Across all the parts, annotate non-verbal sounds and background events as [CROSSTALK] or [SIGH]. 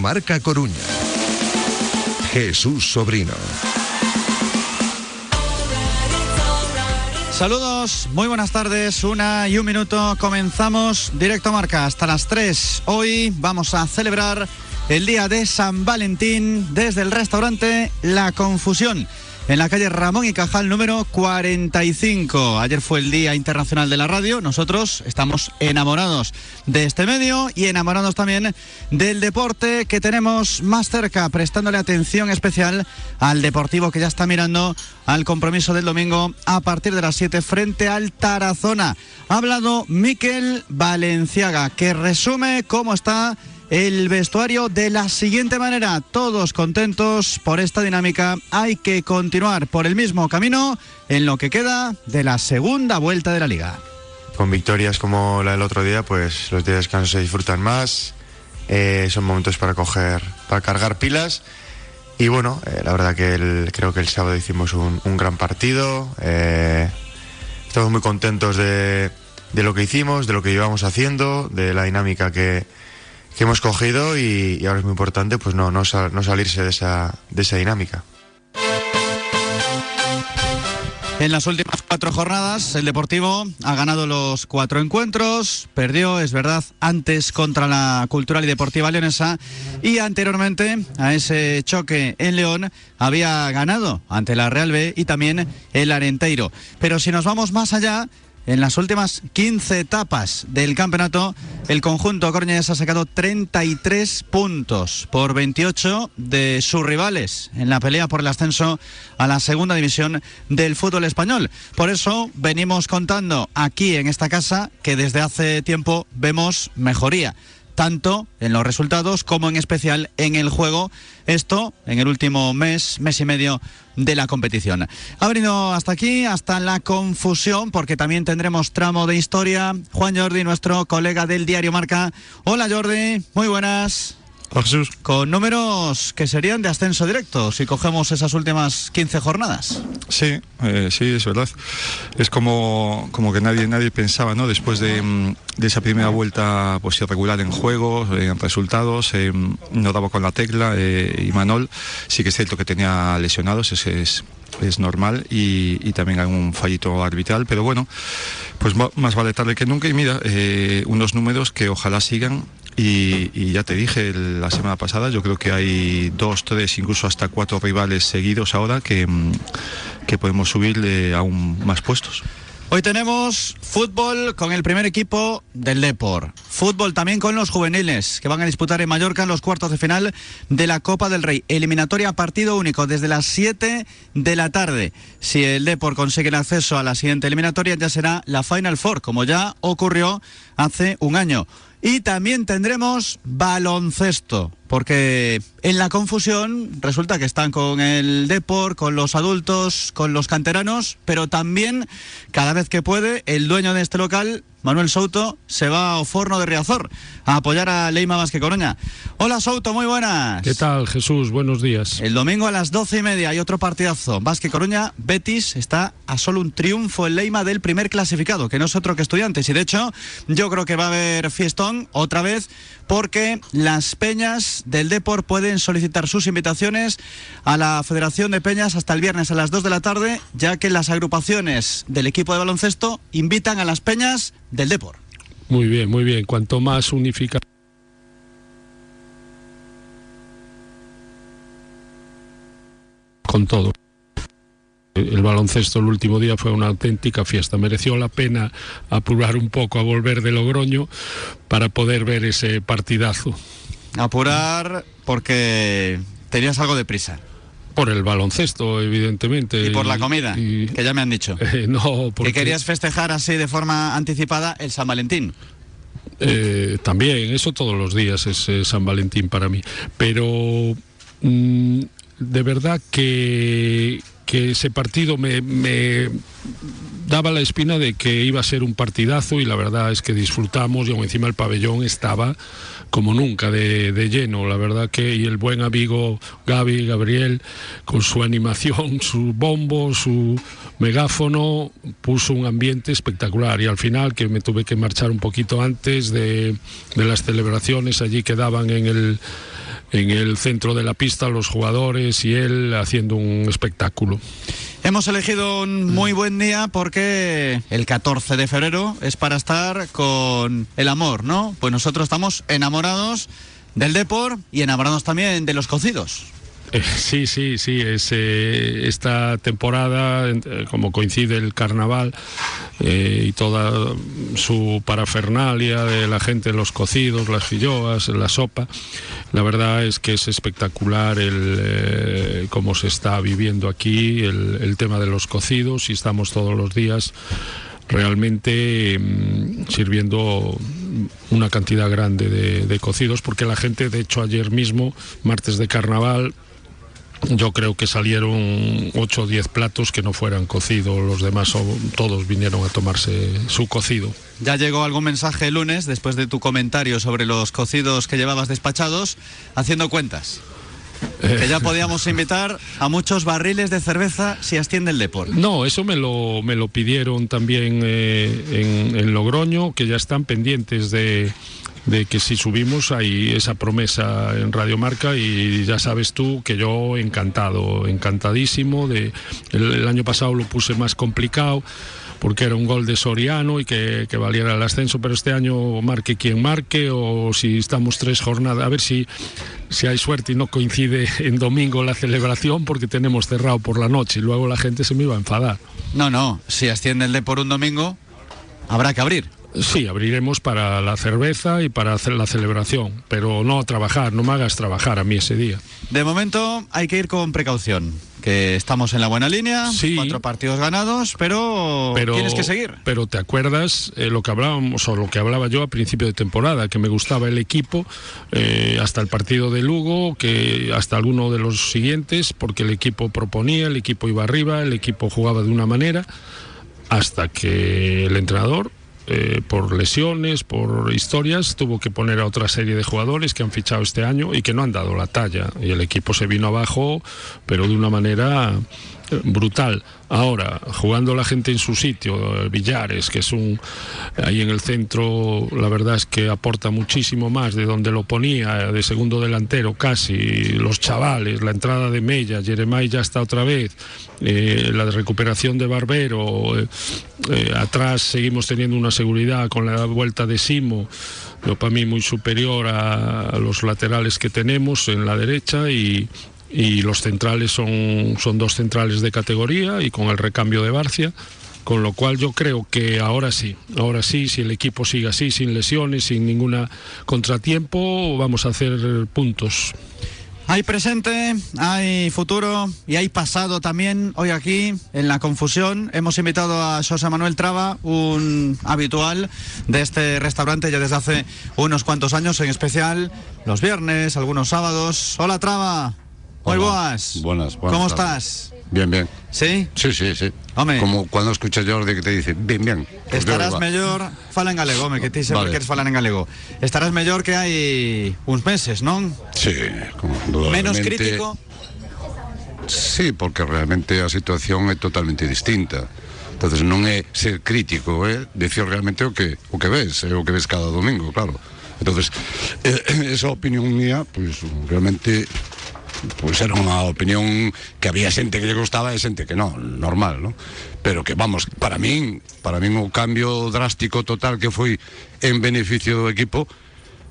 Directo Marca Coruña. Jesús Sobrino. Saludos, muy buenas tardes, una y un minuto, comenzamos directo marca hasta las 3. Hoy vamos a celebrar el día de San Valentín desde el restaurante La Confusión en la calle Ramón y Cajal número 45. Ayer fue el Día Internacional de la Radio. Nosotros estamos enamorados de este medio y enamorados también del deporte que tenemos más cerca, prestándole atención especial al deportivo que ya está mirando al compromiso del domingo a partir de las 7 frente al Tarazona. Ha hablado Miquel Valenciaga, que resume cómo está el vestuario de la siguiente manera. Todos contentos por esta dinámica. Hay que continuar por el mismo camino en lo que queda de la segunda vuelta de la liga. Con victorias como la del otro día, pues los días de descanso se disfrutan más. Eh, son momentos para coger, para cargar pilas. Y bueno, eh, la verdad que creo que el sábado hicimos un, gran partido. Eh, estamos muy contentos de, de lo que hicimos, de lo que llevamos haciendo, de la dinámica que, que hemos cogido y, ahora es muy importante pues no, no, salirse de esa, de esa dinámica. En las últimas cuatro jornadas, el Deportivo ha ganado los cuatro encuentros, perdió, es verdad, antes contra la Cultural y Deportiva Leonesa y anteriormente a ese choque en León había ganado ante la Real B y también el Arenteiro. Pero si nos vamos más allá, en las últimas 15 etapas del campeonato, el conjunto Corñes ha sacado 33 puntos por 28 de sus rivales en la pelea por el ascenso a la segunda división del fútbol español. Por eso venimos contando aquí en esta casa que desde hace tiempo vemos mejoría tanto en los resultados como en especial en el juego. Esto en el último mes, mes y medio de la competición. Ha venido hasta aquí, hasta la confusión, porque también tendremos tramo de historia. Juan Jordi, nuestro colega del diario Marca. Hola Jordi, muy buenas. Jesús. Con números que serían de ascenso directo si cogemos esas últimas 15 jornadas. Sí, eh, sí, es verdad. Es como, como que nadie, nadie pensaba, ¿no? Después de, mm, esa primera vuelta pues irregular en juegos, en resultados, eh, no daba con la tecla eh, y Manol sí que es cierto que tenía lesionados, ese es, es normal y, también hay un fallito arbitral, pero bueno, pues más vale tarde que nunca y mira, unos números que ojalá sigan y, ya te dije la semana pasada, yo creo que hay dos, tres, incluso hasta cuatro rivales seguidos ahora que, mm, que podemos subirle aún más puestos. Hoy tenemos fútbol con el primer equipo del Depor. Fútbol también con los juveniles que van a disputar en Mallorca los cuartos de final de la Copa del Rey. Eliminatoria partido único desde las 7 de la tarde. Si el Depor consigue el acceso a la siguiente eliminatoria ya será la Final Four, como ya ocurrió hace un año. Y también tendremos baloncesto, porque en la confusión resulta que están con el Depor, con los adultos, con los canteranos, pero también cada vez que puede el dueño de este local Manuel Souto se va a Forno de Riazor a apoyar a Leima Vázquez Coroña. Hola Souto, muy buenas. ¿Qué tal Jesús? Buenos días. El domingo a las doce y media hay otro partidazo. Vázquez Coroña, Betis está a solo un triunfo en Leima del primer clasificado, que no es otro que estudiantes. Y de hecho, yo creo que va a haber fiestón otra vez porque las peñas del Depor pueden solicitar sus invitaciones a la Federación de Peñas hasta el viernes a las 2 de la tarde, ya que las agrupaciones del equipo de baloncesto invitan a las peñas del Depor. Muy bien, muy bien. Cuanto más unificación con todo. El baloncesto el último día fue una auténtica fiesta. Mereció la pena apurar un poco a volver de Logroño para poder ver ese partidazo. Apurar porque tenías algo de prisa. Por el baloncesto, evidentemente. Y por la comida, que ya me han dicho. [LAUGHS] Eh, no, porque... Que querías festejar así de forma anticipada el San Valentín. Eh, también, eso todos los días es eh, San Valentín para mí. Pero mm, de verdad que, que ese partido me, me daba la espina de que iba a ser un partidazo y la verdad es que disfrutamos y aún encima el pabellón estaba como nunca de, lleno, la verdad que y el buen amigo Gaby, Gabriel, con su animación, [LAUGHS] su bombo, su megáfono, puso un ambiente espectacular. Y al final que me tuve que marchar un poquito antes de, de las celebraciones allí quedaban en el en el centro de la pista los jugadores y él haciendo un espectáculo. Hemos elegido un muy buen día porque el 14 de febrero es para estar con el amor, ¿no? Pues nosotros estamos enamorados del deporte y enamorados también de los cocidos. Eh, sí, sí, sí. Es, eh, esta temporada, eh, como coincide el carnaval y toda su parafernalia de la gente, los cocidos, las filloas, la sopa, la verdad es que es espectacular el cómo se está viviendo aquí el, tema de los cocidos y estamos todos los días realmente mmm, sirviendo una cantidad grande de, de, cocidos, porque la gente, de hecho, ayer mismo, martes de carnaval, yo creo que salieron 8 o 10 platos que no fueran cocidos, los demás todos vinieron a tomarse su cocido. Ya llegó algún mensaje el lunes, después de tu comentario sobre los cocidos que llevabas despachados, haciendo cuentas. Que ya podíamos invitar a muchos barriles de cerveza si asciende el deporte. No, eso me lo, me lo pidieron también eh, en, en Logroño, que ya están pendientes de, de que si subimos hay esa promesa en Radio Marca y ya sabes tú que yo encantado, encantadísimo. De, el, año pasado lo puse más complicado porque era un gol de Soriano y que, valiera el ascenso, pero este año marque quien marque o si estamos tres jornadas, a ver si, si hay suerte y no coincide [LAUGHS] en domingo la celebración porque tenemos cerrado por la noche y luego la gente se me iba a enfadar. No, no, si asciende el de por un domingo, habrá que abrir. Sí, abriremos para la cerveza y para hacer la celebración, pero no a trabajar, no me hagas trabajar a mí ese día. De momento hay que ir con precaución, que estamos en la buena línea, sí, cuatro partidos ganados, pero, pero tienes que seguir. Pero te acuerdas eh, lo que hablábamos o lo que hablaba yo a principio de temporada, que me gustaba el equipo eh, hasta el partido de Lugo, que hasta alguno de los siguientes, porque el equipo proponía, el equipo iba arriba, el equipo jugaba de una manera, hasta que el entrenador eh, por lesiones, por historias, tuvo que poner a otra serie de jugadores que han fichado este año y que no han dado la talla. Y el equipo se vino abajo, pero de una manera brutal. Ahora, jugando la gente en su sitio, Villares, que es un ahí en el centro, la verdad es que aporta muchísimo más de donde lo ponía, de segundo delantero casi, los chavales, la entrada de Mella, Jeremai ya está otra vez, eh, la recuperación de Barbero, eh, eh, atrás seguimos teniendo una seguridad con la vuelta de Simo, lo para mí muy superior a, a los laterales que tenemos en la derecha y y los centrales son, son dos centrales de categoría y con el recambio de Barcia. Con lo cual yo creo que ahora sí, ahora sí, si el equipo sigue así, sin lesiones, sin ningún contratiempo, vamos a hacer puntos. Hay presente, hay futuro y hay pasado también. Hoy aquí, en la confusión, hemos invitado a José Manuel Traba, un habitual de este restaurante ya desde hace unos cuantos años, en especial los viernes, algunos sábados. Hola Traba. Muy buenas. Buenas, buenas. ¿Cómo estás? Bien, bien. ¿Sí? Sí, sí, sí. Home. Como cuando escuchas Jordi que te dice, bien, bien. Pues Estarás mellor, fala en galego, home, que ti sempre vale. queres falar en galego. Estarás mellor que hai uns meses, non? Sí, como Menos crítico? Sí, porque realmente a situación é totalmente distinta. Entonces non é ser crítico, é decir realmente o que o que ves, é o que ves cada domingo, claro. Entonces, eh, [CLEARS THROAT] esa opinión mía, pues realmente pues era unha opinión que había xente que lle gustaba e xente que non, normal, ¿no? Pero que vamos, para min, para min o cambio drástico total que foi en beneficio do equipo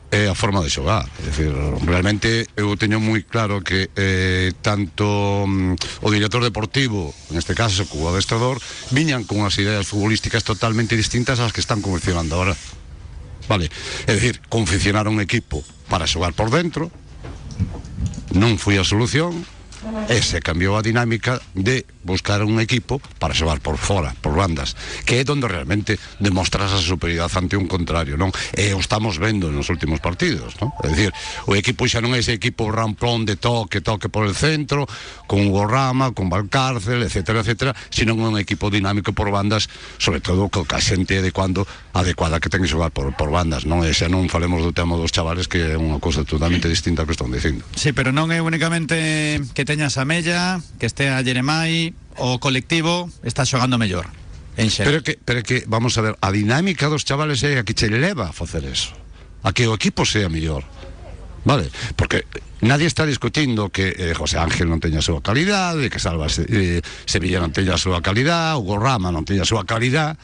é a forma de xogar, é dicir, realmente eu teño moi claro que eh, tanto um, o director deportivo, en este caso o adestrador, viñan con as ideas futbolísticas totalmente distintas ás que están confeccionando ahora. Vale, é dicir, confeccionaron un equipo para xogar por dentro, non foi a solución E se cambiou a dinámica de buscar un equipo para xogar por fora, por bandas, que é donde realmente demostras a superioridade ante un contrario, non? E o estamos vendo nos últimos partidos, non? É dicir, o equipo xa non é ese equipo ramplón de toque, toque por el centro, con Hugo Rama, con Valcárcel, etcétera, etcétera, sino un equipo dinámico por bandas, sobre todo co a xente adecuando adecuada que ten que xogar por, por bandas, non? E xa non falemos do tema dos chavales que é unha cousa totalmente distinta que están dicindo. Sí, pero non é únicamente que teñas a Mella, que este a Jeremai, o colectivo está xogando mellor. Pero que, pero que, vamos a ver, a dinámica dos chavales é a que che leva a facer eso. A que o equipo sea mellor. Vale, porque nadie está discutindo que eh, José Ángel non teña a súa calidade, que Salva eh, Sevilla non teña a súa calidade, Hugo Rama non teña a súa calidade,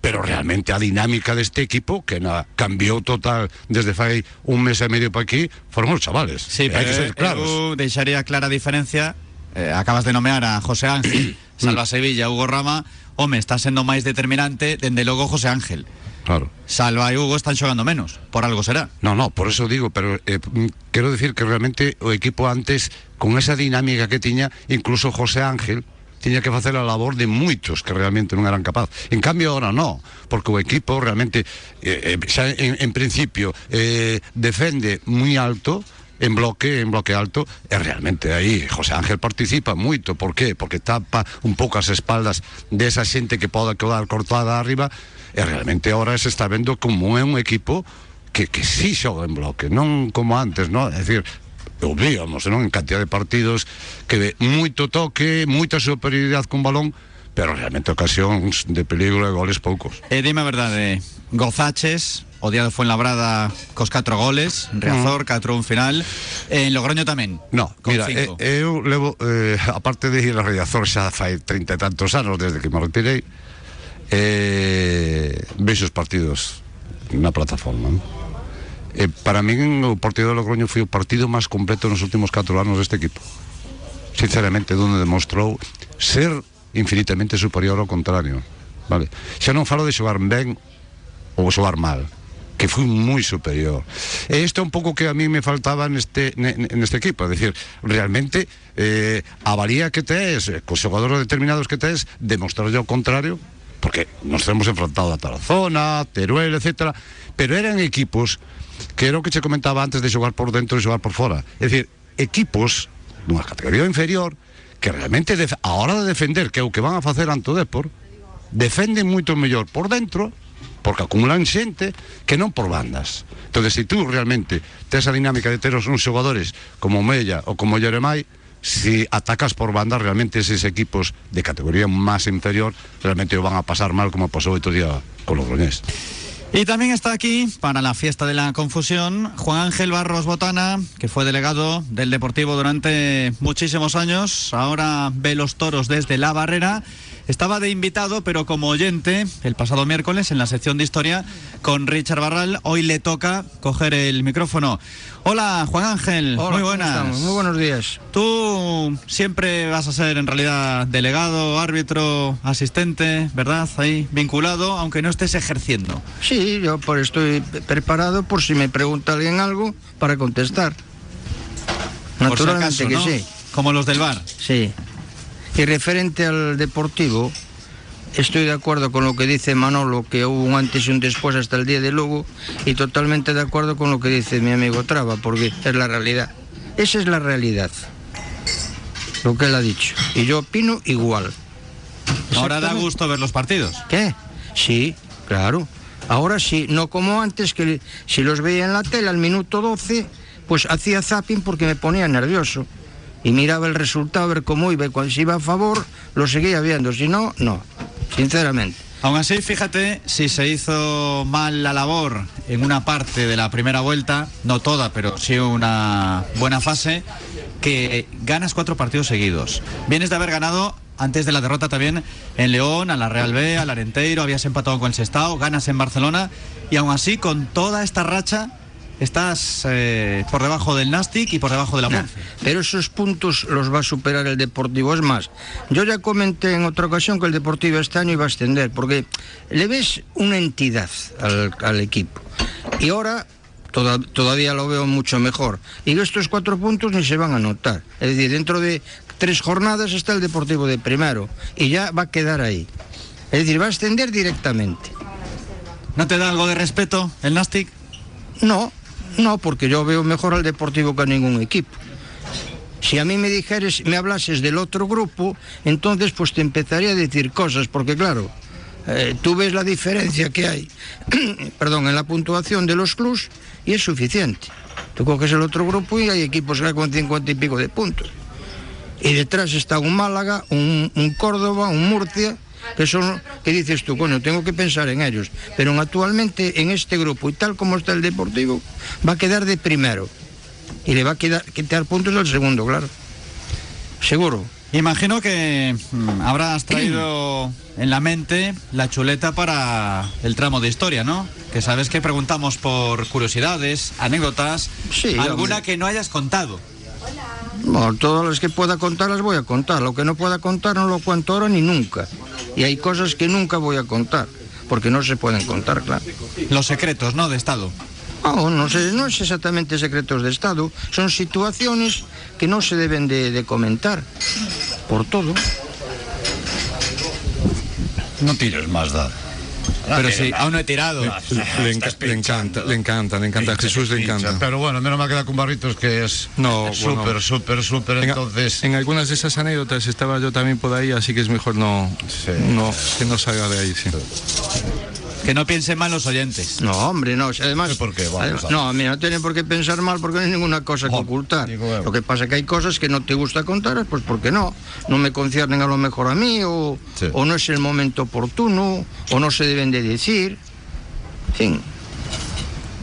pero realmente a dinámica deste equipo que na, cambiou total desde fai un mes e medio para aquí foron os chavales. Sí, E hai pero que ser claros. eu deixaría clara diferencia eh, acabas de nomear a José Ángel [COUGHS] Salva Sevilla, Hugo Rama home, está sendo máis determinante dende logo José Ángel Claro. Salva e Hugo están xogando menos por algo será No, no, por eso digo, pero eh, mm, quero decir que realmente o equipo antes, con esa dinámica que tiña, incluso José Ángel, tiña que facer a labor de moitos que realmente non eran capaz. En cambio ahora no, porque o equipo realmente eh, eh, en, principio eh, defende moi alto, en bloque, en bloque alto, e realmente aí José Ángel participa moito, por qué? Porque tapa un pouco as espaldas desa xente que poda quedar cortada arriba, e realmente ahora se está vendo como é un equipo que, que sí xoga en bloque, non como antes, non? É dicir, o víamos, non? En cantidad de partidos que de moito toque, moita superioridade con balón, pero realmente ocasións de peligro e goles poucos. E dime a verdade, gozaches o día de Fuenlabrada cos 4 goles, mm. Riazor, 4 mm. un final, en Logroño tamén. No, mira, eh, eu levo eh, aparte de ir a Riazor xa fai 30 e tantos anos desde que me retirei, eh, vexo os partidos na plataforma, non? E para min o partido de Logroño foi o partido máis completo nos últimos 4 anos deste equipo. Sinceramente, donde demostrou ser infinitamente superior ao contrario. Vale. Xa non falo de xogar ben ou xogar mal que foi moi superior. E isto é un pouco que a mí me faltaba neste, ne- neste equipo, é dicir, realmente eh, a valía que tes, eh, cos xogadores determinados que tes, demostrarlle o contrario, porque nos temos enfrentado a Tarazona, Teruel, etc. Pero eran equipos que era o que che comentaba antes de xogar por dentro e xogar por fora. É dicir, equipos dunha categoría inferior que realmente a hora de defender, que é van a facer ante o Depor, defenden moito mellor por dentro porque acumulan xente que non por bandas. Entonces, se si tú realmente tes a dinámica de ter os uns xogadores como Mella ou como Lloremai, si atacas por banda, realmente eses equipos de categoría máis inferior realmente o van a pasar mal como pasou outro día con los Logroñés. Y también está aquí, para la fiesta de la confusión, Juan Ángel Barros Botana, que fue delegado del Deportivo durante muchísimos años, ahora ve los toros desde la barrera. Estaba de invitado, pero como oyente, el pasado miércoles en la sección de historia con Richard Barral. Hoy le toca coger el micrófono. Hola, Juan Ángel. Hola, Muy ¿cómo buenas. Muy buenos días. Tú siempre vas a ser en realidad delegado, árbitro, asistente, ¿verdad? Ahí vinculado, aunque no estés ejerciendo. Sí, yo por estoy preparado por si me pregunta alguien algo para contestar. Por si Naturalmente acaso, que ¿no? sí. Como los del bar. Sí. Y referente al deportivo, estoy de acuerdo con lo que dice Manolo, que hubo un antes y un después hasta el día de Lugo, y totalmente de acuerdo con lo que dice mi amigo Traba, porque es la realidad. Esa es la realidad. Lo que él ha dicho. Y yo opino igual. Ahora da gusto ver los partidos. ¿Qué? Sí, claro. Ahora sí, no como antes, que si los veía en la tele al minuto 12, pues hacía zapping porque me ponía nervioso. Y miraba el resultado, a ver cómo iba. Y cuando si iba a favor, lo seguía viendo. Si no, no. Sinceramente. Aún así, fíjate si se hizo mal la labor en una parte de la primera vuelta, no toda, pero sí una buena fase, que ganas cuatro partidos seguidos. Vienes de haber ganado antes de la derrota también en León, a la Real B, al Arenteiro, habías empatado con el Sestao, ganas en Barcelona y aún así con toda esta racha estás eh, por debajo del Nastic y por debajo de la Nah, Ponce. pero esos puntos los va a superar el Deportivo. Es más, yo ya comenté en otra ocasión que el Deportivo este año iba a ascender, porque le ves una entidad al, al equipo. Y ahora toda- todavía lo veo mucho mejor. Y estos cuatro puntos ni se van a notar. Es decir, dentro de tres jornadas está el Deportivo de primero y ya va a quedar ahí. Es decir, va a ascender directamente. ¿No te da algo de respeto el Nastic? No, no, porque yo veo mejor al Deportivo que a ningún equipo. Si a mí me dijeres, me hablases del otro grupo, entonces pues te empezaría a decir cosas, porque claro, eh, tú ves la diferencia que hay, [CLEARS THROAT] perdón, en la puntuación de los clubs y es suficiente. Tú coges el otro grupo y hay equipos ya con 50 y pico de puntos. Y detrás está un Málaga, un Córdoba, un Murcia, que son, que dices tú, bueno, tengo que pensar en ellos. Pero actualmente en este grupo y tal como está el Deportivo, va a quedar de primero. Y le va a quedar, quitar puntos al segundo, claro. Seguro. Imagino que mm, habrás [CLEARS THROAT] traído en la mente la chuleta para el tramo de historia, ¿no? Que sabes que preguntamos por curiosidades, anécdotas, Sí, alguna hombre. que no hayas contado. Bueno, todas las que pueda contar las voy a contar. Lo que no pueda contar no lo cuento ahora ni nunca. Y hay cosas que nunca voy a contar, porque no se pueden contar, claro. Los secretos, ¿no? De Estado. No, no, es exactamente secretos de Estado, son situaciones que no se deben de, de comentar, por todo. No tires más, da. Pero sí, aún no he tirado. Le, enca- le encanta, le encanta, le encanta. A Jesús le encanta. Pero bueno, menos mal queda con Barritos que es No, bueno. súper, súper, súper. En, Entonces, en algunas de esas anécdotas estaba yo también por ahí, así que es mejor no, Sí. no que no salga de ahí. Sí. Que no piensen mal los oyentes. No, hombre, no, si además... ¿Por qué? Vamos además- no, mira, no tiene por qué pensar mal porque no hay ninguna cosa que Oh, ocultar. digo. Lo que pasa es que hay cosas que no te gusta contar, pues porque no. No me conciernen a lo mejor a mí, o, Sí. o no es el momento oportuno, o no se deben de decir. En fin.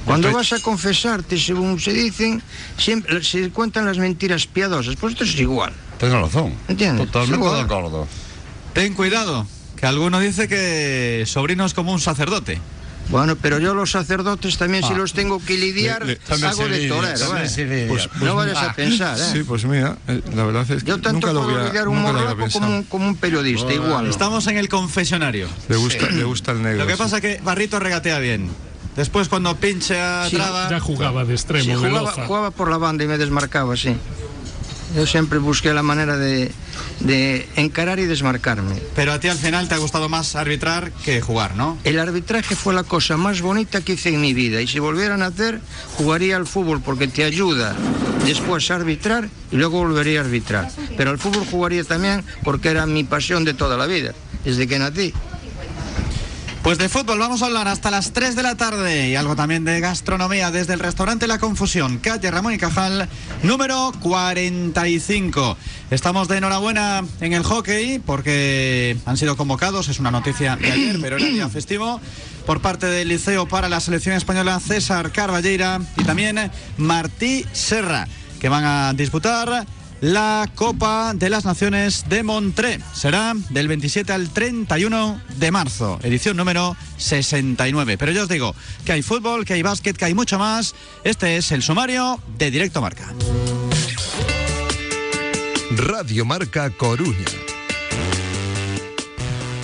Cuando vas a confesarte, según se dicen, siempre se cuentan las mentiras piadosas. Pues esto es igual. tienes razón. ¿Entiendes? Totalmente de acuerdo. Ten cuidado, que alguno dice que sobrino es como un sacerdote. Bueno, pero yo los sacerdotes también, si Ah. los tengo que lidiar, Le- le- hago de torero. también ¿eh? lidia. Pues- no vayas a pensar, ¿eh? Sí, pues mira, eh, la verdad es que Yo tanto nunca lo puedo había, lidiar un lo pensado. como, un- como un periodista, igual. Estamos en el confesionario. Le gusta, le gusta el negro. Lo que sí. pasa es que Barrito regatea bien. Después cuando pinche a Sí, Traba, Ya jugaba de extremo Sí, jugaba, jugaba por la banda y me desmarcaba, sí. Yo siempre busqué la manera de, de encarar y desmarcarme. pero a ti al final te ha gustado más arbitrar que jugar, ¿no? El arbitraje fue la cosa más bonita que hice en mi vida y si volvieran a hacer, jugaría al fútbol porque te ayuda después a arbitrar y luego volvería a arbitrar. Pero al fútbol jugaría también porque era mi pasión de toda la vida, desde que nací. Pues de fútbol vamos a hablar hasta las 3 de la tarde y algo también de gastronomía desde el restaurante La Confusión, calle Ramón y Cajal, número 45. Estamos de enhorabuena en el hockey porque han sido convocados, es una noticia de ayer, pero era día festivo, por parte del Liceo para la selección española César Carballeira y también Martí Serra, que van a disputar la Copa de las Naciones de Montré. Será del 27 al 31 de marzo, edición número 69. Pero yo os digo que hay fútbol, que hay básquet, que hay mucho más. Este es el sumario de Directo Marca. Radio Marca Coruña.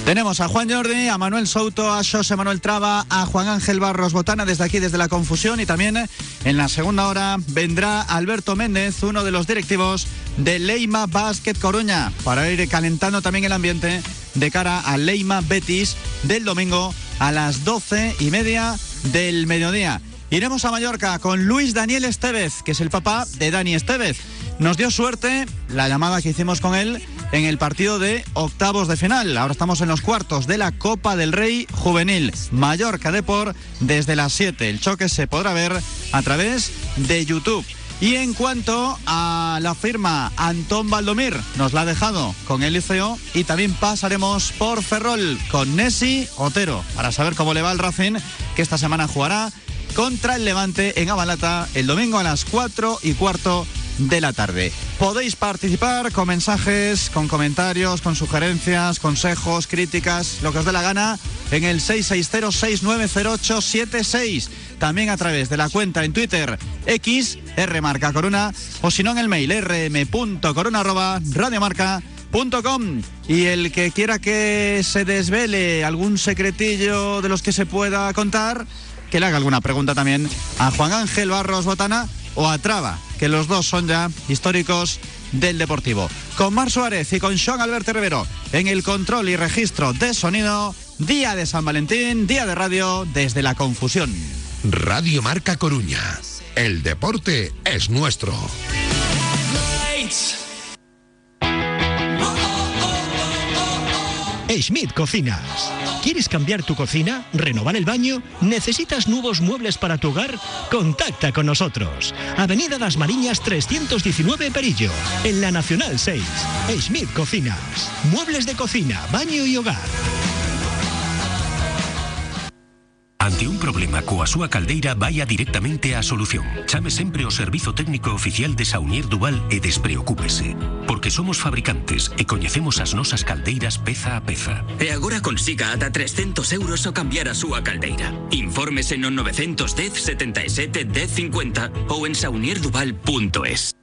Tenemos a Juan Jordi, a Manuel Souto, a José Manuel Traba, a Juan Ángel Barros Botana desde aquí, desde la confusión y también en la segunda hora vendrá Alberto Méndez, uno de los directivos de Leima Basket Coruña, para ir calentando también el ambiente de cara a Leima Betis del domingo a las doce y media del mediodía. Iremos a Mallorca con Luis Daniel Estevez, que es el papá de Dani Estevez. Nos dio suerte la llamada que hicimos con él en el partido de octavos de final. Ahora estamos en los cuartos de la Copa del Rey Juvenil. Mallorca Depor desde las 7. El choque se podrá ver a través de YouTube. Y en cuanto a la firma Antón Valdomir, nos la ha dejado con el Liceo y también pasaremos por Ferrol con Nessi Otero para saber cómo le va al Racing, que esta semana jugará contra el Levante en Abalata el domingo a las 4 y cuarto de la tarde. Podéis participar con mensajes, con comentarios, con sugerencias, consejos, críticas, lo que os dé la gana en el 660-690876. También a través de la cuenta en Twitter X, R Marca Corona, o si no en el mail rm.corona arroba radiomarca.com. Y el que quiera que se desvele algún secretillo de los que se pueda contar, que le haga alguna pregunta también a Juan Ángel Barros Botana o a Traba, que los dos son ya históricos del Deportivo. Con Mar Suárez y con Sean Alberto Rivero en el control y registro de sonido, día de San Valentín, día de radio desde la confusión. Radio Marca Coruña. El deporte es nuestro. Schmidt Cocinas. ¿Quieres cambiar tu cocina? ¿Renovar el baño? ¿Necesitas nuevos muebles para tu hogar? Contacta con nosotros. Avenida Las Mariñas 319 Perillo, en la Nacional 6. Schmidt Cocinas. Muebles de cocina, baño y hogar. Ante un problema coa súa caldeira vaya directamente á solución. Chame sempre o servizo técnico oficial de Saunier Duval e despreocúpese. Porque somos fabricantes e coñecemos as nosas caldeiras peza a peza. E agora consiga ata 300 euros o cambiar a súa caldeira. Infórmese no 910 77 1050 ou en saunierduval.es.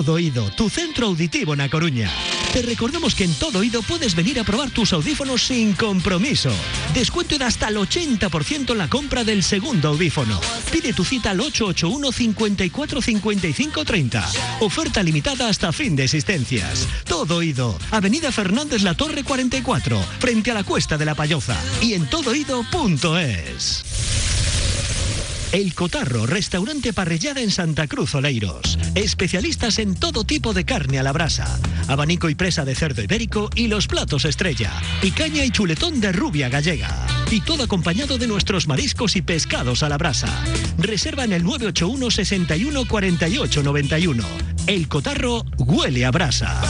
Todo Oído, tu centro auditivo en A Coruña. Te recordamos que en Todo Oído puedes venir a probar tus audífonos sin compromiso. Descuento de hasta el 80% en la compra del segundo audífono. Pide tu cita al 881 54 55 30. Oferta limitada hasta fin de existencias. Todo Oído, Avenida Fernández La Torre 44, frente a la Cuesta de la Payoza. Y en todoido.es. El Cotarro, restaurante parrillada en Santa Cruz Oleiros. Especialistas en todo tipo de carne a la brasa. Abanico y presa de cerdo ibérico y los platos estrella. Picaña y chuletón de rubia gallega. Y todo acompañado de nuestros mariscos y pescados a la brasa. Reserva en el 981 61 48 91. El Cotarro huele a brasa.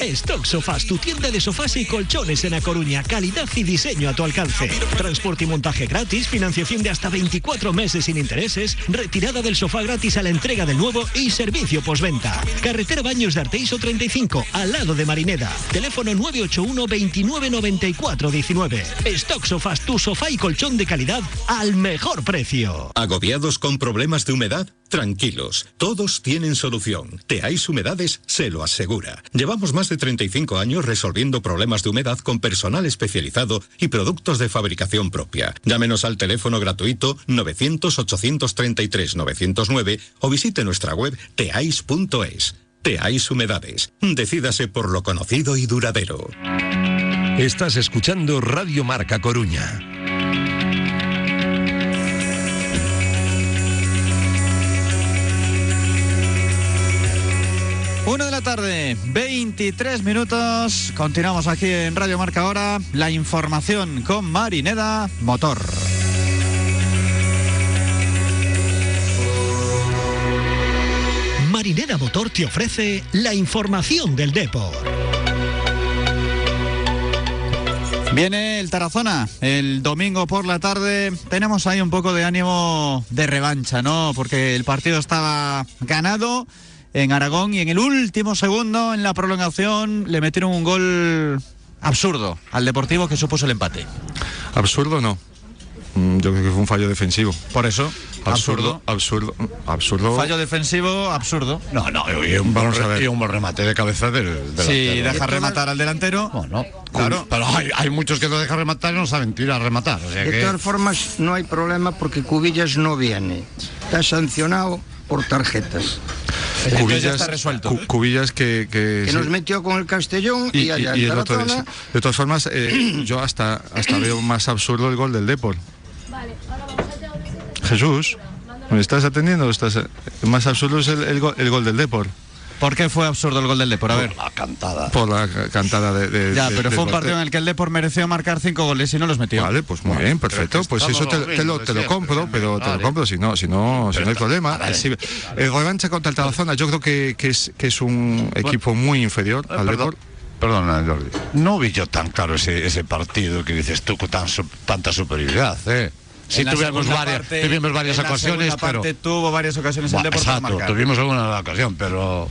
Stock Sofás, tu tienda de sofás y colchones en A Coruña. Calidad y diseño a tu alcance. Transporte y montaje gratis, financiación de hasta 24 meses sin intereses, retirada del sofá gratis a la entrega del nuevo y servicio postventa. Carretera Baños de Arteiso 35, al lado de Marineda. Teléfono 981 29 94 19. Stock Sofás, tu sofá y colchón de calidad al mejor precio. ¿Agobiados con problemas de humedad? Tranquilos, todos tienen solución. Teais Humedades se lo asegura. Llevamos más de 35 años resolviendo problemas de humedad con personal especializado y productos de fabricación propia. Llámenos al teléfono gratuito 900-833-909 o visite nuestra web teais.es. Teais Humedades. Decídase por lo conocido y duradero. Estás escuchando Radio Marca Coruña. Una de la tarde, 23 minutos. Continuamos aquí en Radio Marca ahora. La información con Marineda Motor. Marineda Motor te ofrece la información del Depor. Viene el Tarazona el domingo por la tarde. Tenemos ahí un poco de ánimo de revancha, ¿no? Porque el partido estaba ganado en Aragón y en el último segundo, en la prolongación, le metieron un gol absurdo al Deportivo que supuso el empate. Absurdo no. Mm, Yo creo que fue un fallo defensivo. Por eso, Absurdo, absurdo, absurdo. fallo defensivo absurdo. No, no, y un, Vamos a ver. y un remate de cabeza del del Si delantero. deja rematar al delantero, Bueno, Claro. pero hay, hay muchos que lo dejan rematar y no saben tirar a rematar. O sea De que- todas formas, no hay problema porque Cubillas no viene. Está sancionado por tarjetas. entonces ya está resuelto. cu- cubillas que, que, Que sí. nos metió con el Castellón y, y, y- allá y en el otro día, Tarazona. sí. De todas formas, eh, yo hasta, hasta veo más absurdo el gol del Depor. Jesús, ¿me estás atendiendo? ¿Estás, eh, más absurdo es el, el gol, el gol del Depor. ¿Por qué fue absurdo el gol del Depor? A ver. La cantada. Por la ca- cantada de. de- Ya, de- pero fue un partido en el que el Depor mereció marcar cinco goles y no los metió. Vale, pues muy bien, perfecto. Pues eso te, lo te lo, te compro, pero te lo compro si no, si no, si no hay problema. Sí, el revancha contra el Tarazona, yo creo que, que es, que es un equipo muy inferior Eh, al perdón, Depor. perdona, Jordi. No vi yo tan claro ese, ese partido que dices tú con tan su- tanta superioridad, ¿eh? Tuvimos segunda varias, parte- tuvimos varias en la ocasiones, pero... parte tuvo varias ocasiones el Buah, Depor para exacto, marcar. tuvimos alguna ocasión, pero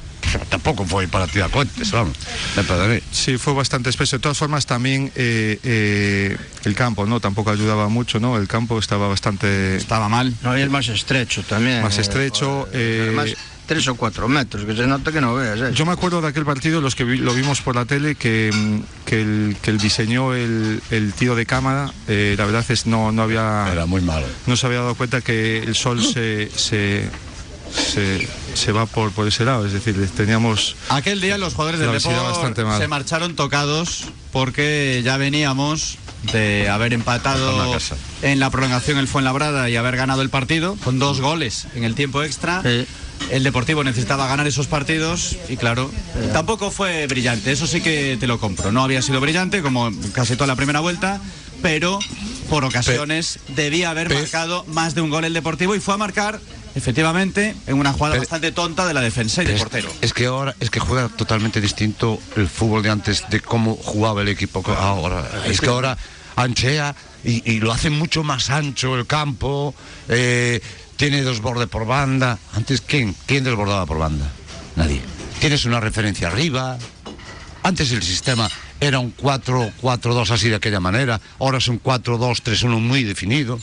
tampoco fue para tirar cohetes, vamos. Me parece. Sí, fue bastante espeso. De todas formas, también eh, eh, el campo, ¿no? Tampoco ayudaba mucho, ¿no? El campo estaba bastante... Estaba mal. No, y es más estrecho también. Más eh, estrecho, eh, Además, tres o cuatro metros, que se nota que no veas. eh. Yo me acuerdo de aquel partido, los que vi- lo vimos por la tele, que, mm, que, el, que el diseñó el, el tiro de cámara, eh, la verdad es no, no había... Era muy malo. No se había dado cuenta que el sol se, se, se, se va por, por ese lado, es decir, teníamos... Aquel día los jugadores del Depor se marcharon tocados porque ya veníamos de haber empatado en la prolongación el Fuenlabrada y haber ganado el partido con dos goles en el tiempo extra. Sí. El Deportivo necesitaba ganar esos partidos y claro, tampoco fue brillante, eso sí que te lo compro. No había sido brillante como casi toda la primera vuelta, pero por ocasiones debía haber pe- marcado más de un gol el Deportivo y fue a marcar efectivamente en una jugada Pe- bastante tonta de la defensa y del portero. es que ahora es que juega totalmente distinto el fútbol de antes de cómo jugaba el equipo ahora. Es que ahora anchea y, y lo hace mucho más ancho el campo. eh, tiene dos bordes por banda. Antes quién quién desbordaba por banda? Nadie. Tienes una referencia arriba. Antes el sistema era un 4-4-2 así de aquella manera. Ahora es un 4-2-3-1 muy definido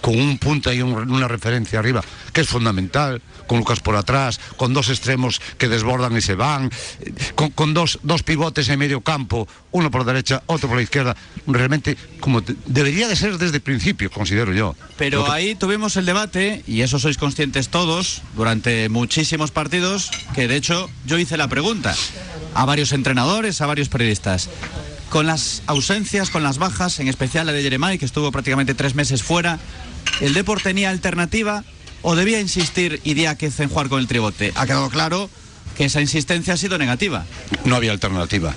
con un punta y un- una referencia arriba, que es fundamental, con Lucas por atrás, con dos extremos que desbordan y se van, con, con dos, dos pivotes en medio campo, uno por derecha, otro por la izquierda, realmente como de- debería de ser desde el principio, considero yo. Pero que- ahí tuvimos el debate, y eso sois conscientes todos, durante muchísimos partidos, que de hecho yo hice la pregunta a varios entrenadores, a varios periodistas. Con las ausencias, con las bajas, en especial la de Jeremai, que estuvo prácticamente tres meses fuera, ¿el Deport tenía alternativa o debía insistir Idiáquez en jugar con el tribote? Ha quedado claro que esa insistencia ha sido negativa. No había alternativa.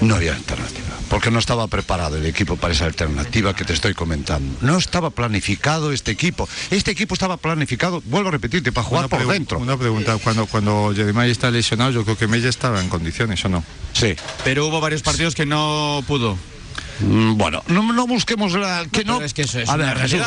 No había alternativa. Porque no estaba preparado el equipo para esa alternativa que te estoy comentando. No estaba planificado este equipo. Este equipo estaba planificado, vuelvo a repetirte, para jugar Una por dentro. Una pregunta, cuando, cuando Jeremiah está lesionado, yo creo que Mella estaba en condiciones, ¿o no? Sí. Pero hubo varios partidos que no pudo. Mm, Bueno, no, no busquemos la, que no. pero es que eso es A ver. Jesús,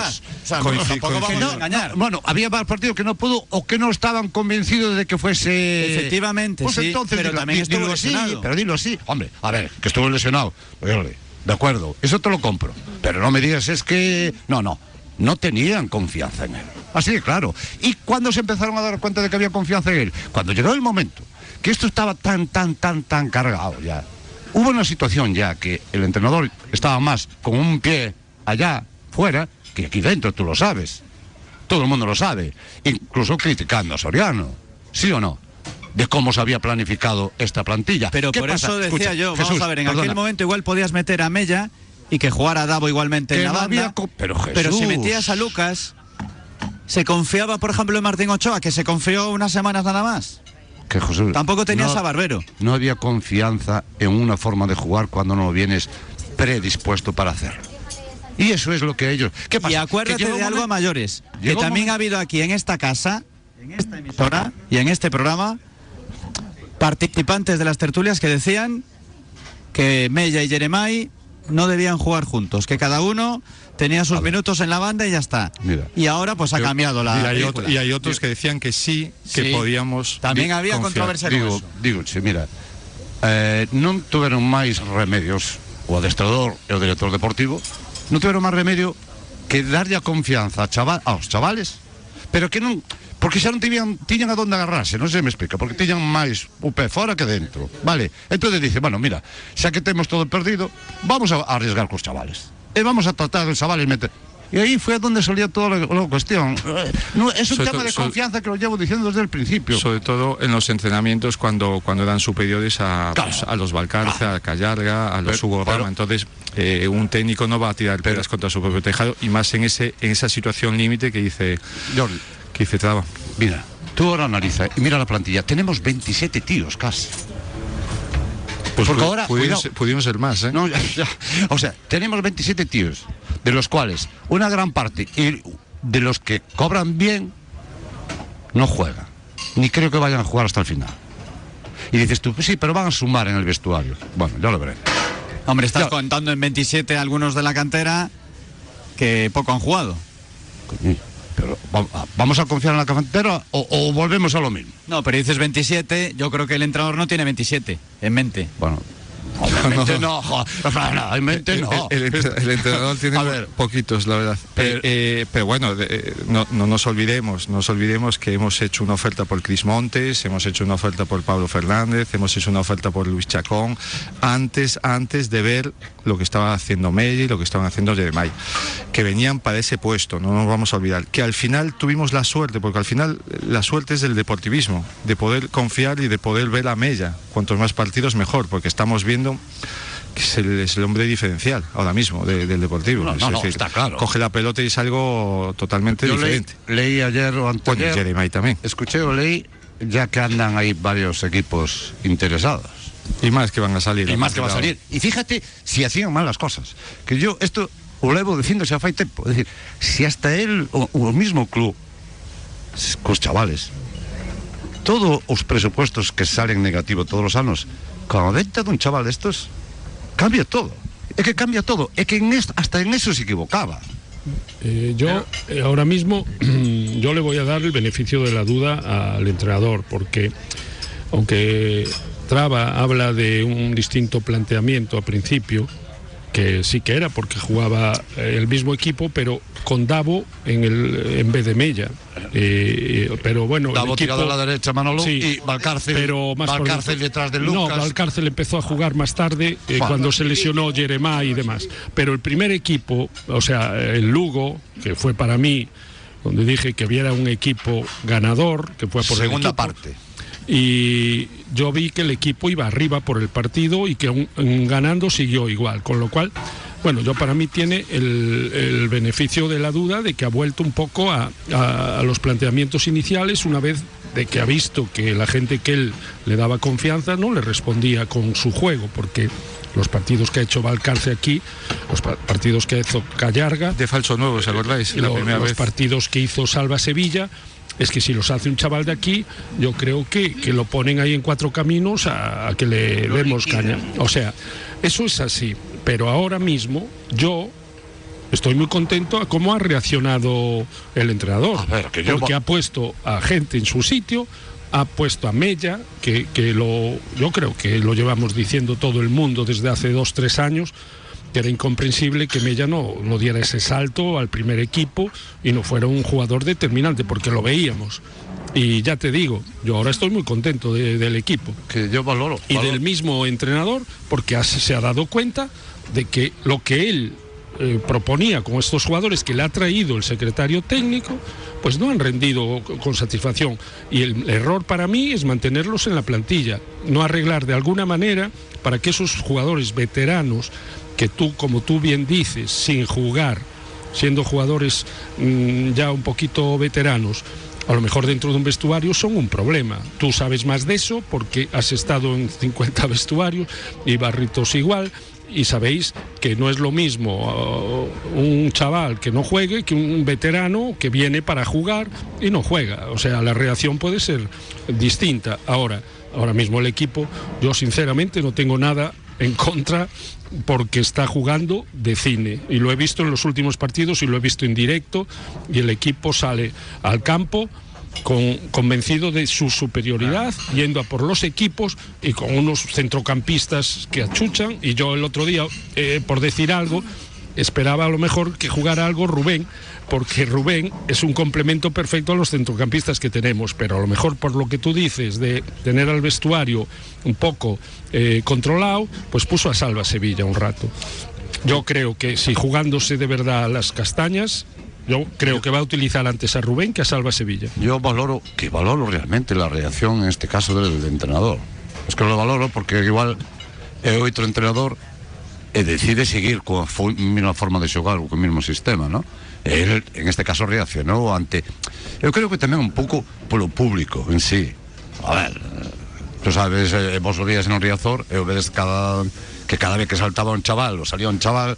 O sea, coincid- tampoco vamos a engañar. Bueno, había más partidos que no pudo o que no estaban convencidos de que fuese. Efectivamente, Pues sí, entonces pero dilo, también di- estuvo dilo así, pero dilo así. Hombre, a ver, que estuvo lesionado. Oye, de acuerdo, eso te lo compro. Pero no me digas, es que. No, no. No tenían confianza en él. Así de claro. ¿Y cuándo se empezaron a dar cuenta de que había confianza en él? Cuando llegó el momento que esto estaba tan, tan, tan, tan cargado ya. Hubo una situación ya que el entrenador estaba más con un pie allá, fuera, que aquí dentro, tú lo sabes. Todo el mundo lo sabe. Incluso criticando a Soriano. ¿Sí o no? De cómo se había planificado esta plantilla. Pero ¿Qué por pasa? eso decía Escucha, yo, vamos Jesús, a ver, en perdona. aquel momento igual podías meter a Mella y que jugara Davo igualmente Que en la no banda. había co- pero si Jesús. metías a Lucas, se confiaba, por ejemplo, en Martín Ochoa, que se confió unas semanas nada más. Que Tampoco tenías no- a Barbero. No había confianza en una forma de jugar cuando no vienes predispuesto para hacerlo. Y eso es lo que ellos. ¿Qué pasa? Y acuérdate de algo a mayores, que también ha habido aquí en esta casa, en esta emisora y en este programa, participantes de las tertulias que decían que Mella y Jeremai no debían jugar juntos, que cada uno tenía sus minutos en la banda y ya está. Mira. Y ahora pues ha cambiado la y, hay película. otro- y hay otros que decían que sí, que Sí. podíamos. También había confiar. controversia con digo, eso. digo, sí, mira, eh, non tuveron máis remedios o adestrador e o director deportivo non tuveron máis remedio que darlle a confianza a chaval, aos chavales pero que non porque xa non tiñan, tiñan a donde agarrarse, non se me explica, porque tiñan máis o pé fora que dentro, vale? Entonces dice, bueno, mira, xa que temos todo perdido, vamos a arriesgar cos chavales. E vamos a tratar os chavales meter E aí foi donde salía toda la, la cuestión. Eh, No, es un Sobre tema de confianza que lo llevo diciendo desde el principio. Sobre todo en los entrenamientos cuando, cuando eran superiores a, Claro. pues, a los Valcarce, a Callarga, a los Pero- Hugo pero- Rama. Entonces, eh, un técnico no va a tirar peras contra su propio tejado y más en ese en esa situación límite que dice Jordi, que dice Traba. Mira, tú ahora analiza y mira la plantilla. Tenemos 27 tíos casi. Pues porque ahora, pudieron, ser, pudieron ser más, ¿eh? No, ya, ya. O sea, tenemos 27 tíos, de los cuales una gran parte y de los que cobran bien no juegan. Ni creo que vayan a jugar hasta el final. Y dices tú, pues sí, pero van a sumar en el vestuario. Bueno, ya lo veré. Hombre, estás Ya. contando en 27 algunos de la cantera que poco han jugado. Pero vamos a confiar en la cantera o, o volvemos a lo mismo. No, pero dices 27, yo creo que el entrenador no tiene 27 en mente. Bueno, obviamente no, no, en mente no. El, el- el entrenador tiene A ver. poquitos, la verdad. Pero, eh, pero bueno, eh, no, no nos olvidemos, no nos olvidemos que hemos hecho una oferta por Cris Montes, hemos hecho una oferta por Pablo Fernández, hemos hecho una oferta por Luis Chacón, antes, antes de ver lo que estaba haciendo Melli, lo que estaban haciendo Jeremai, que venían para ese puesto, no nos vamos a olvidar, que al final tuvimos la suerte, porque al final eh, la suerte es del deportivismo, de poder confiar y de poder ver a Mella, cuantos más partidos mejor, porque estamos viendo que es el, es el hombre diferencial ahora mismo de- del deportivo. No, Es no, no, decir, está claro. Coge la pelota y es algo totalmente Yo leí, diferente. leí ayer o Bueno, antes. y Jeremai también. Escuché o leí ya que andan ahí varios equipos interesados. Y más que van a salir. Y más que va a salir. Y fíjate si hacían mal las cosas. Que yo esto o levo diciéndose a fai tempo. Es decir, si hasta él o, o el mismo club, cos chavales, todos os presupuestos que salen negativo todos os anos, a venta dun chaval destos, cambia todo. É que cambia todo. É que en esto, hasta en eso se equivocaba. Eh, yo eh, ahora mismo [CLEARS THROAT] yo le voy a dar el beneficio de la duda al entrenador porque aunque Traba habla de un distinto planteamiento a principio que sí que era porque jugaba eh, el mismo equipo pero con Davo en el en vez de Mella Eh, pero bueno el Davo equipo- tirado a la derecha, Manolo, Sí, y Valcárcel, pero más por Valcárcel dentro. detrás de No, Lucas. Valcárcel empezó a jugar más tarde, eh, Bueno. cuando se lesionó Jeremá y demás. Pero el primer equipo, o sea, el Lugo, que fue para mí, donde dije que hubiera un equipo ganador, que fue por el Segunda equipo, parte. Y yo vi que el equipo iba arriba por el partido y que aún ganando siguió igual, con lo cual, bueno, yo para mí tiene el, el beneficio de la duda de que ha vuelto un poco a, a- a los planteamientos iniciales una vez de que ha visto que la gente que él le daba confianza no le respondía con su juego, porque los partidos que ha hecho Valcarce aquí, los pa- partidos que hizo Callarga, De falso nuevo, ¿os acordáis? La lo- primera los vez. partidos que hizo Salva Sevilla es que si los hace un chaval de aquí, yo creo que, que lo ponen ahí en cuatro caminos a, a que le demos caña. O sea, eso es así. Pero ahora mismo yo estoy muy contento a cómo ha reaccionado el entrenador. Ver, que yo porque ha puesto a gente en su sitio, ha puesto a Mella, que, que lo, yo creo que lo llevamos diciendo todo el mundo desde hace dos, tres años, era incomprensible que Mella no, no diera ese salto al primer equipo y no fuera un jugador determinante, porque lo veíamos. Y ya te digo, yo ahora estoy muy contento de- del equipo Que yo valoro. y valoro. del mismo entrenador, porque se ha dado cuenta de que lo que él eh, proponía con estos jugadores que le ha traído el secretario técnico, pues no han rendido co- con satisfacción. Y el error para mí es mantenerlos en la plantilla, no arreglar de alguna manera para que esos jugadores veteranos, que tú, como tú bien dices, sin jugar, siendo jugadores mm, ya un poquito veteranos, a lo mejor dentro de un vestuario son un problema. Tú sabes más de eso porque has estado en 50 [LAUGHS] vestuarios y Barritos igual. Y sabéis que no es lo mismo uh, un chaval que no juegue que un veterano que viene para jugar y no juega. O sea, la reacción puede ser distinta. Ahora, ahora mismo el equipo, yo sinceramente no tengo nada en contra porque está jugando de cine y lo he visto en los últimos partidos y lo he visto en directo y el equipo sale al campo con, convencido de su superioridad, yendo a por los equipos y con unos centrocampistas que achuchan. Y yo el otro día, eh, por decir algo, esperaba a lo mejor que jugara algo Rubén, porque Rubén es un complemento perfecto a los centrocampistas que tenemos, pero a lo mejor por lo que tú dices de tener al vestuario un poco eh, controlado, pues puso a Salva Sevilla un rato. Yo creo que si jugándose de verdad las castañas, yo creo que va a utilizar antes a Rubén que a Salva Sevilla. Yo valoro, que valoro realmente la reacción en este caso del, del entrenador. Es que lo valoro porque igual é outro entrenador e decide seguir coa fo- mesma forma de xogar ou co mesmo sistema, ¿no? El, en este caso, reaccionou ante... Eu creo que tamén un pouco polo público en sí. A ver, tú sabes, eh, vos o días en o Riazor e o vedes cada, que cada vez que saltaba un chaval ou salía un chaval,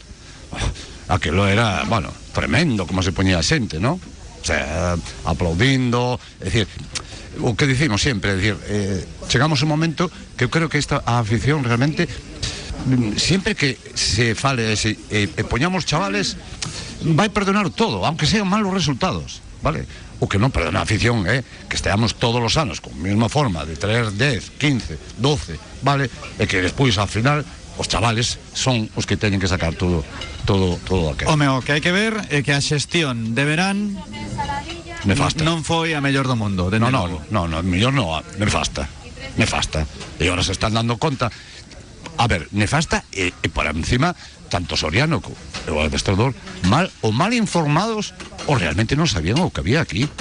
aquilo era, bueno, tremendo como se poñía a xente, ¿no? O sea, aplaudindo, é dicir, o que dicimos sempre, é dicir, eh, un momento que eu creo que esta afición realmente mm, sempre que se fale e, chavales vai perdonar todo, aunque sean malos resultados, vale? O que non perdona a afición, eh? que esteamos todos os anos con mesma forma de 3, 10, 15, 12, vale? E que despois ao final os chavales son os que teñen que sacar todo todo todo. Home, o que hai que ver é que a xestión de verán Nefasta. non foi a mellor do mundo, de No, no, no, no, mellor no, nefasta. Nefasta. E ahora se están dando conta A ver, nefasta e, e por encima tanto Soriano co o adestrador mal o mal informados o realmente non sabían o que había aquí.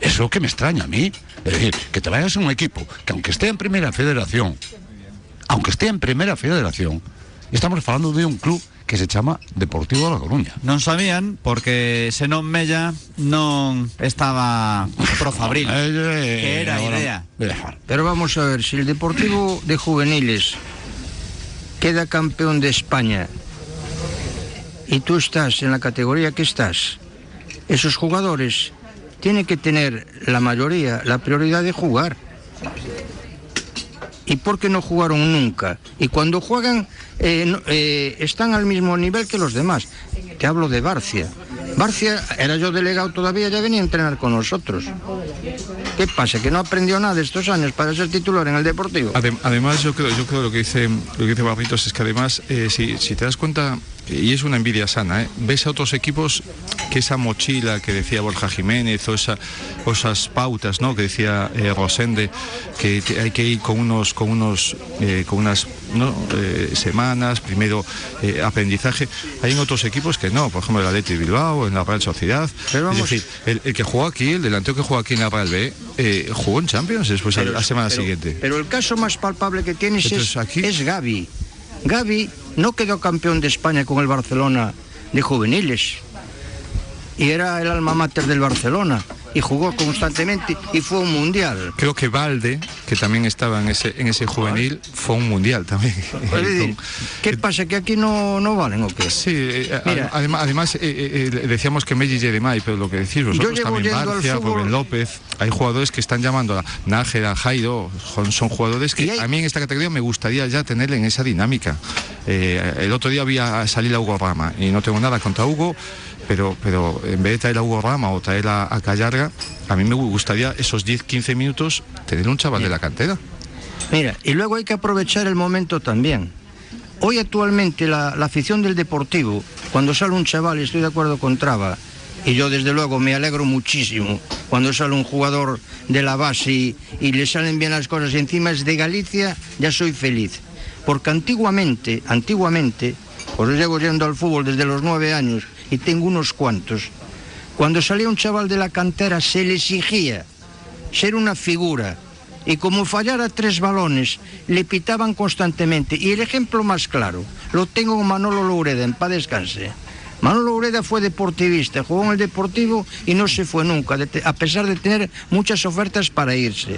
Eso é o que me extraña a mí. Es decir, que te vayas a un equipo que aunque esté en primera federación, aunque esté en primera federación, estamos falando de un club que se chama Deportivo de La Coruña. Non sabían porque senón Mella non estaba pro Fabril. [LAUGHS] que era a idea. Pero vamos a ver, si el Deportivo de Juveniles queda campeón de España y tú estás en la categoría que estás, esos jugadores tienen que tener la mayoría la prioridad de jugar. ¿Y por qué no jugaron nunca? Y cuando juegan eh, eh, están al mismo nivel que los demás. Te hablo de Barcia. Barcia, era yo delegado todavía, ya venía a entrenar con nosotros. ¿Qué pasa? ¿Que no aprendió nada estos años para ser titular en el Deportivo? Adem- Además, yo creo, yo creo lo que dice lo que dice Barritos es que además, eh, si, si te das cuenta, y es una envidia sana, ¿eh? ves a otros equipos que esa mochila que decía Borja Jiménez o, esa, o esas pautas ¿no? que decía eh, Rosende, que hay que ir con unos, con unos, eh, con unas ¿no? eh, semanas, primero aprendizaje. Hay en otros equipos que no, por ejemplo el Atleti Bilbao, en la Real Sociedad. Pero es vamos- decir, el, el que jugó aquí, el delantero que jugó aquí en la Real B, jugó en Champions después a la semana pero- siguiente. Pero el caso más palpable que tienes es, aquí- es Gaby. Gaby no quedó campeón de España con el Barcelona de juveniles. Y era el alma mater del Barcelona. Y jugó constantemente y fue un mundial. Creo que Valde, que también estaba en ese, en ese juvenil, fue un mundial también. [LAUGHS] Es decir, ¿Qué pasa? ¿Que aquí no, no valen o qué? Sí, eh, Mira. además, además eh, eh, eh, decíamos que Melli y Demay, pero lo que decís vosotros llevo también, fútbol- Rubén López, hay jugadores que están llamando a Nájera, Jairo, son, jugadores que hay- a mí en esta categoría me gustaría ya tener en esa dinámica. Eh, el otro día había salir a Hugo Rama y no tengo nada contra Hugo, pero, pero en vez de traer a Hugo Rama o traer a, a Callarga, a mí me gustaría esos 10-15 minutos tener un chaval de la cantera. Mira, y luego hay que aprovechar el momento también. Hoy actualmente la, afición del Deportivo, cuando sale un chaval, estoy de acuerdo con Traba, y yo desde luego me alegro muchísimo cuando sale un jugador de la base y, y le salen bien las cosas y encima es de Galicia, ya soy feliz. Porque antiguamente, antiguamente, pues yo llevo yendo al fútbol desde los nueve años y tengo unos cuantos, cuando salía un chaval de la cantera se le exigía ser una figura. Y como fallara tres balones, le pitaban constantemente. Y el ejemplo más claro lo tengo con Manolo Loureda, en paz descanse. Manolo Loureda fue deportivista, jugó en el Deportivo y no se fue nunca, a pesar de tener muchas ofertas para irse.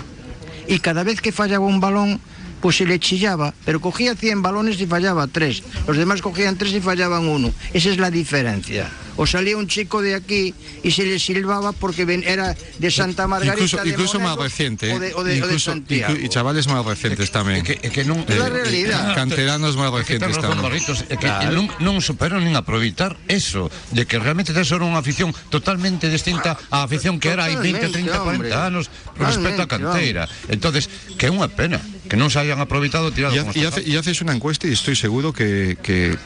Y cada vez que fallaba un balón, pues se le chillaba, pero cogía 100 balones y fallaba tres. Los demás cogían tres y fallaban uno. Esa es la diferencia. O salía un chico de aquí y se le silbaba porque ven- era de Santa Margarita. Incluso, de incluso más Monedo, reciente, o de, ¿eh? o de- o de Incluso- Santiago. y chavales más recientes también. que, que non, É a realidad. Canteranos más que recientes también. Barritos, é que non, non superan nin aproveitar eso, de que realmente tes ahora unha afición totalmente distinta á afición que era hai 20, 30, 40 Totalmente, anos respecto á canteira. Entonces, que é unha pena que non se hayan aproveitado tirado Y, y hace- y haces una encuesta y estoy seguro que, que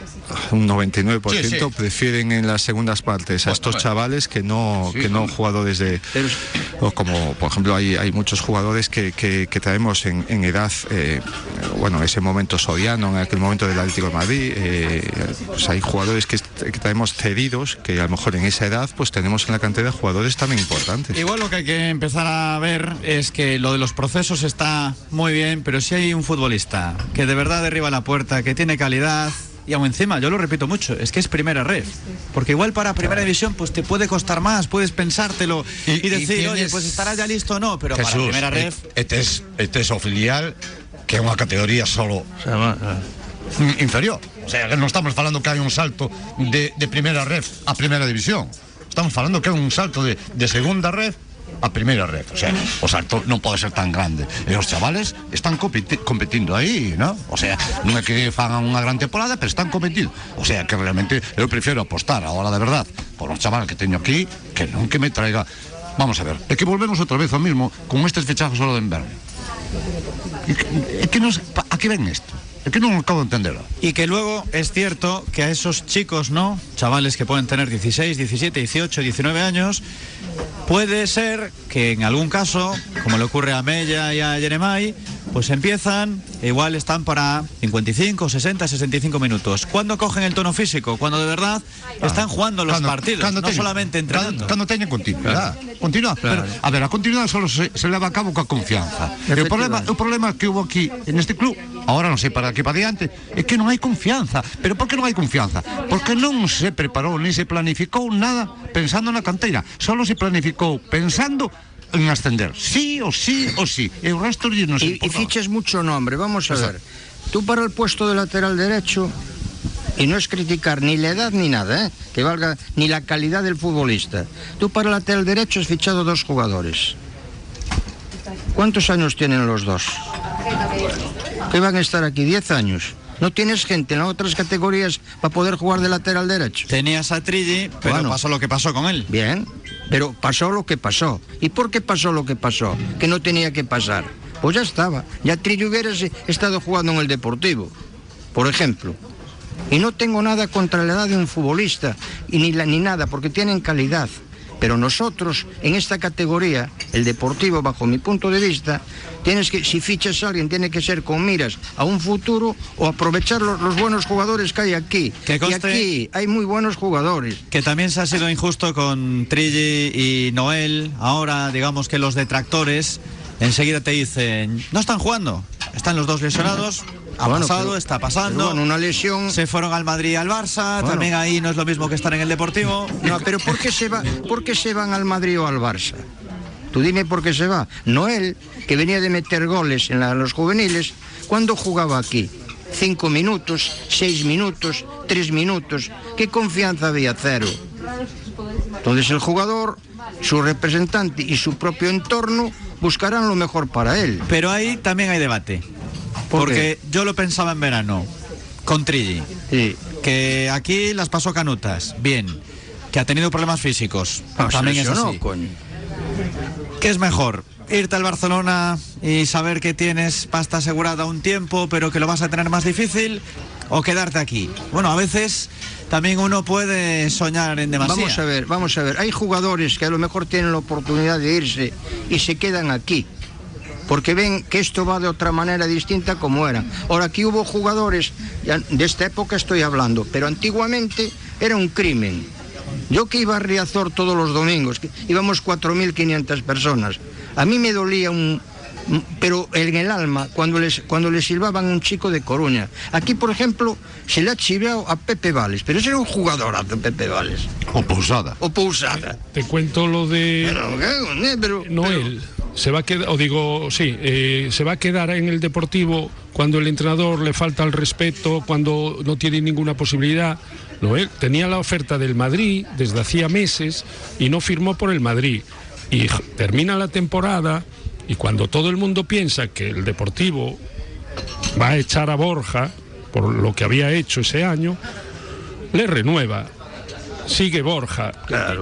un 99% Sí, sí. prefieren en las segundas partes a estos chavales que no, que no hombre. jugadores de... Pero- o como, por ejemplo, hay, hay muchos jugadores que, que, que traemos en, en edad, eh, bueno, ese momento Soriano, en aquel momento del Atlético de Madrid, eh, pues hay jugadores que, que traemos cedidos, que a lo mejor en esa edad pues tenemos en la cantera jugadores también importantes. Igual lo que hay que empezar a ver es que lo de los procesos está muy bien, pero si hay un futbolista que de verdad derriba la puerta, que tiene calidad, y aún encima, yo lo repito mucho, es que es primera red. Porque igual para primera división pues te puede costar más, puedes pensártelo y, Y- y decir, tienes- oye, pues estará ya listo o no, pero para primera red... e, e tes, e tes o filial que é unha categoría solo mm, inferior. O sea, que non estamos falando que hai un salto de, de primeira red a primeira división. Estamos falando que é un salto de, de segunda red a primeira red. O sea, o salto non pode ser tan grande. E os chavales están competi aí, ¿no? O sea, non é que fagan unha gran temporada, pero están competindo. O sea, que realmente eu prefiero apostar a hora de verdad por os chavales que teño aquí que non que me traiga Vamos a ver, é que volvemos outra vez ao mismo con estes fechazos solo de inverno. Que, nos, a que ven isto? É que non acabo de entenderlo. Y que luego es cierto que a esos chicos, ¿no? Chavales que pueden tener 16, 17, 18, 19 años, puede ser que en algún caso, como le ocurre a Mella y a Jeremai, pues empiezan, e igual están para 55, 60, 65 minutos. ¿Cuándo cogen el tono físico? Cuando de verdad están jugando los partidos, cando no teñen- solamente entrenando. Teñen continuidade. Continua, Claro. pero, a ver, a continuidade solo se, se leva a cabo coa confianza. E o problema, o problema que hubo aquí en este club, ahora non sei para aquí para diante, é que non hai confianza. Pero por que non hai confianza? Porque non se preparou ni se planificou nada pensando na canteira. Solo se planificou pensando en ascender. Sí o sí o sí. E o resto non nos Y, y importa. fichas mucho nombre, vamos a ver. Tú para el puesto de lateral derecho, y no es criticar ni la edad ni nada, ¿eh? que valga ni la calidad del futbolista. Tú para el lateral derecho has fichado dos jugadores. ¿Cuántos años tienen los dos? Que van a estar aquí 10 años. No tienes gente en las otras categorías para poder jugar de lateral derecho. Tenías a Trilli, pero Bueno. pasó lo que pasó con él. Bien, pero pasó lo que pasó. ¿Y por qué pasó lo que pasó? Que no tenía que pasar. Pues ya estaba. Ya Trillo hubiera estado jugando en el Deportivo, por ejemplo. Y no tengo nada contra la edad de un futbolista, y ni, la, ni nada, porque tienen calidad. Pero nosotros, en esta categoría, el deportivo, bajo mi punto de vista, tienes que, si fichas a alguien, tiene que ser con miras a un futuro o aprovechar los, los buenos jugadores que hay aquí. Que y aquí hay muy buenos jugadores. Que también se ha sido injusto con Trilli y Noel. Ahora, digamos que los detractores enseguida te dicen, no están jugando, están los dos lesionados. Ha Bueno, pasado, pero- está pasando. bueno, una lesión. Se fueron al Madrid y al Barça. Bueno. También ahí no es lo mismo que estar en el Deportivo. No, pero ¿por qué, se va, ¿por qué se van al Madrid o al Barça? Tú dime por qué se va. Noel, que venía de meter goles en la- los juveniles, ¿cuándo jugaba aquí? Cinco minutos, seis minutos, tres minutos. ¿Qué confianza había? Cero. Entonces el jugador, su representante y su propio entorno buscarán lo mejor para él. Pero ahí también hay debate. ¿Por Porque yo lo pensaba en verano, con Trilli. Sí. Que aquí las pasó canutas, bien. Que ha tenido problemas físicos. Ah, también es así. ¿Qué es mejor? Irte al Barcelona y saber que tienes pasta asegurada un tiempo, pero que lo vas a tener más difícil, o quedarte aquí. Bueno, a veces también uno puede soñar en demasía. Vamos a ver, vamos a ver. Hay jugadores que a lo mejor tienen la oportunidad de irse y se quedan aquí. Porque ven que esto va de otra manera distinta como era. Ahora, aquí hubo jugadores, de esta época estoy hablando, pero antiguamente era un crimen. Yo que iba a Riazor todos los domingos, que íbamos 4.500 personas, a mí me dolía un... Pero en el alma, cuando les, cuando le silbaban un chico de Coruña. Aquí, por ejemplo, se le ha chiveado a Pepe Vales, pero ese era un jugadorazo, Pepe Vales. O Pousada. O Pousada. Te cuento lo de Pero. Eh, pero- Noel. Se va a quedar, o digo, sí, eh, se va a quedar en el Deportivo cuando el entrenador le falta el respeto, cuando no tiene ninguna posibilidad. Noel tenía la oferta del Madrid desde hacía meses y no firmó por el Madrid. Y termina la temporada y cuando todo el mundo piensa que el Deportivo va a echar a Borja por lo que había hecho ese año, le renueva. Sigue Borja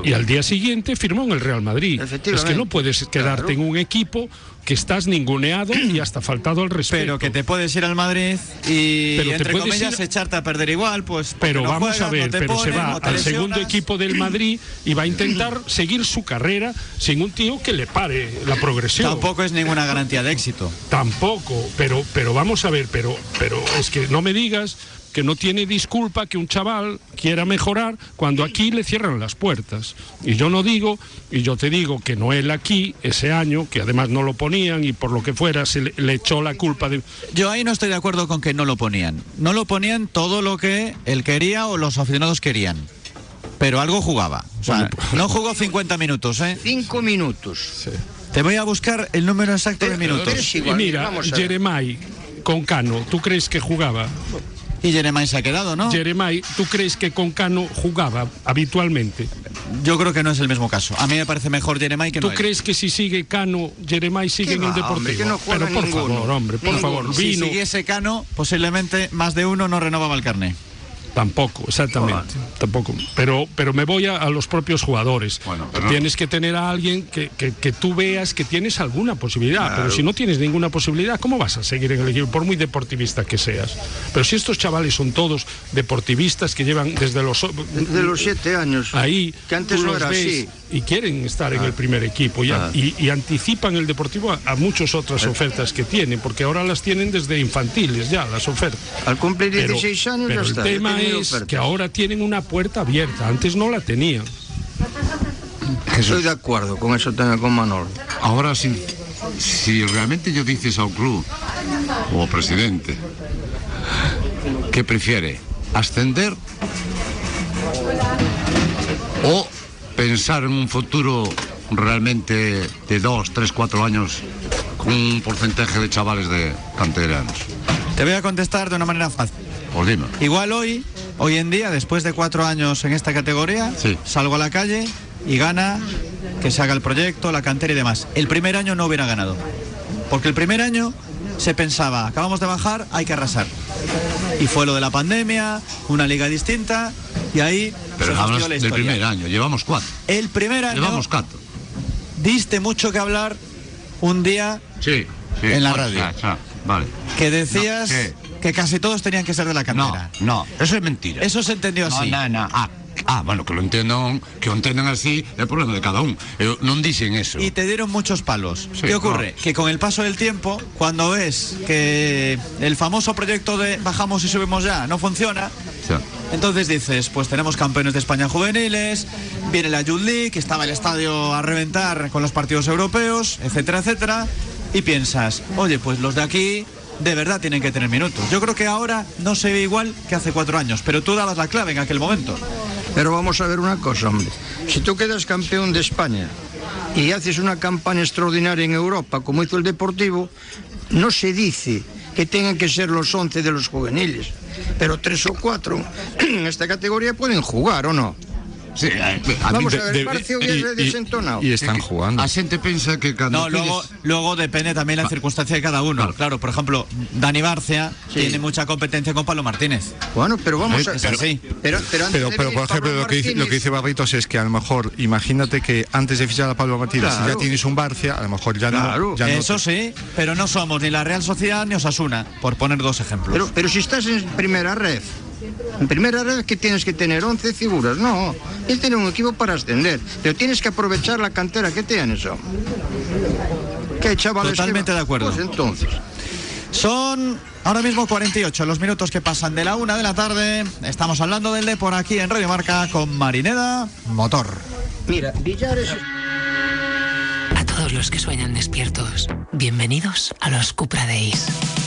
y al día siguiente firmó en el Real Madrid. Es que no puedes quedarte en un equipo que estás ninguneado y hasta faltado al respeto. Pero que te puedes ir al Madrid y, Pero entre comillas, ir- echarte a perder igual, pues. Pero no vamos a ver, pero se va no al segundo equipo del Madrid y va a intentar [CLEARS THROAT] seguir su carrera sin un tío que le pare la progresión. Tampoco es ninguna garantía de éxito. Tampoco, pero, pero vamos a ver, pero, pero es que no me digas que no tiene disculpa que un chaval quiera mejorar cuando aquí le cierran las puertas. Y yo no digo, y yo te digo que Noel aquí, ese año, que además no lo ponían y por lo que fuera se le, le echó la culpa de... Yo ahí no estoy de acuerdo con que no lo ponían. No lo ponían todo lo que él quería o los aficionados querían. Pero algo jugaba. O sea, no jugó 50 minutos, ¿eh? Cinco minutos. Te voy a buscar el número exacto de minutos. Y mira, Jeremai con Cano, ¿tú crees que jugaba? Y Jeremai se ha quedado, ¿no? Jeremai, ¿tú crees que con Cano jugaba habitualmente? yo creo que no es el mismo caso. A mí me parece mejor Jeremai que ¿Tú no él. crees que si sigue Cano, Jeremai sigue en el va, hombre, Deportivo? que no juega Pero por ninguno. favor, hombre, por Ninguno. favor, Si siguiese Cano, posiblemente más de uno no renovaba el carné. Tampoco, exactamente. Tampoco. Pero, pero me voy a, a los propios jugadores. Bueno, pero no- tienes que tener a alguien que, que- que tú veas que tienes alguna posibilidad. Pero si no tienes ninguna posibilidad, ¿cómo vas a seguir en el equipo? Por muy deportivista que seas. Pero si estos chavales son todos deportivistas que llevan desde los. De los siete años. Ahí Que antes no era así. y quieren estar en el primer equipo y, Ah. y- y anticipan el deportivo a, a muchas otras ofertas que tienen, porque ahora las tienen desde infantiles ya, las ofertas. Al cumplir Pero- 16 años pero ya está. El ya tema es que ahora tienen una puerta abierta, antes no la tenían. Estoy de acuerdo con eso también con Manolo. Ahora, si, si realmente yo dices al club o al presidente que prefiere ascender o pensar en un futuro realmente de dos, tres, cuatro años con un porcentaje de chavales de canteranos. Te voy a contestar de una manera fácil. Igual hoy, hoy en día, después de cuatro años en esta categoría, Sí. salgo a la calle y gana que se haga el proyecto, la cantera y demás. El primer año no hubiera ganado. Porque el primer año se pensaba, acabamos de bajar, hay que arrasar. Y fue lo de la pandemia, una liga distinta, y ahí Pero se hablas la del primer año, llevamos cuatro. El primer año Llevamos cuatro. diste mucho que hablar un día Sí, sí. En la radio. vale. que decías. Que casi todos tenían que ser de la No, cantera. no, eso es mentira. Eso se entendió No, así. no, no. Ah, ah, bueno, que lo entiendan, que lo entiendan así, é problema de cada un. Eu non dicen eso. Y te dieron muchos palos. Sí, ¿Qué ocurre? Que con el paso del tiempo, cuando ves que el famoso proyecto de bajamos y subimos ya no funciona, entonces dices, pues tenemos campeones de España juveniles, viene la Youth League, estaba el estadio a reventar con los partidos europeos, etcétera, etcétera, y piensas, oye, pues los de aquí de verdad tienen que tener minutos. Yo creo que ahora no se ve igual que hace cuatro años, pero tú dabas la clave en aquel momento. Pero vamos a ver una cosa, hombre. Si tú quedas campeón de España y haces una campaña extraordinaria en Europa, como hizo el Deportivo, no se dice que tengan que ser los 11 de los juveniles, pero tres o cuatro en esta categoría pueden jugar, ¿o no? Sí, a Vamos de- a ver, es desentonado. Y están jugando. A xente pensa que No, luego, luego depende también la circunstancia de cada uno. Claro, por ejemplo, Dani Barcia Sí. tiene mucha competencia con Pablo Martínez. Bueno, pero vamos Eh, a... Así. Pero, pero, antes Pero, pero por ejemplo, lo que, dice, lo que dice Barritos es que a lo mejor, imagínate que antes de fichar a Pablo Martínez, si ya tienes un Barcia, a lo mejor ya Claro. no. Ya Eso sí, pero no somos ni la Real Sociedad ni Osasuna, por poner dos ejemplos. Pero, pero si estás en primera red, en primera red que tienes que tener 11 figuras, no, tienes que tener un equipo para ascender, pero tienes que aprovechar la cantera que tienes. ¿Qué chavales? Totalmente de acuerdo. Pues entonces, Son ahora mismo 48 los minutos que pasan de la una de la tarde. Estamos hablando del de por aquí en Radio Marca con Marineda Motor. mira, Villares... A todos los que sueñan despiertos, bienvenidos a los Cupra Days.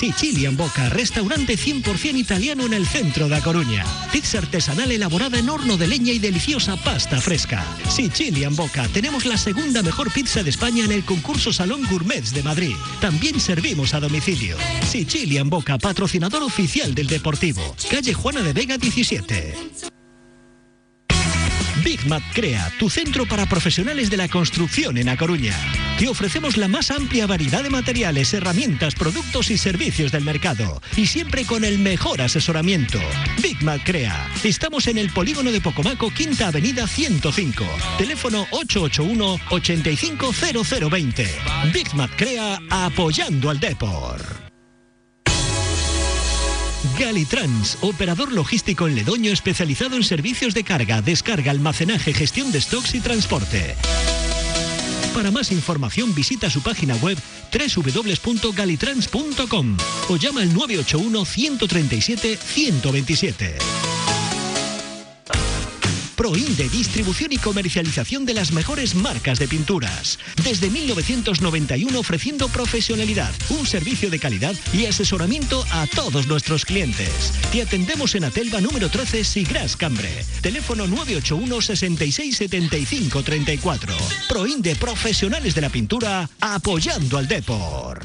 Sicilian Boca, restaurante 100% italiano en el centro de A Coruña. Pizza artesanal elaborada en horno de leña y deliciosa pasta fresca. Sicilian Boca, tenemos la segunda mejor pizza de España en el concurso Salón Gourmets de Madrid. También servimos a domicilio. Sicilian Boca, patrocinador oficial del Deportivo. Calle Juana de Vega 17. Big Mat Crea, tu centro para profesionales de la construcción en A Coruña. Te ofrecemos la más amplia variedad de materiales, herramientas, productos y servicios del mercado. Y siempre con el mejor asesoramiento. Big Mat Crea. Estamos en el polígono de Pocomaco, Quinta Avenida 105. Teléfono 881-850020. Big Mat Crea, apoyando al Depor. Galitrans, operador logístico en Ledoño especializado en servicios de carga, descarga, almacenaje, gestión de stocks y transporte. Para más información visita su página web www.galitrans.com o llama al 981 137 127. Proinde, distribución y comercialización de las mejores marcas de pinturas. Desde 1991 ofreciendo profesionalidad, un servicio de calidad y asesoramiento a todos nuestros clientes. Te atendemos en Atelva número 13 Sigras Cambre. Teléfono 981 66 75 34. Proinde, profesionales de la pintura, apoyando al Depor.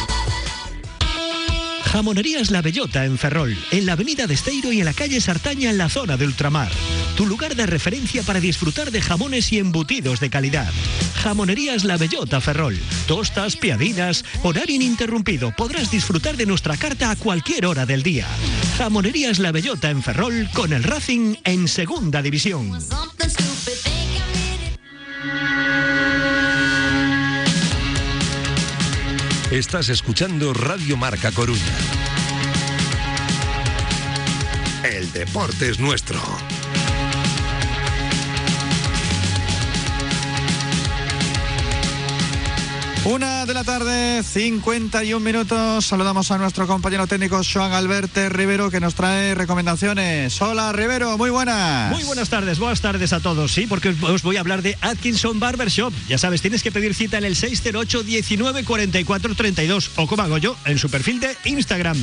Jamonerías La Bellota en Ferrol, en la avenida de Esteiro y en la calle Sartaña en la zona de ultramar. Tu lugar de referencia para disfrutar de jamones y embutidos de calidad. Jamonerías La Bellota Ferrol. Tostas, piadinas, horario ininterrumpido. Podrás disfrutar de nuestra carta a cualquier hora del día. Jamonerías La Bellota en Ferrol con el Racing en Segunda División. Estás escuchando Radio Marca Coruña. El deporte es nuestro. Una de la tarde, 51 minutos. Saludamos a nuestro compañero técnico Joan Alberto Rivero que nos trae recomendaciones. Hola Rivero, muy buenas. Muy buenas tardes, buenas tardes a todos, sí, porque os voy a hablar de Atkinson Barbershop. Ya sabes, tienes que pedir cita en el 608 19 44 32 o como hago yo, en su perfil de Instagram.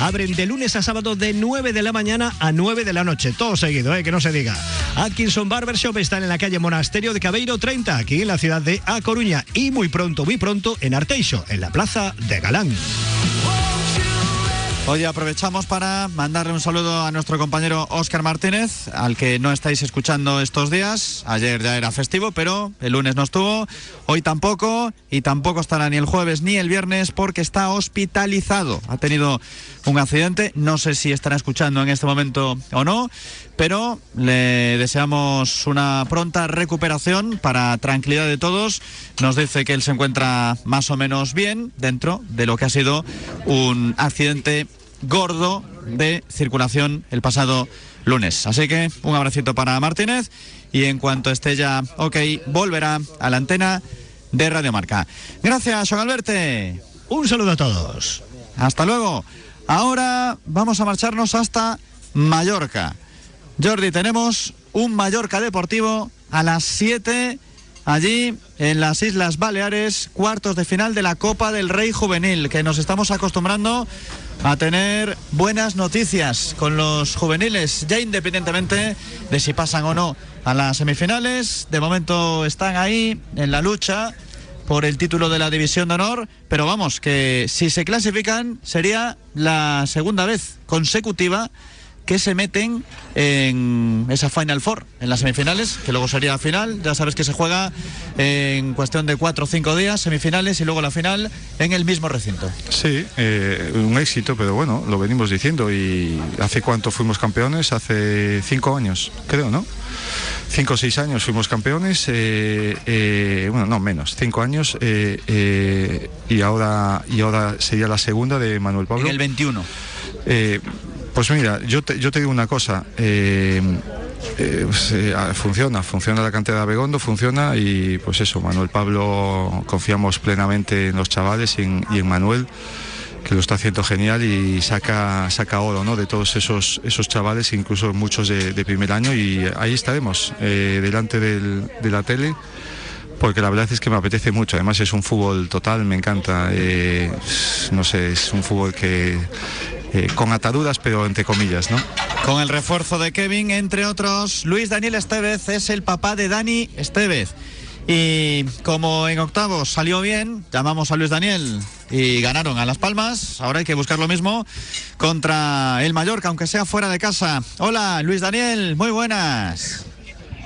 Abren de lunes a sábado de 9 de la mañana a 9 de la noche, todo seguido, eh, que no se diga. Atkinson Barbershop está en la calle Monasterio de Cabeiro 30, aquí en la ciudad de A Coruña y muy pronto, muy pronto en Arteixo, en la plaza de Galán. Hoy aprovechamos para mandarle un saludo a nuestro compañero Óscar Martínez, al que no estáis escuchando estos días. Ayer ya era festivo, pero el lunes no estuvo, hoy tampoco, y tampoco estará ni el jueves ni el viernes porque está hospitalizado. Ha tenido un accidente, no sé si estará escuchando en este momento o no, pero le deseamos una pronta recuperación para tranquilidad de todos. Nos dice que él se encuentra más o menos bien dentro de lo que ha sido un accidente gordo de circulación el pasado lunes. Así que un abracito para Martínez y en cuanto esté ya ok, volverá a la antena de Radio Marca. Gracias, Juan Alberto. Un saludo a todos. Hasta luego. Ahora vamos a marcharnos hasta Mallorca. Jordi, tenemos un Mallorca Deportivo a las 7 allí en las Islas Baleares, cuartos de final de la Copa del Rey Juvenil, que nos estamos acostumbrando a tener buenas noticias con los juveniles, ya independientemente de si pasan o no a las semifinales. De momento están ahí en la lucha por el título de la División de Honor, pero vamos, que si se clasifican sería la segunda vez consecutiva que se meten en esa Final Four, en las semifinales, que luego sería la final. Ya sabes que se juega en cuestión de cuatro o cinco días, semifinales y luego la final en el mismo recinto. Sí, eh, un éxito, pero bueno, lo venimos diciendo. ¿Y hace cuánto fuimos campeones? Hace cinco años, creo, ¿no? Cinco o seis años fuimos campeones, eh, eh, bueno, no menos, cinco años, y, ahora, y ahora sería la segunda de Manuel Pablo. En el 21. Pues mira, yo te, yo te digo una cosa. eh, eh, pues, eh, ah, funciona, funciona la cantera de Abegondo, funciona y pues eso, Manuel Pablo, confiamos plenamente en los chavales y en, Manuel, que lo está haciendo genial y saca, saca oro ¿no? de todos esos, esos chavales, incluso muchos de, primer año y ahí estaremos, delante del- de la tele. Porque la verdad es que me apetece mucho. Además es un fútbol total, me encanta. no sé, es un fútbol que eh, con ataduras, pero entre comillas, ¿no? Con el refuerzo de Kevin, entre otros, Luis Daniel Estevez es el papá de Dani Estevez. Y como en octavos salió bien, llamamos a Luis Daniel y ganaron a Las Palmas. Ahora hay que buscar lo mismo contra el Mallorca, aunque sea fuera de casa. Hola, Luis Daniel, muy buenas.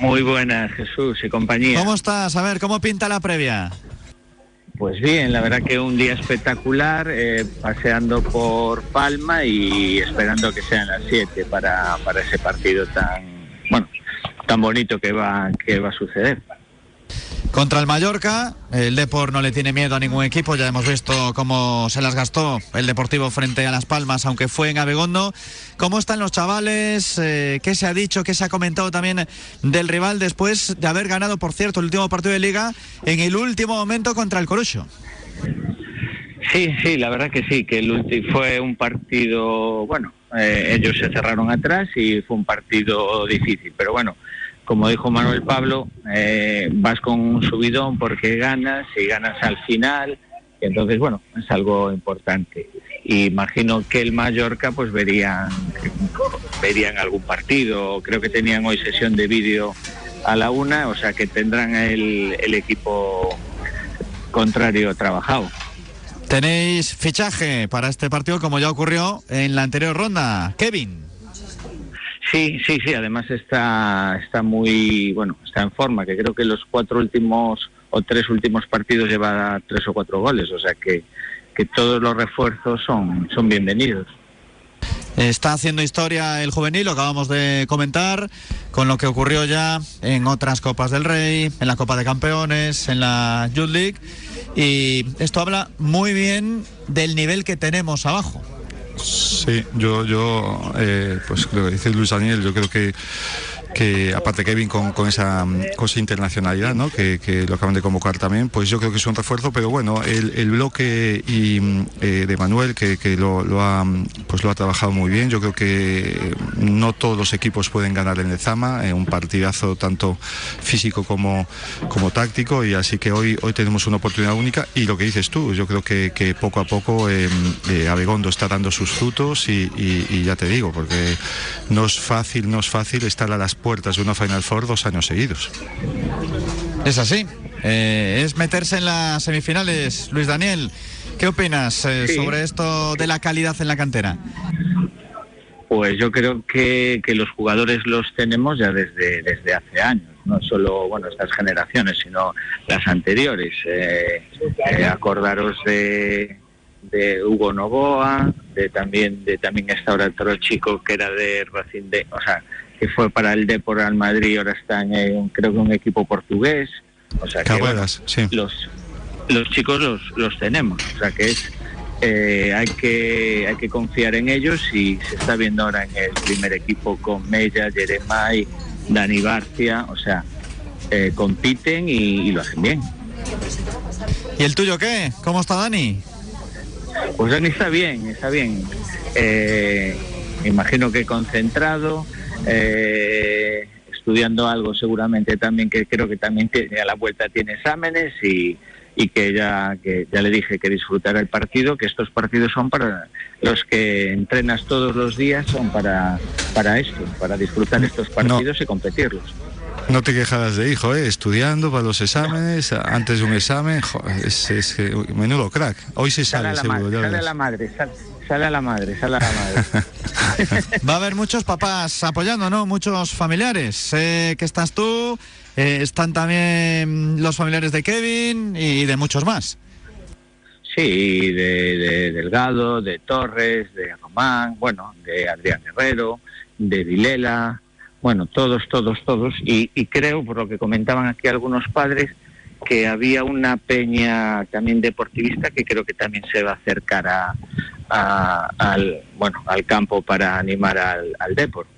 Muy buenas, Jesús y compañía. ¿Cómo estás? A ver, ¿cómo pinta la previa? Pues bien, la verdad que un día espectacular, eh, paseando por Palma y esperando que sean las 7 para, para ese partido tan, bueno, tan bonito que va, que va a suceder. Contra el Mallorca, el Depor no le tiene miedo a ningún equipo, ya hemos visto cómo se las gastó el Deportivo frente a Las Palmas, aunque fue en Abegondo. ¿Cómo están los chavales? Eh, ¿Qué se ha dicho? ¿Qué se ha comentado también del rival después de haber ganado, por cierto, el último partido de liga en el último momento contra el Corucho? Sí, sí, la verdad que sí, que el último fue un partido, bueno, eh, ellos se cerraron atrás y fue un partido difícil, pero bueno, como dijo Manuel Pablo, eh, vas con un subidón porque ganas y ganas al final, entonces bueno, es algo importante. Y imagino que el Mallorca pues verían, verían algún partido, creo que tenían hoy sesión de vídeo a la una, o sea que tendrán el, el equipo contrario trabajado. Tenéis fichaje para este partido como ya ocurrió en la anterior ronda. Kevin. Sí, sí, sí, además está, está muy, bueno, está en forma, que creo que los cuatro últimos o tres últimos partidos lleva tres o cuatro goles, o sea que, que todos los refuerzos son, son bienvenidos. Está haciendo historia el juvenil, lo acabamos de comentar, con lo que ocurrió ya en otras Copas del Rey, en la Copa de Campeones, en la Youth League. Y esto habla muy bien del nivel que tenemos abajo. Sí, yo, yo eh, pues lo que dice Luis Daniel, yo creo que que aparte Kevin con, con esa cosa internacionalidad ¿no? que, lo acaban de convocar también, pues yo creo que es un refuerzo, pero bueno, el, el bloque y, eh, de Manuel que, que lo, ha, pues lo ha trabajado muy bien, yo creo que no todos los equipos pueden ganar en el Zama, eh, un partidazo tanto físico como, como táctico y así que hoy, hoy tenemos una oportunidad única y lo que dices tú, yo creo que, que poco a poco eh, Abegondo está dando sus frutos y, y ya te digo, porque no es fácil, no es fácil estar a las puertas de una Final Four dos años seguidos. Es así. Eh, es meterse en las semifinales. Luis Daniel, ¿qué opinas eh, sí. sobre esto de la calidad en la cantera? Pues yo creo que, que, los jugadores los tenemos ya desde, desde hace años, no solo bueno estas generaciones, sino las anteriores. Eh, acordaros de, de Hugo Novoa, de también de también está ahora otro chico que era de Racing de, o sea, que fue para el Depor al Madrid, ahora está en creo que un equipo portugués. O sea que bueno, sí. los, los chicos los, los tenemos. O sea que es eh, hay que hay que confiar en ellos y se está viendo ahora en el primer equipo con Mella, Jeremai, Dani Barcia, o sea, eh, compiten y, y, lo hacen bien. ¿Y el tuyo qué? ¿Cómo está Dani? Pues Dani está bien, está bien. Eh, imagino que concentrado, eh, estudiando algo seguramente también que creo que también tiene, a la vuelta tiene exámenes y, y que ya que ya le dije que disfrutara el partido que estos partidos son para los que entrenas todos los días son para para esto para disfrutar estos partidos no. y competirlos no te quejarás de hijo, ¿eh? estudiando para los exámenes, antes de un examen, es, menudo crack. Hoy se sale, sale seguro. Madre, sale a la madre, sale, sale, a la madre, sale a la madre. [LAUGHS] Va a haber muchos papás apoyando, ¿no? Muchos familiares. Sé que estás tú, eh, están también los familiares de Kevin y de muchos más. Sí, de, de Delgado, de Torres, de Román, bueno, de Adrián Herrero, de Vilela, bueno, todos, todos, todos, y, y, creo, por lo que comentaban aquí algunos padres, que había una peña también deportivista que creo que también se va a acercar a, a, al, bueno, al campo para animar al, al deporte.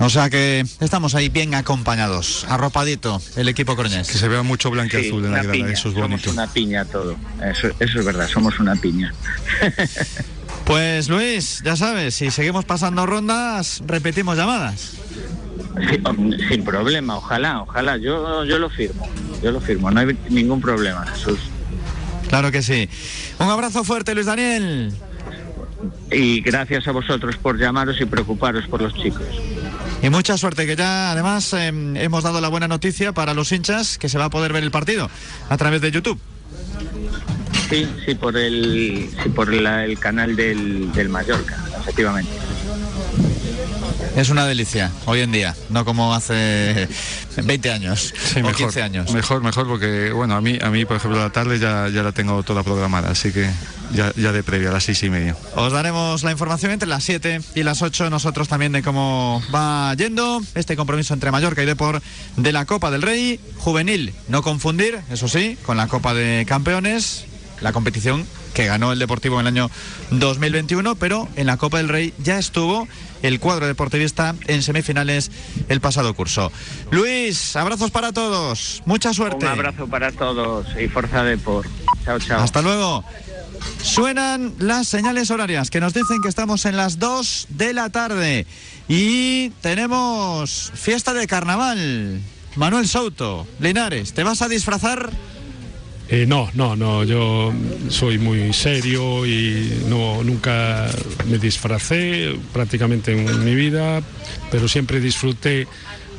O sea que estamos ahí bien acompañados, arropadito el equipo coruñés. Que se vea mucho blanqueazul sí, en la grada, piña, eso es somos bonito. una piña todo, eso, eso es verdad, somos una piña. [LAUGHS] Pues Luis, ya sabes, si seguimos pasando rondas, repetimos llamadas. Sí, sin problema, ojalá, ojalá, yo, yo lo firmo, yo lo firmo, no hay ningún problema, Jesús. Claro que sí. Un abrazo fuerte, Luis Daniel. Y gracias a vosotros por llamaros y preocuparos por los chicos. Y mucha suerte, que ya además eh, hemos dado la buena noticia para los hinchas que se va a poder ver el partido a través de YouTube. Sí, sí, por el, sí, por la, el canal del, del Mallorca, efectivamente. Es una delicia, hoy en día, no como hace 20 años Sí, o mejor, 15 años. Mejor, mejor, porque bueno, a mí, a mí por ejemplo, la tarde ya, ya la tengo toda programada, así que ya, ya de previa, a las seis y media. Os daremos la información entre las 7 y las 8, nosotros también de cómo va yendo este compromiso entre Mallorca y Depor de la Copa del Rey, juvenil, no confundir, eso sí, con la Copa de Campeones, la competición que ganó el Deportivo en el año 2021, pero en la Copa del Rey ya estuvo el cuadro deportivista en semifinales el pasado curso. Luis, abrazos para todos, mucha suerte. Un abrazo para todos y fuerza de por. Chao, chao. Hasta luego. Suenan las señales horarias que nos dicen que estamos en las 2 de la tarde y tenemos fiesta de carnaval. Manuel Souto, Linares, ¿te vas a disfrazar? Eh, no, no, no, yo soy muy serio y no, nunca me disfracé prácticamente en mi vida, pero siempre disfruté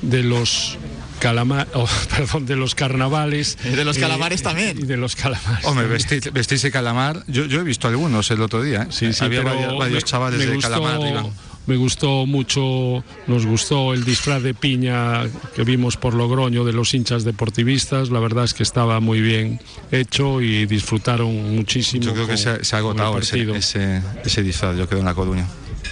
de los calama- [LAUGHS] oh, perdón, de los carnavales. Y de los eh, calamares también. Y de los calamares. Hombre, vestirse calamar, yo, yo he visto algunos el otro día, ¿eh? Sí, sí, había varios, varios me- chavales me de gustó- calamar iban. Me gustó mucho, nos gustó el disfraz de piña que vimos por Logroño de los hinchas deportivistas. La verdad es que estaba muy bien hecho y disfrutaron muchísimo. Yo creo que se, ha- se agotado ese, ese, ese disfraz, yo creo, en La Coruña.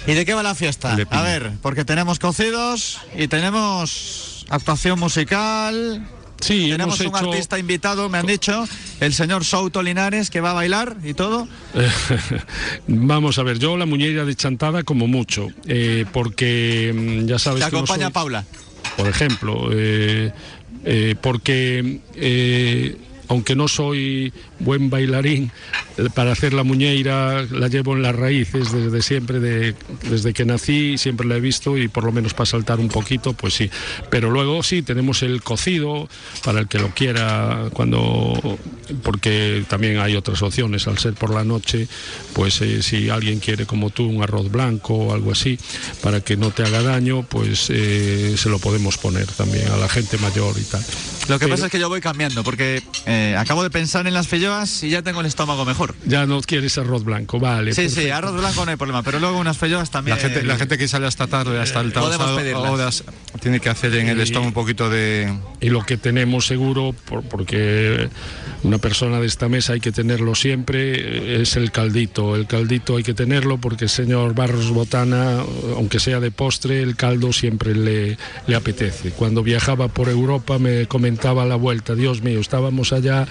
¿Y de qué va la fiesta? A ver, porque tenemos cocidos y tenemos actuación musical. Sí, tenemos hemos un hecho- artista invitado, me han dicho, el señor Souto Linares, que va a bailar y todo. [LAUGHS] Vamos a ver, yo la muñeira de chantada como mucho, eh, porque mm, ya sabes Te que no acompaña soy- Paula. por ejemplo, eh, eh, porque aunque no soy buen bailarín, eh, para hacer la muñeira la llevo en las raíces desde siempre, de- desde que nací, siempre la he visto y por lo menos para saltar un poquito, pues sí. Pero luego sí, tenemos el cocido, para el que lo quiera, cuando porque también hay otras opciones, al ser por la noche, pues eh, si alguien quiere como tú un arroz blanco o algo así, para que no te haga daño, pues eh, se lo podemos poner también a la gente mayor y tal. Lo que Pero- pasa es que yo voy cambiando, porque eh, acabo de pensar en las y ya tengo el estómago mejor. Ya no quieres arroz blanco, vale. Sí, sí, perfecto. arroz blanco no hay problema, pero luego unas filloas también. La gente, la gente que sale hasta tarde, hasta el Podemos sábado, tiene que hacer en el Y- estómago un poquito de... y lo que tenemos seguro, por- porque una persona de esta mesa hay que tenerlo siempre, eh, es el caldito. El caldito hay que tenerlo porque el señor Barros Botana, aunque sea de postre, el caldo siempre le, le apetece. Cuando viajaba por Europa me comentaba a la vuelta, Dios mío, estábamos allá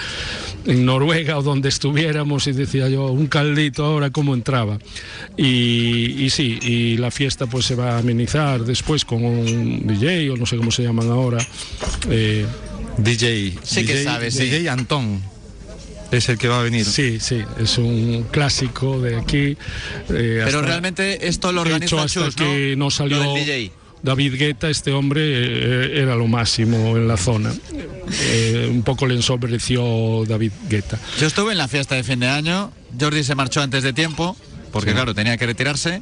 en Noruega o donde estuviéramos y decía yo, un caldito ahora cómo entraba. Y, y sí, y la fiesta pues se va a amenizar después con un DJ o no sé cómo se llaman ahora. eh, DJ. Sí que DJ, sabes, sí. DJ Antón. Es el que va a venir. Sí, sí, es un clásico de aquí. eh, Pero realmente esto lo de hecho, organiza hasta Chus, que no, salió Lo del DJ. David Guetta, este hombre eh, era lo máximo en la zona. Eh, un poco le ensombreció David Guetta. Yo estuve en la fiesta de fin de año, Jordi se marchó antes de tiempo, porque Sí. claro, tenía que retirarse,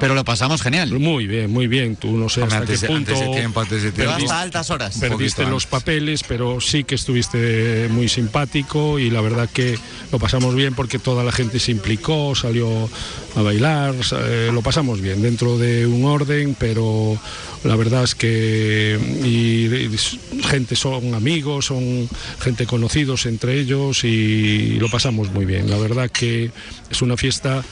pero lo pasamos genial. Muy bien, muy bien. Tú no sé Hombre, hasta antes qué de- punto. antes de tiempo, antes de Pero tiempo. hasta altas horas. Perdiste los papeles, pero sí que estuviste muy simpático y la verdad que lo pasamos bien porque toda la gente se implicó, salió a bailar, eh, lo pasamos bien dentro de un orden, pero la verdad es que y, y gente son amigos, son gente conocidos entre ellos y lo pasamos muy bien. La verdad que es una fiesta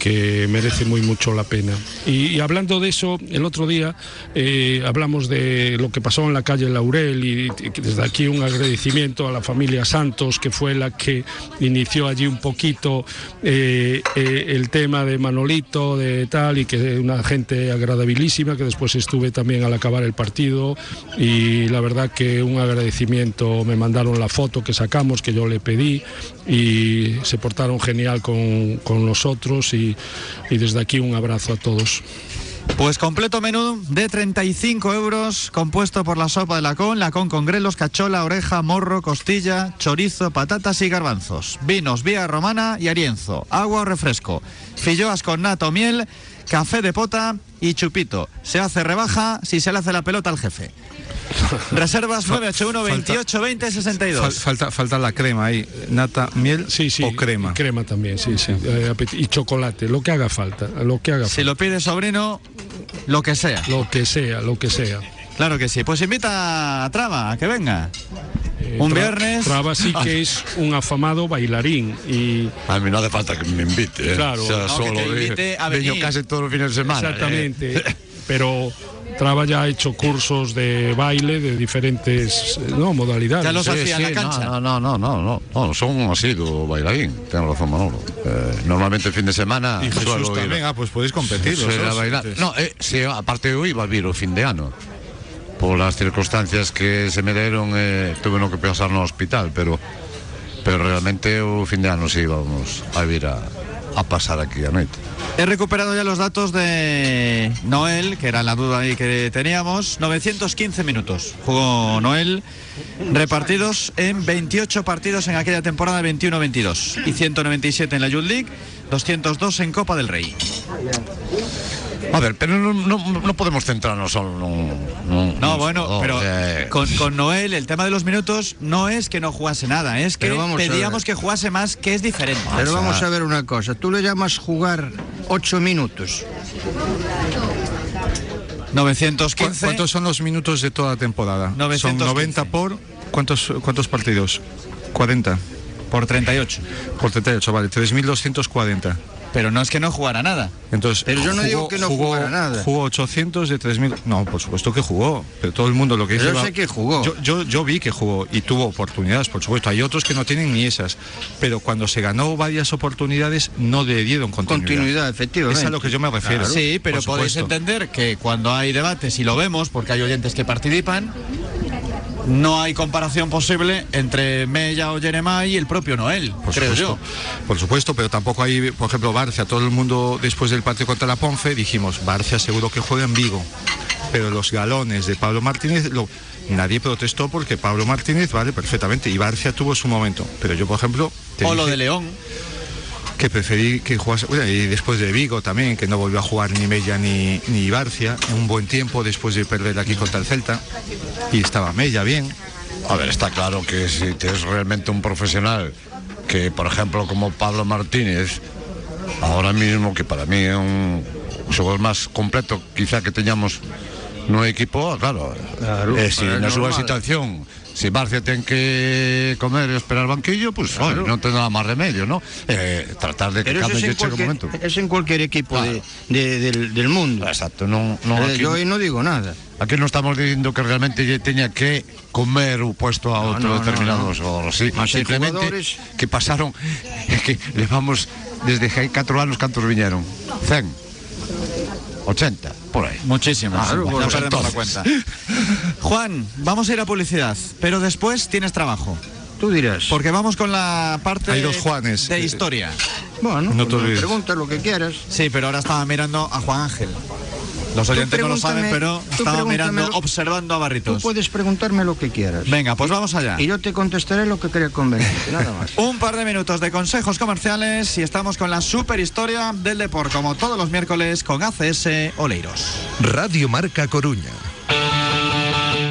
que merece muy mucho la pena. Y, y hablando de eso, el otro día eh, hablamos de lo que pasó en la calle Laurel y, y desde aquí un agradecimiento a la familia Santos, que fue la que inició allí un poquito eh, eh, el tema de Manolito, de tal, y que una gente agradabilísima, que después estuve también al acabar el partido y la verdad que un agradecimiento, me mandaron la foto que sacamos, que yo le pedí y se portaron genial con, con nosotros y, y desde aquí un abrazo a todos. Pues completo menú de 35 euros, compuesto por la sopa de lacón, lacón con grelos, cachola, oreja, morro, costilla, chorizo, patatas y garbanzos, vinos, vía romana y arienzo, agua o refresco, filloas con nato miel, café de pota y chupito. Se hace rebaja si se le hace la pelota al jefe. [LAUGHS] Reservas 981 28 20 Fal- 62. falta, falta la crema ahí. Nata, miel Sí, sí. o crema. Crema también, sí, sí. Eh, y chocolate, lo que haga falta, lo que haga Si lo pide sobrino, lo que sea. Lo que sea, lo que sea. Claro que sí. Pues invita a Traba a que venga. Eh, Un Tra- viernes. Traba sí que es un afamado bailarín y A mí no hace falta que me invite. ¿eh? Claro. O sea, No, que solo te de- invite a venir. casi todos los fines de semana. ¿eh? Exactamente. [LAUGHS] Pero Traba ya ha hecho cursos de baile de diferentes eh, no, modalidades. Ya los Sí, hacía en la sí, cancha. No, no, no, no, no, no, son un asiduo bailarín, tengo razón Manolo. Eh, normalmente el fin de semana Y Jesús ir- también, ah, pues podéis competir. los dos, bailar. No, eh, sí, aparte eu iba a vir o fin de ano. polas circunstancias que se me deron eh, tuve no que pensar no hospital pero pero realmente o fin de ano si sí, a vir a, a pasar aquí a noite. He recuperado ya los datos de Noel, que era la duda ahí que teníamos. 915 minutos jugó Noel, repartidos en 28 partidos en aquella temporada 21-22 y 197 en la Youth League, 202 en Copa del Rey. A ver, pero no, no, no podemos centrarnos solo en un- No, un bueno, pero eh, con, con Noel el tema de los minutos no es que no jugase nada, es que pedíamos que jugase más, que es diferente. Pero vamos a ver una cosa, tú le llamas jugar ocho minutos. 915. ¿Cu- ¿Cuántos son los minutos de toda la temporada? 915. Son 90 por. ¿Cuántos, cuántos partidos? 40. Por 38. Por 38, vale. 3.240. Pero no es que no jugara nada. Entonces, Pero yo no digo que no jugó, jugara nada. Jugó 800 de 3.000. No, por supuesto que jugó. Pero todo el mundo lo que Pero dice. yo sé que jugó. Yo, yo, yo vi que jugó y tuvo oportunidades, por supuesto. Hay otros que no tienen ni esas. Pero cuando se ganó varias oportunidades, no le dieron continuidad. Continuidad, efectivamente. Es a lo que yo me refiero. Sí, pero podéis entender que cuando hay debates y lo vemos, porque hay oyentes que participan, no hay comparación posible entre Mella o Jeremai y el propio Noel, Por creo supuesto, yo. por supuesto, pero tampoco hay, por ejemplo, Barcia. Todo el mundo después del partido contra la Ponce dijimos, Barcia seguro que juega en Vigo. Pero los galones de Pablo Martínez, lo- nadie protestó porque Pablo Martínez vale perfectamente y Barcia tuvo su momento. Pero yo, por ejemplo, O lo dije de León. Que preferí que jugase, bueno, y después de Vigo también, que no volvió a jugar ni Mella ni, ni Barcia, en un buen tiempo después de perder aquí contra el Celta. Y estaba Mella bien. A ver, está claro que si tienes realmente un profesional que, por ejemplo, como Pablo Martínez, ahora mismo que para mí es un jugador más completo quizá que teñamos no equipo, claro, Claro, eh, si súa normal. situación si Barcia ten que comer e esperar banquillo, pues Claro. oi, non ten nada máis remedio, ¿no? Eh, tratar de que Pero eso cada es lle en, chegue o cualquier, momento. es en cualquier equipo de- de- del, del mundo. Exacto, non, non Eh, aquí, yo ahí no digo nada. aquí non estamos dicindo que realmente teña que comer o puesto a No, outro no, determinado no, no. sí, simplemente jugadores- que pasaron [LAUGHS] que levamos desde que hai 4 anos cantos viñeron? 100 80, por aí. Muchísimas. Pues entonces. cuenta. [LAUGHS] Juan, vamos a ir a publicidad, pero después tienes trabajo. Tú dirás. Porque vamos con la parte Hay dos Juanes. de historia. Bueno, No te pues me olvides. pregunta lo que quieras. Sí, pero ahora estaba mirando a Juan Ángel. Los oyentes no lo saben, pero estaba mirando, observando a Tú Barritos. puedes preguntarme lo que quieras. Venga, pues vamos allá. Y yo te contestaré lo que crea conveniente, nada más. [LAUGHS] Un par de minutos de consejos comerciales y estamos con la super historia del deporte, como todos los miércoles con ACS Oleiros. Radio Marca Coruña.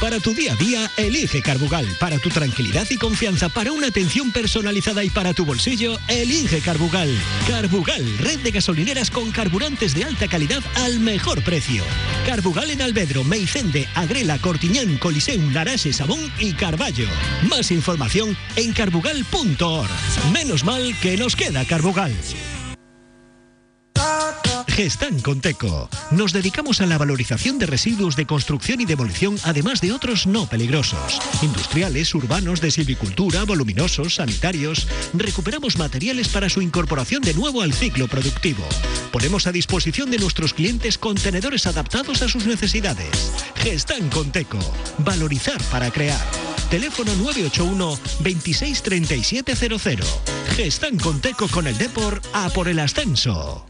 Para tu día a día, elige Carbugal. Para tu tranquilidad y confianza, para una atención personalizada y para tu bolsillo, elige Carbugal. Carbugal, red de gasolineras con carburantes de alta calidad al mejor precio. Carbugal en Albedro, Meicende, Agrela, Cortiñán, Coliseum, Laraxe, Sabón y Carballo. Más información en carbugal.org. Menos mal que nos queda Carbugal. Gestan Conteco. Nos dedicamos a la valorización de residuos de construcción y demolición, además de otros no peligrosos. Industriales, urbanos, de silvicultura, voluminosos, sanitarios. Recuperamos materiales para su incorporación de nuevo al ciclo productivo. Ponemos a disposición de nuestros clientes contenedores adaptados a sus necesidades. Gestan Conteco. Valorizar para crear. Teléfono 981 263700. Gestan Conteco con el Depor a por el ascenso.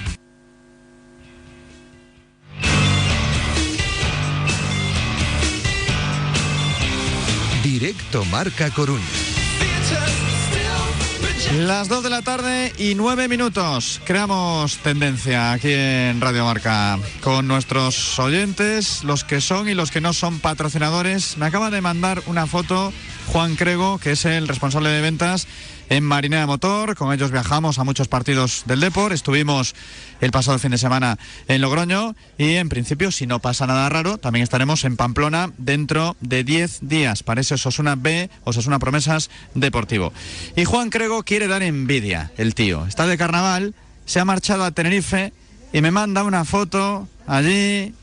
Directo Marca Coruña. Las 2 de la tarde y 9 minutos. Creamos tendencia aquí en Radio Marca con nuestros oyentes, los que son y los que no son patrocinadores. Me acaba de mandar una foto Juan Crego, que es el responsable de ventas en Marinera Motor. Con ellos viajamos a muchos partidos del Depor. Estuvimos el pasado fin de semana en Logroño y en principio, si no pasa nada raro, también estaremos en Pamplona dentro de 10 días. Parece Osasuna B, Osasuna Promesas Deportivo. Y Juan Crego quiere dar envidia, el tío. Está de carnaval, se ha marchado a Tenerife y me manda una foto allí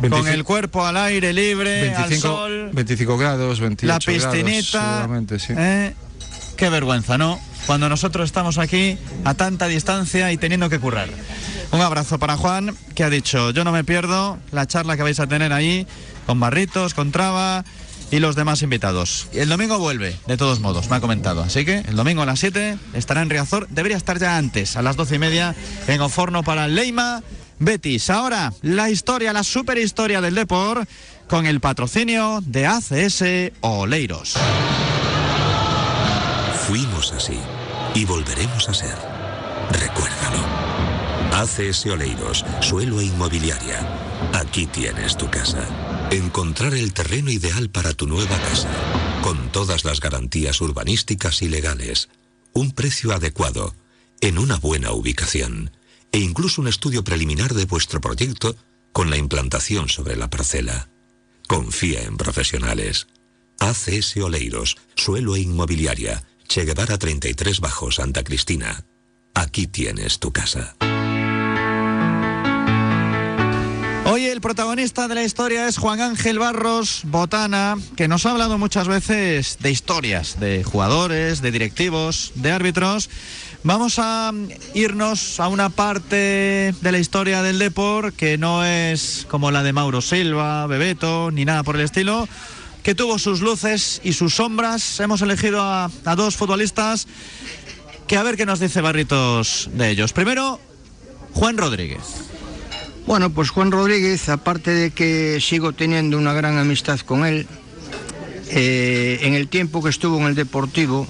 25 con el cuerpo al aire libre, al 25, sol, 25 grados, 28 la piscinita. sí. ¿eh? Qué vergüenza, ¿no? Cuando nosotros estamos aquí a tanta distancia y teniendo que currar. Un abrazo para Juan, que ha dicho, yo no me pierdo la charla que vais a tener ahí con Barritos, con Traba y los demás invitados. El domingo vuelve, de todos modos, me ha comentado. Así que el domingo a las 7 estará en Riazor. Debería estar ya antes, a las 12 y media, en Oforno para Leima Betis. Ahora, la historia, la super historia del Depor, con el patrocinio de ACS Oleiros. Así y volveremos a ser. Recuérdalo. ACS Oleiros, suelo e inmobiliaria. Aquí tienes tu casa. Encontrar el terreno ideal para tu nueva casa, con todas las garantías urbanísticas y legales, un precio adecuado, en una buena ubicación, e incluso un estudio preliminar de vuestro proyecto con la implantación sobre la parcela. Confía en profesionales. ACS Oleiros, suelo e inmobiliaria, Che Guevara 33 Bajo Santa Cristina. Aquí tienes tu casa. Hoy el protagonista de la historia es Juan Ángel Barros Botana, que nos ha hablado muchas veces de historias, de jugadores, de directivos, de árbitros. Vamos a irnos a una parte de la historia del Depor que no es como la de Mauro Silva, Bebeto, ni nada por el estilo, que tuvo sus luces y sus sombras. Hemos elegido a, dos futbolistas que a ver qué nos dice Barritos de ellos. Primero, Juan Rodríguez. Bueno, pues Juan Rodríguez, aparte de que sigo teniendo una gran amistad con él, eh, en el tiempo que estuvo en el Deportivo,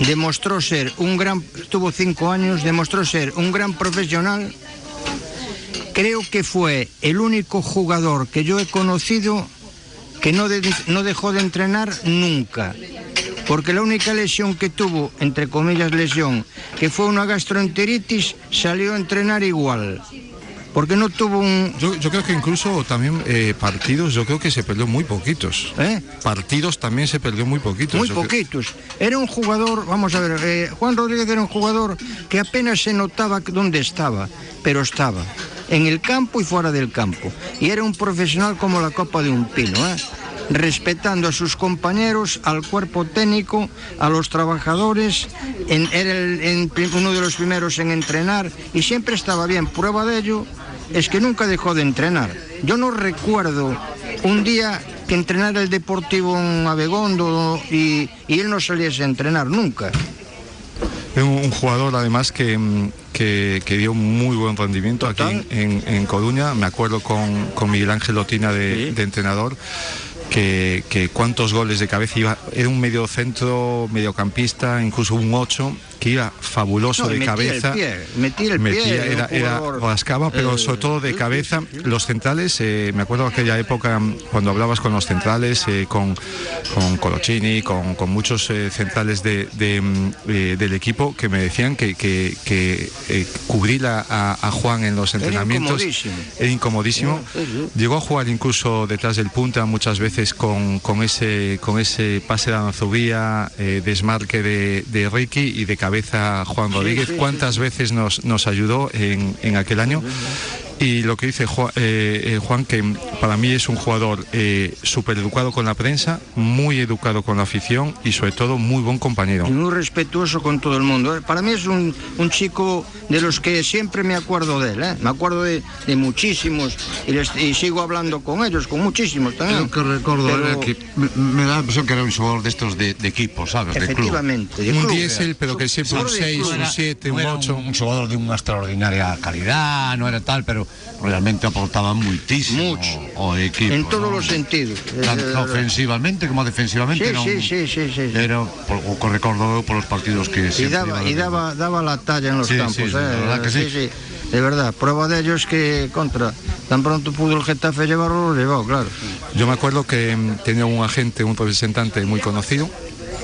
demostró ser un gran, estuvo cinco años, demostró ser un gran profesional. Creo que fue el único jugador que yo he conocido que no, no dejó de entrenar nunca. Porque la única lesión que tuvo, entre comillas lesión, que fue una gastroenteritis, salió a entrenar igual. Porque no tuvo un... Yo, yo creo que incluso también eh, partidos, yo creo que se perdió muy poquitos. Partidos también se perdió muy poquitos. ¿Eh? Muy poquitos. Era un jugador, vamos a ver, eh, Juan Rodríguez era un jugador que apenas se notaba dónde estaba, pero estaba. En el campo y fuera del campo. Y era un profesional como la copa de un pino, ¿eh? respetando a sus compañeros, al cuerpo técnico, a los trabajadores. En- era el- en uno de los primeros en entrenar y siempre estaba bien. Prueba de ello es que nunca dejó de entrenar. Yo no recuerdo un día que entrenara el Deportivo en Abegondo y, y él no saliese a entrenar nunca. Es un, jugador además que, mm, que, que dio muy buen rendimiento aquí en, en- Coruña. Me acuerdo con, con Miguel Ángel Lotina de, de entrenador. Que, que cuántos goles de cabeza iba, era un medio centro, mediocampista, incluso un 8, que iba fabuloso No, de metía cabeza. El pie, metía el Metía, pie. era, era- rascaba, pero eh, sobre todo de cabeza. Los centrales, eh, me acuerdo aquella época mm, cuando hablabas con los centrales, eh, con, con Colochini, con, con muchos eh, centrales de, de, mm, eh, del equipo que me decían que, que, que, eh, cubrir a, a- Juan en los Era entrenamientos incomodísimo. era incomodísimo. Sí, sí. Llegó a jugar incluso detrás del punta muchas veces con, con ese con ese pase de Anzubía, desmarque de, de Ricky y de cabeza cabeza Juan Rodríguez, cuántas veces nos, nos ayudó en, en aquel año. Y lo que dice Juan, eh, eh, Juan que para mí es un jugador eh, súper educado con la prensa, muy educado con la afición y sobre todo muy buen compañero. Y muy respetuoso con todo el mundo. Para mí es un, un chico de los que siempre me acuerdo de él. ¿eh? Me acuerdo de, de muchísimos y, les- y sigo hablando con ellos, con muchísimos también. Lo que recuerdo Pero- era que me, me da la impresión que era un jugador de estos de, de equipo, ¿sabes? De club. Efectivamente, de Un club. diésel, pero que siempre un 6, un 7, un 8. un jugador de una extraordinaria calidad, no era tal, pero realmente aportaba muchísimo equipo. En todos ¿no? los sentidos. Tanto Eh, ofensivamente como defensivamente Sí, era un- sí, sí, sí, sí. Era por, o que recordo eu polos partidos que Y siempre daba, y daba, daba la talla en los Sí, campos. eh, la verdad que sí. De verdad, prueba de ello es que contra, tan pronto pudo el Getafe llevarlo, lo llevó, claro. Yo me acuerdo que mm, tenía un agente, un representante muy conocido,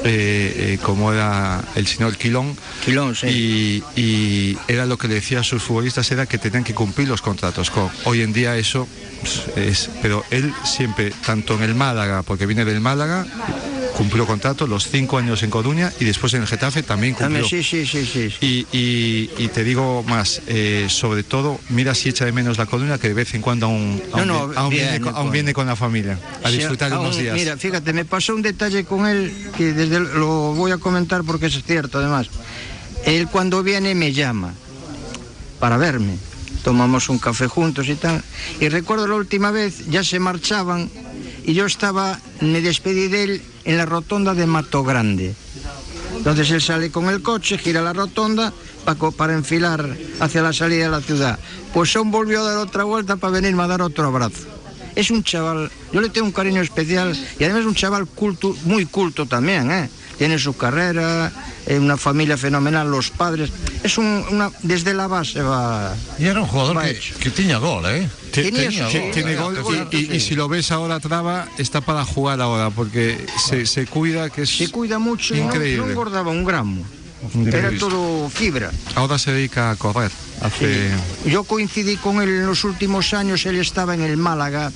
eh, eh, como era el señor Quilón. Quilón, sí. Y, y era lo que le decía a sus futbolistas, era que tenían que cumplir los contratos. Co- Hoy en día eso pues, es... Pero él siempre, tanto en el Málaga, porque viene del Málaga, cumplió contrato los cinco años en Coruña y después en el Getafe también cumplió. Sí, sí, sí, sí. Y, y- y te digo más, eh, sobre todo, mira si echa de menos la Coruña, que de vez en cuando aún, aún no, vi- aún bien, viene, con, pues. aún viene con la familia a Sí, disfrutar de unos días. Mira, fíjate, me pasó un detalle con él que desde lo voy a comentar porque es cierto además. Él cuando viene me llama para verme. Tomamos un café juntos y tal. Y recuerdo la última vez, ya se marchaban y yo estaba, me despedí de él en la rotonda de Mato Grande. Entonces él sale con el coche, gira la rotonda pa- co- para enfilar hacia la salida de la ciudad. Pues aún volvió a dar otra vuelta para venirme a dar otro abrazo. Es un chaval, yo le tengo un cariño especial y además es un chaval culto, muy culto también, ¿eh? Tiene su carrera, eh, una familia fenomenal, los padres. Es un, una, desde la base va. Y era un jugador que, tenía gol, ¿eh? Tenía tiene gol y, y- y si lo ves ahora traba, está para jugar ahora, porque se, se cuida que es Se cuida mucho y no, increíble. no engordaba un gramo. Era todo fibra. Ahora se dedica a correr. Hace Yo coincidí con él en los últimos años, él estaba en el Málaga,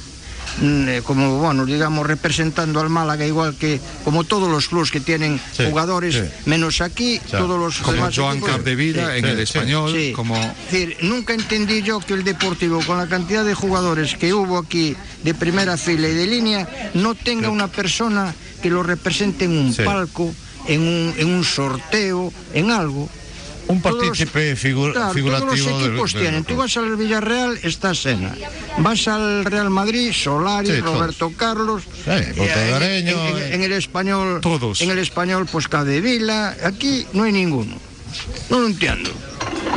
como, bueno, digamos, representando al Málaga, igual que como todos los clubes que tienen Sí, jugadores, sí. menos aquí, todos los como Joan Capdevila en el español, Sí. como Es decir, nunca entendí yo que el Deportivo, con la cantidad de jugadores que hubo aquí de primera fila y de línea, no tenga una persona que lo represente en un Sí. palco, en un, en un sorteo, en algo. Un los- partícipe figu- Claro, figurativo Todos los equipos del- tienen. Tú vas al Villarreal, está Sena. Vas al Real Madrid, Solari, Sí, todos. Roberto Carlos. Sí, Eh, en, en- en el español. Todos. En el español, pues Cadevila. Aquí no hay ninguno. No lo entiendo.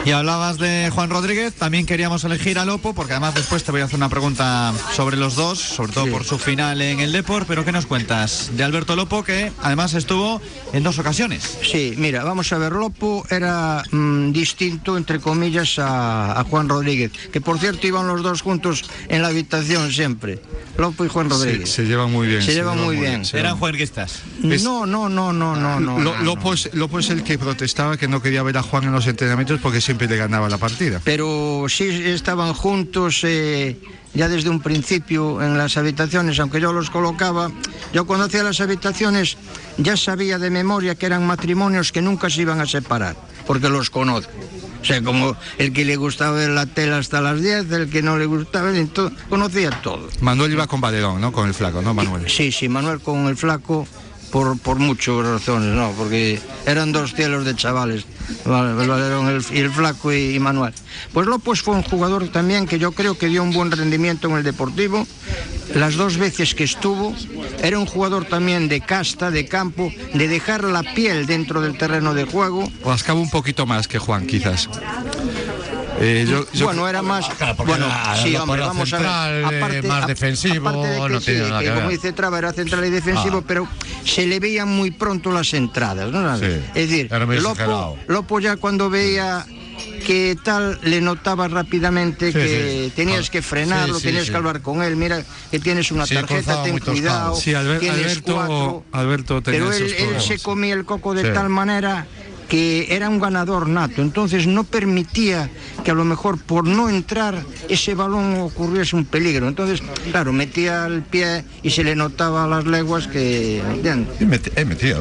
Y hablabas de Juan Rodríguez, también queríamos elegir a Lopo, porque además después te voy a hacer una pregunta sobre los dos, sobre todo por su final en el Deport, pero ¿qué nos cuentas de Alberto Lopo, que además estuvo en dos ocasiones? Sí, mira, vamos a ver, Lopo era mm, distinto, entre comillas, a, a Juan Rodríguez, que por cierto iban los dos juntos en la habitación siempre. Lopo y Juan se, Rodríguez. se llevan muy bien. Se llevan muy bien. se Eran juerguistas. Es- No, no, no, no, no, no, Lopo, es, Lopo es el que protestaba que no quería ver a Juan en los entrenamientos porque siempre le ganaba la partida. pero sí estaban juntos eh, ya desde un principio en las habitaciones, aunque yo los colocaba. Yo cuando hacía las habitaciones ya sabía de memoria que eran matrimonios que nunca se iban a separar, porque los conozco. O sea, como el que le gustaba ver la tela hasta las 10, el que no le gustaba, ento- conocía todo. Manuel iba con Valerón, ¿no? Con el flaco, ¿no, Manuel? Sí, sí, Manuel con el flaco por, por muchas razones, ¿no? Porque eran dos cielos de chavales, y el flaco y, y Manuel. Pues López fue un jugador también que yo creo que dio un buen rendimiento en el Deportivo. Las dos veces que estuvo, era un jugador también de casta, de campo, de dejar la piel dentro del terreno de juego. Rascaba un poquito más que Juan, quizás. Eh, yo- yo- bueno, era más. bueno, era- sí, hombre, la vamos a ver. eh, más defensivo, aparte de que no sí, tiene nada que que como dice Traba, era central y defensivo, Ah. pero se le veían muy pronto las entradas, ¿no? Sí, es decir, Lopo, ya cuando veía que tal le notaba rápidamente Sí, que sí. tenías Ah, que frenarlo, sí, sí, tenías sí. que hablar con él, mira que tienes una Sí, tarjeta, ten cuidado, Sí, Albert- tienes Alberto, cuatro. Alberto tenía Pero él, esos él se comía el coco de Sí. tal manera que era un ganador nato, entonces no permitía que a lo mejor por no entrar ese balón ocurriese un peligro. Entonces, claro, metía el pie y se le notaba a las leguas que...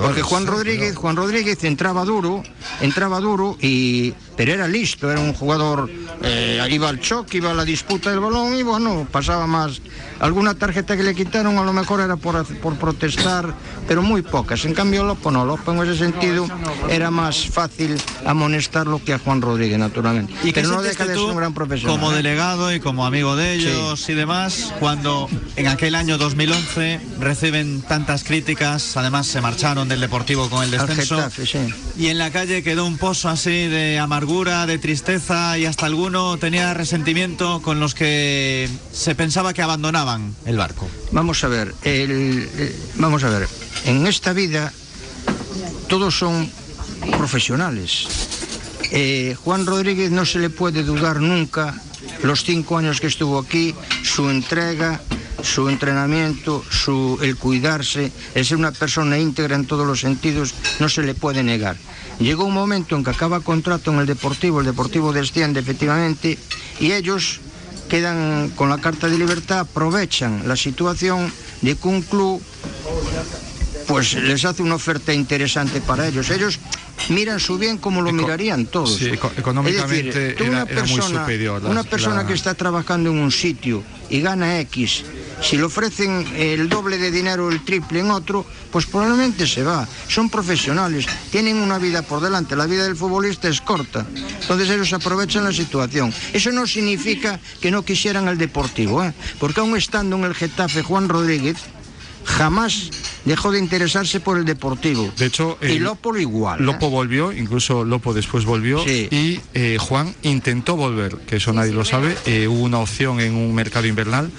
Porque Juan Rodríguez, Juan Rodríguez entraba duro, entraba duro y pero era listo, era un jugador eh, iba al choque, iba a la disputa del balón y bueno, pasaba más. Alguna tarjeta que le quitaron a lo mejor era por, por protestar, pero muy pocas. En cambio Lopo no, Lopo en ese sentido era más fácil amonestarlo que a Juan Rodríguez, naturalmente. ¿Y qué pero no sentiste deja de ser un gran profesional. Como ¿eh? delegado y como amigo de ellos y demás, cuando en aquel año 2011 reciben tantas críticas, además se marcharon del Deportivo con el descenso. Getafe, sí. Y en la calle quedó un pozo así de amargura, de tristeza y hasta alguno tenía resentimiento con los que se pensaba que abandonaban el barco. Vamos a ver, el- eh, vamos a ver, en esta vida todos son profesionales. Eh, Juan Rodríguez no se le puede dudar nunca los cinco años que estuvo aquí, su entrega, su entrenamiento, su, el cuidarse, el ser una persona íntegra en todos los sentidos, no se le puede negar. Llegó un momento en que acaba contrato en el Deportivo, el Deportivo desciende efectivamente, y ellos quedan con la carta de libertad, aprovechan la situación de que un club pues les hace una oferta interesante para ellos. Ellos miran su bien como lo mirarían todos. sí, eco- económicamente Es decir, tú era- una era muy persona, superior la- una persona la- que está trabajando en un sitio y gana X, si le ofrecen el doble de dinero o el triple en otro, pues probablemente se va. Son profesionales, tienen una vida por delante, la vida del futbolista es corta. Entonces ellos aprovechan la situación. Eso no significa que no quisieran el deportivo, ¿eh? porque aún estando en el Getafe Juan Rodríguez, jamás dejó de interesarse por el deportivo. De hecho, y Lopo lo igual. ¿eh? Lopo volvió, incluso Lopo después volvió y eh, Juan intentó volver, que eso nadie lo sabe. Eh, hubo una opción en un mercado invernal.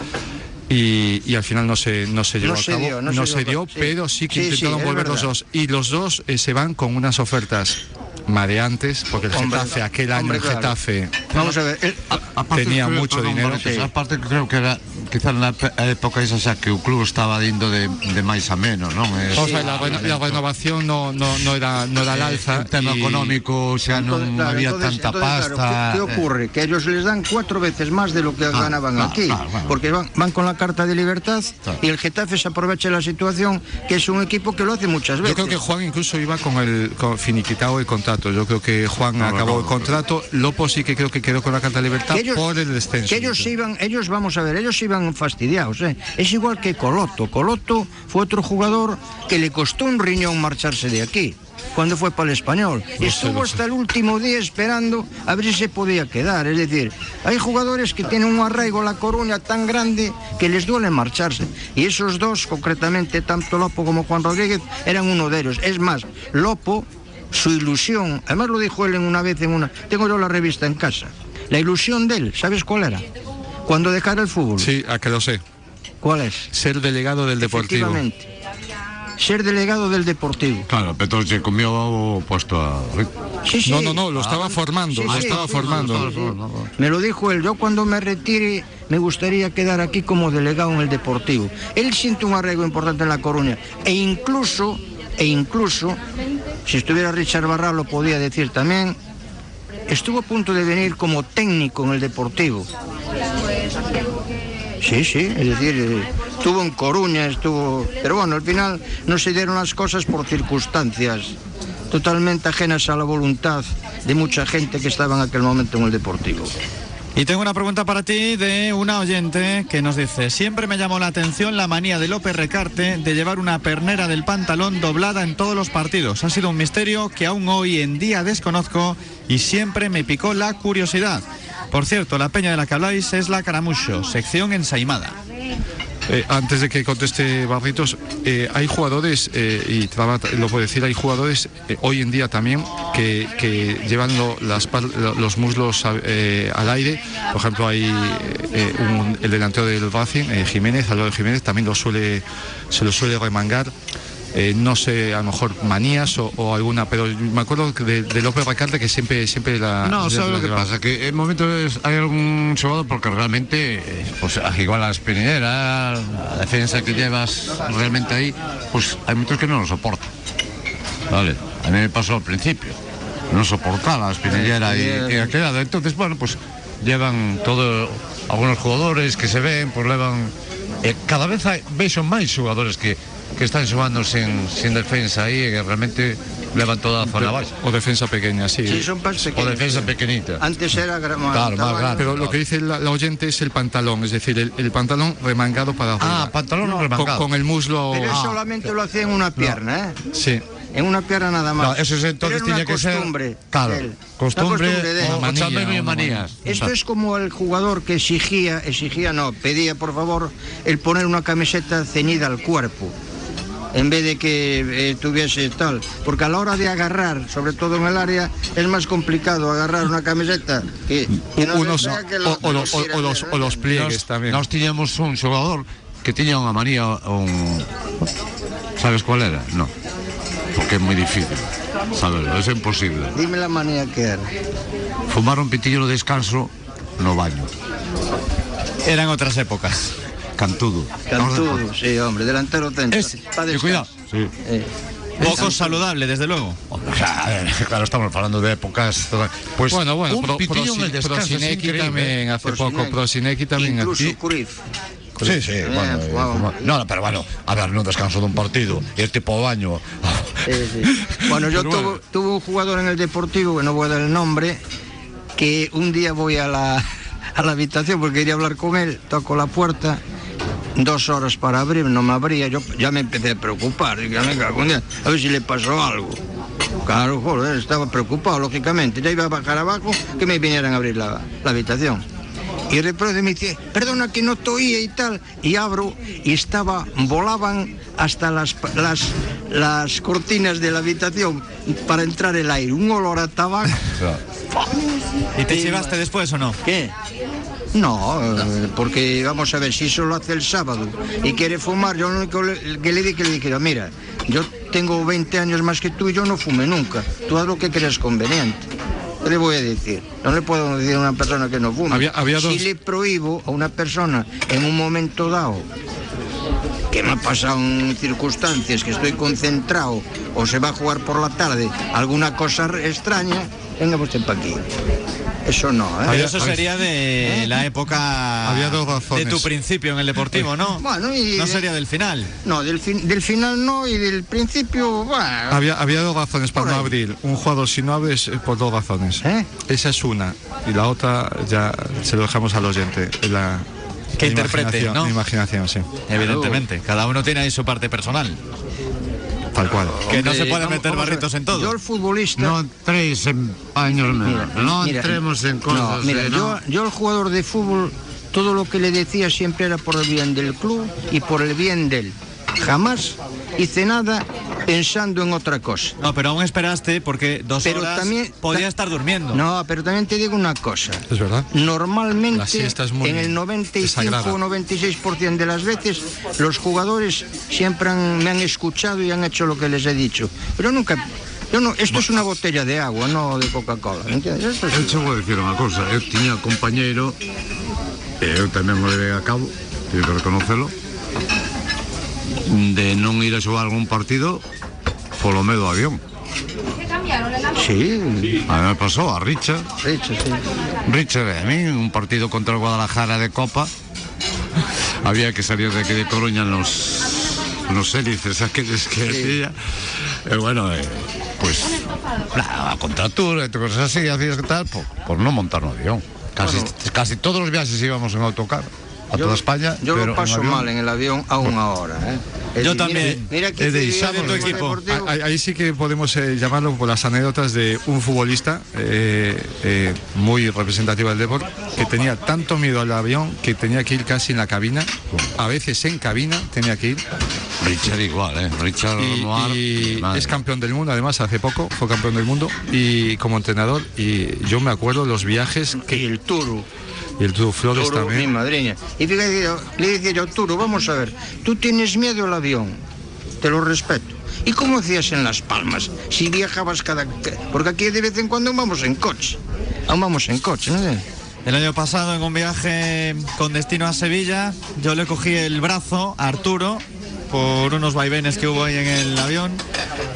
Y, y al final no se, no se llevó No a se cabo, dio, no no se se dio, pero sí que Sí, intentaron volver los dos. Y los dos eh, se van con unas ofertas mareantes, porque el Hombre, Getafe, aquel año hombre, el claro. Getafe Vamos a ver, el- tenía creo- mucho perdón, dinero. Borges, Aparte que creo que era quizás na pe- época esa xa que o club estaba indo de, de máis a menos, non? É- O sea, la, reno- la renovación no, no, no era, no era al alza. El tema y- económico xa non Claro, había entonces- tanta entonces, claro, pasta. ¿qué, qué ocurre? Que ellos les dan cuatro veces más de lo que Claro, ganaban claro, aquí. claro, claro. Porque van, van con la carta de libertad y el Getafe se aprovecha de la situación, que es un equipo que lo hace muchas veces. Yo creo que Juan incluso iba con el con finiquitado el contrato. Yo creo que Juan No, acabó no, el contrato. Lopo sí que creo que quedó con la carta de libertad ellos- por el descenso. Que ellos iban, ellos vamos a ver, ellos iban fastidiados. ¿eh? Es igual que Coloto. Coloto fue otro jugador que le costó un riñón marcharse de aquí. Cuando fue para el español. Estuvo hasta el último día esperando a ver si se podía quedar. Es decir, hay jugadores que tienen un arraigo la Coruña tan grande que les duele marcharse. Y esos dos, concretamente, tanto Lopo como Juan Rodríguez, eran uno de ellos. Es más, Lopo, su ilusión, además lo dijo él en una vez en una. Tengo yo la revista en casa. La ilusión de él, ¿sabes cuál era? Cuando dejara el fútbol. Sí, a que lo sé. ¿Cuál es? Ser delegado del Deportivo. Ser delegado del Deportivo. Claro, pero se comió puesto a... Sí, sí. No, no, no, lo estaba Ah, formando, sí, lo estaba formando. Me lo dijo él, yo cuando me retire me gustaría quedar aquí como delegado en el Deportivo. Él siente un arraigo importante en La Coruña e incluso, e incluso, si estuviera Richard Barral lo podía decir también, estuvo a punto de venir como técnico en el Deportivo. Sí, sí, es decir, eh, estuvo en Coruña, estuvo... Pero bueno, al final no se dieron las cosas por circunstancias totalmente ajenas a la voluntad de mucha gente que estaba en aquel momento en el Deportivo. Y tengo una pregunta para ti de una oyente que nos dice, siempre me llamó la atención la manía de López Recarte de llevar una pernera del pantalón doblada en todos los partidos. Ha sido un misterio que aún hoy en día desconozco y siempre me picó la curiosidad. Por cierto, la peña de la que habláis es la Caramucho, sección ensaimada. Eh, antes de que conteste Barritos, eh, hay jugadores, eh, y lo puede decir, hay jugadores hoy en día también que, llevan los muslos al aire. Por ejemplo, hay el delantero del Racing, Jiménez, Álvaro Jiménez, también lo suele, se lo suele remangar. Eh, no sé, a lo mejor manías o, o alguna, pero me acuerdo de, de López Recarte que siempre, siempre la. No, ¿sabes la lo que llevaba. pasa? Que en momentos hay algún jugador porque realmente, eh, pues igual la espinera, la defensa que llevas realmente ahí, pues hay muchos que no lo soportan. Vale, a mí me pasó al principio. non soportaba a espinillera Eh, e, e aquela. Entonces, bueno, pues llevan todo algunos jugadores que se ven, pues levan e cada vez hai, vexo máis xogadores que que están xogando sin, sin defensa e que realmente levan toda a zona. O defensa pequeña, sí. Sí, son más O defensa pequeñita. Antes era Claro, más grande. Pero lo que dice la, la oyente es el pantalón, es decir, el, el pantalón remangado para arriba. Ah, pantalón Con- remangado. Con, el muslo. Pero Ah, solamente lo hacía en una pierna, ¿eh? Sí. En una pierna nada más. No, eso es entonces tiene que ser- costumbre. claro, él. costumbre Una de él. o- o. Esto es como el jugador que exigía, exigía no, pedía por favor el poner una camiseta ceñida al cuerpo. En vez de que eh, tuviese tal, porque a la hora de agarrar, sobre todo en el área, es más complicado agarrar una camiseta que, que no Unos- que o, lo- o los, o- tira o los- de- o los pliegues Nos, también. nos tiñamos un xogador que tiña unha manía un... Sabes cuál era? No. Porque é moi difícil saberlo, é imposible. Dime la manía que era. Fumar un pitillo no descanso no baño. Eran otras épocas. Cantudo. Cantudo, sí, hombre, delantero centro. Y cuidado. Sí. Eh, Poco saludable, desde luego. [LAUGHS] Claro, estamos falando de épocas. Pues bueno, bueno, un Pro- pitillo Prosinecki también hace poco, Prosinecki. También Incluso. Cruyff. Sí, sí, Eh, bueno, eh, wow. no, pero bueno, a ver, no descanso de un partido y el tipo baño. Sí, sí. [LAUGHS] Bueno, yo tuve, bueno. tuve un jugador en el Deportivo, que no voy a dar el nombre, que un día voy a la, [LAUGHS] a la habitación porque quería hablar con él, toco la puerta, dos horas para abrir, no me abría, yo ya me empecé a preocupar, dije, me cago en a ver si le pasó algo. Claro, joder, estaba preocupado, lógicamente, ya iba a bajar abajo que me vinieran a abrir la, la habitación. Y de pronto me dice, perdona que no te oía y tal. Y abro y estaba, volaban hasta las, las, las cortinas de la habitación para entrar el aire. Un olor a tabaco. [LAUGHS] ¿Y te llevaste después o no? ¿Qué? No, eh, porque vamos a ver, si eso lo hace el sábado y quiere fumar, yo lo único que le dije, le dije, mira, yo tengo 20 años más que tú y yo no fumé nunca. Tú haz lo que creas conveniente. ¿Qué le voy a decir? No le puedo decir a una persona que no fume. Había- había si dos- le prohíbo a una persona en un momento dado que me ha pasado en circunstancias que estoy concentrado o se va a jugar por la tarde alguna cosa extraña, venga usted para aquí. Eso no, ¿eh? Pero eso sería de la época Había dos de razones. tu principio en el Deportivo, ¿no? Bueno, y- No sería del final. No, del, fin- del final no y del principio, bueno. Había, había dos razones para no abrir. Un jugador si no abres eh, por dos razones. ¿Eh? Esa es una. Y la otra ya se lo dejamos al oyente. La, Que la interprete, imaginación- ¿no? imaginación, sí. Evidentemente. Cada uno tiene ahí su parte personal. Tal cual. Que no se puede meter barritos en Yo todo. el futbolista... No entréis en paños Mira, no mira, entremos en no, cosas. mira, eh, yo, no. yo el jugador de fútbol, todo lo que le decía siempre era por el bien del club y por el bien de él. Jamás hice nada pensando en otra cosa. No, pero aún esperaste porque dos Pero horas también- podía estar durmiendo. No, pero también te digo una cosa. Es verdad. Normalmente, La siesta es muy en el 95 desagrada. o 96% de las veces, los jugadores siempre han- me han escuchado y han hecho lo que les he dicho. Pero nunca. Yo no, esto es una botella de agua, no de Coca-Cola. ¿me entiendes? Esto es- Eu che vou dicir unha cousa, eu tiña compañeiro e eu tamén o levei a cabo, teño que reconocelo, de non ir a xogar algún partido polo medo do avión. Sí. A mí me pasou a Richa. Richa, sí. Richa, a mí, un partido contra el Guadalajara de Copa, había que salir de aquí de Coruña en los, los hélices aquellos que decía. Eh, bueno, eh, pues, nada, a contratura y cosas así, hacías que tal, por, por no montar un avión. Casi, casi todos los viajes íbamos en autocar a Yo- toda España. Yo pero lo paso mal en el avión aún ahora. ¿eh? Es Yo decir, también. Mira, mira que He de digo, tu equipo. Ahí, ahí sí que podemos eh, llamarlo por las anécdotas de un futbolista eh, eh, muy representativo del deporte que tenía tanto miedo al avión que tenía que ir casi en la cabina, a veces en cabina tenía que ir. Richard igual, ¿eh? Richard Y, Noir, y madre. es campeón del mundo, además hace poco fue campeón del mundo y como entrenador y yo me acuerdo los viajes que Y el Turo. Y el Tour Flores Turo, mi madriña. Y fíjate, yo- le dije yo, Turo, vamos a ver, tú tienes miedo al avión, te lo respeto. ¿Y cómo hacías en Las Palmas si viajabas cada... Porque aquí de vez en cuando vamos en coche. Aún vamos en coche, ¿no? El año pasado en un viaje con destino a Sevilla, yo le cogí el brazo a Arturo por unos vaivenes que hubo ahí en el avión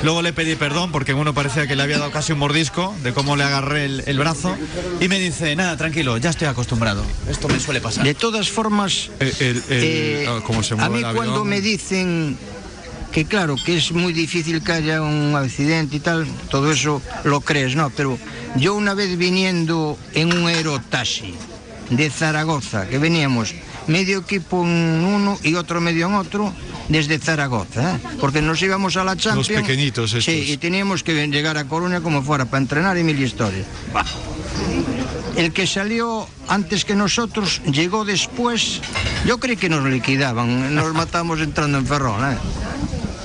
Luego le pedí perdón porque uno parecía que le había dado casi un mordisco de cómo le agarré el, el brazo. Y me dice, nada, tranquilo, ya estoy acostumbrado. Esto me suele pasar. De todas formas, El- el- el- eh, ah, como se a mueve mí el avión. cuando me dicen que claro, que es muy difícil que haya un accidente y tal, todo eso lo crees, ¿no? Pero yo una vez viniendo en un aerotaxi de Zaragoza, que veníamos medio equipo en uno y otro medio en otro, desde Zaragoza, ¿eh? porque nos íbamos a la Champions. pequeñitos estos. Sí, y teníamos que llegar a Coruña como fuera para entrenar y mil historias. Bah. El que salió antes que nosotros llegó después. Yo creí que nos liquidaban, nos matamos entrando en Ferrol. ¿eh?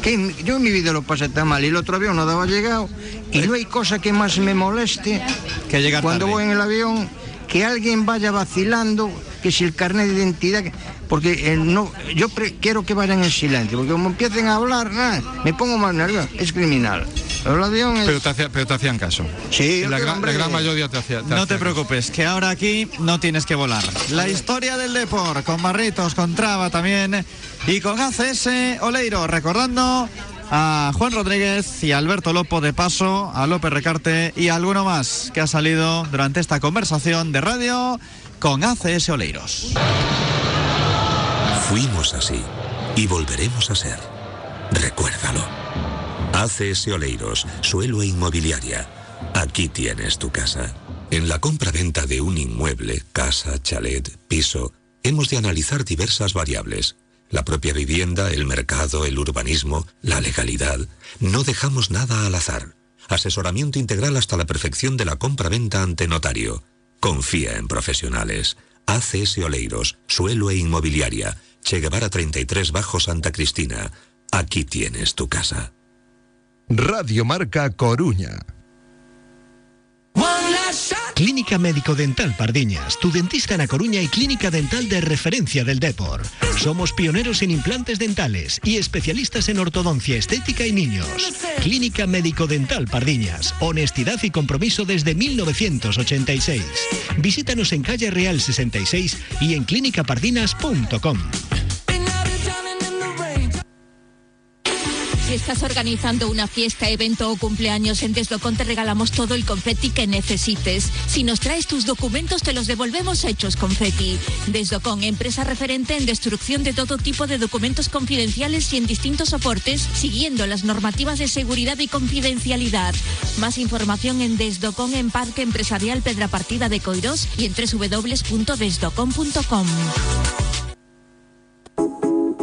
Que yo en mi vida lo pasé tan mal y el otro avión no daba llegado. Y no hay cosa que más me moleste Que llegar cuando tarde. voy en el avión que alguien vaya vacilando, que si el carnet de identidad. que- Porque eh, no, yo pre- quiero que vayan en silencio, porque como empiecen a hablar, ah, me pongo más nervioso. Es criminal. Pero el avión es. Pero te, hacía- pero te hacían caso. Sí, la, gran, hombre. la gran mayoría te hacía. No te preocupes, que ahora aquí no tienes que volar. La historia del Depor, con Barritos, con Traba también y con ACS Oleiro, recordando a Juan Rodríguez y a Alberto Lopo de paso, a López Recarte y a alguno más que ha salido durante esta conversación de radio con ACS Oleiros. Fuimos así y volveremos a ser. Recuérdalo. ACS Oleiros, suelo e inmobiliaria. Aquí tienes tu casa. En la compra-venta de un inmueble, casa, chalet, piso, hemos de analizar diversas variables. La propia vivienda, el mercado, el urbanismo, la legalidad. No dejamos nada al azar. Asesoramiento integral hasta la perfección de la compra-venta ante notario. Confía en profesionales. ACS Oleiros, suelo e inmobiliaria. Che Guevara 33 Bajo Santa Cristina. Aquí tienes tu casa. Radio Marca Coruña. Clínica Médico Dental Pardiñas, tu dentista en A Coruña y clínica dental de referencia del Depor. Somos pioneros en implantes dentales y especialistas en ortodoncia estética y niños. Clínica Médico Dental Pardiñas, honestidad y compromiso desde 1986. Visítanos en calle Real 66 y en clínicapardinas.com. Si estás organizando una fiesta, evento o cumpleaños en Deslocón te regalamos todo el confeti que necesites. Si nos traes tus documentos te los devolvemos hechos confeti. Deslocón, empresa referente en destrucción de todo tipo de documentos confidenciales y en distintos soportes, siguiendo las normativas de seguridad y confidencialidad. Más información en Desdocón en Parque Empresarial Pedra Partida de Coirós y en www.desdocón.com.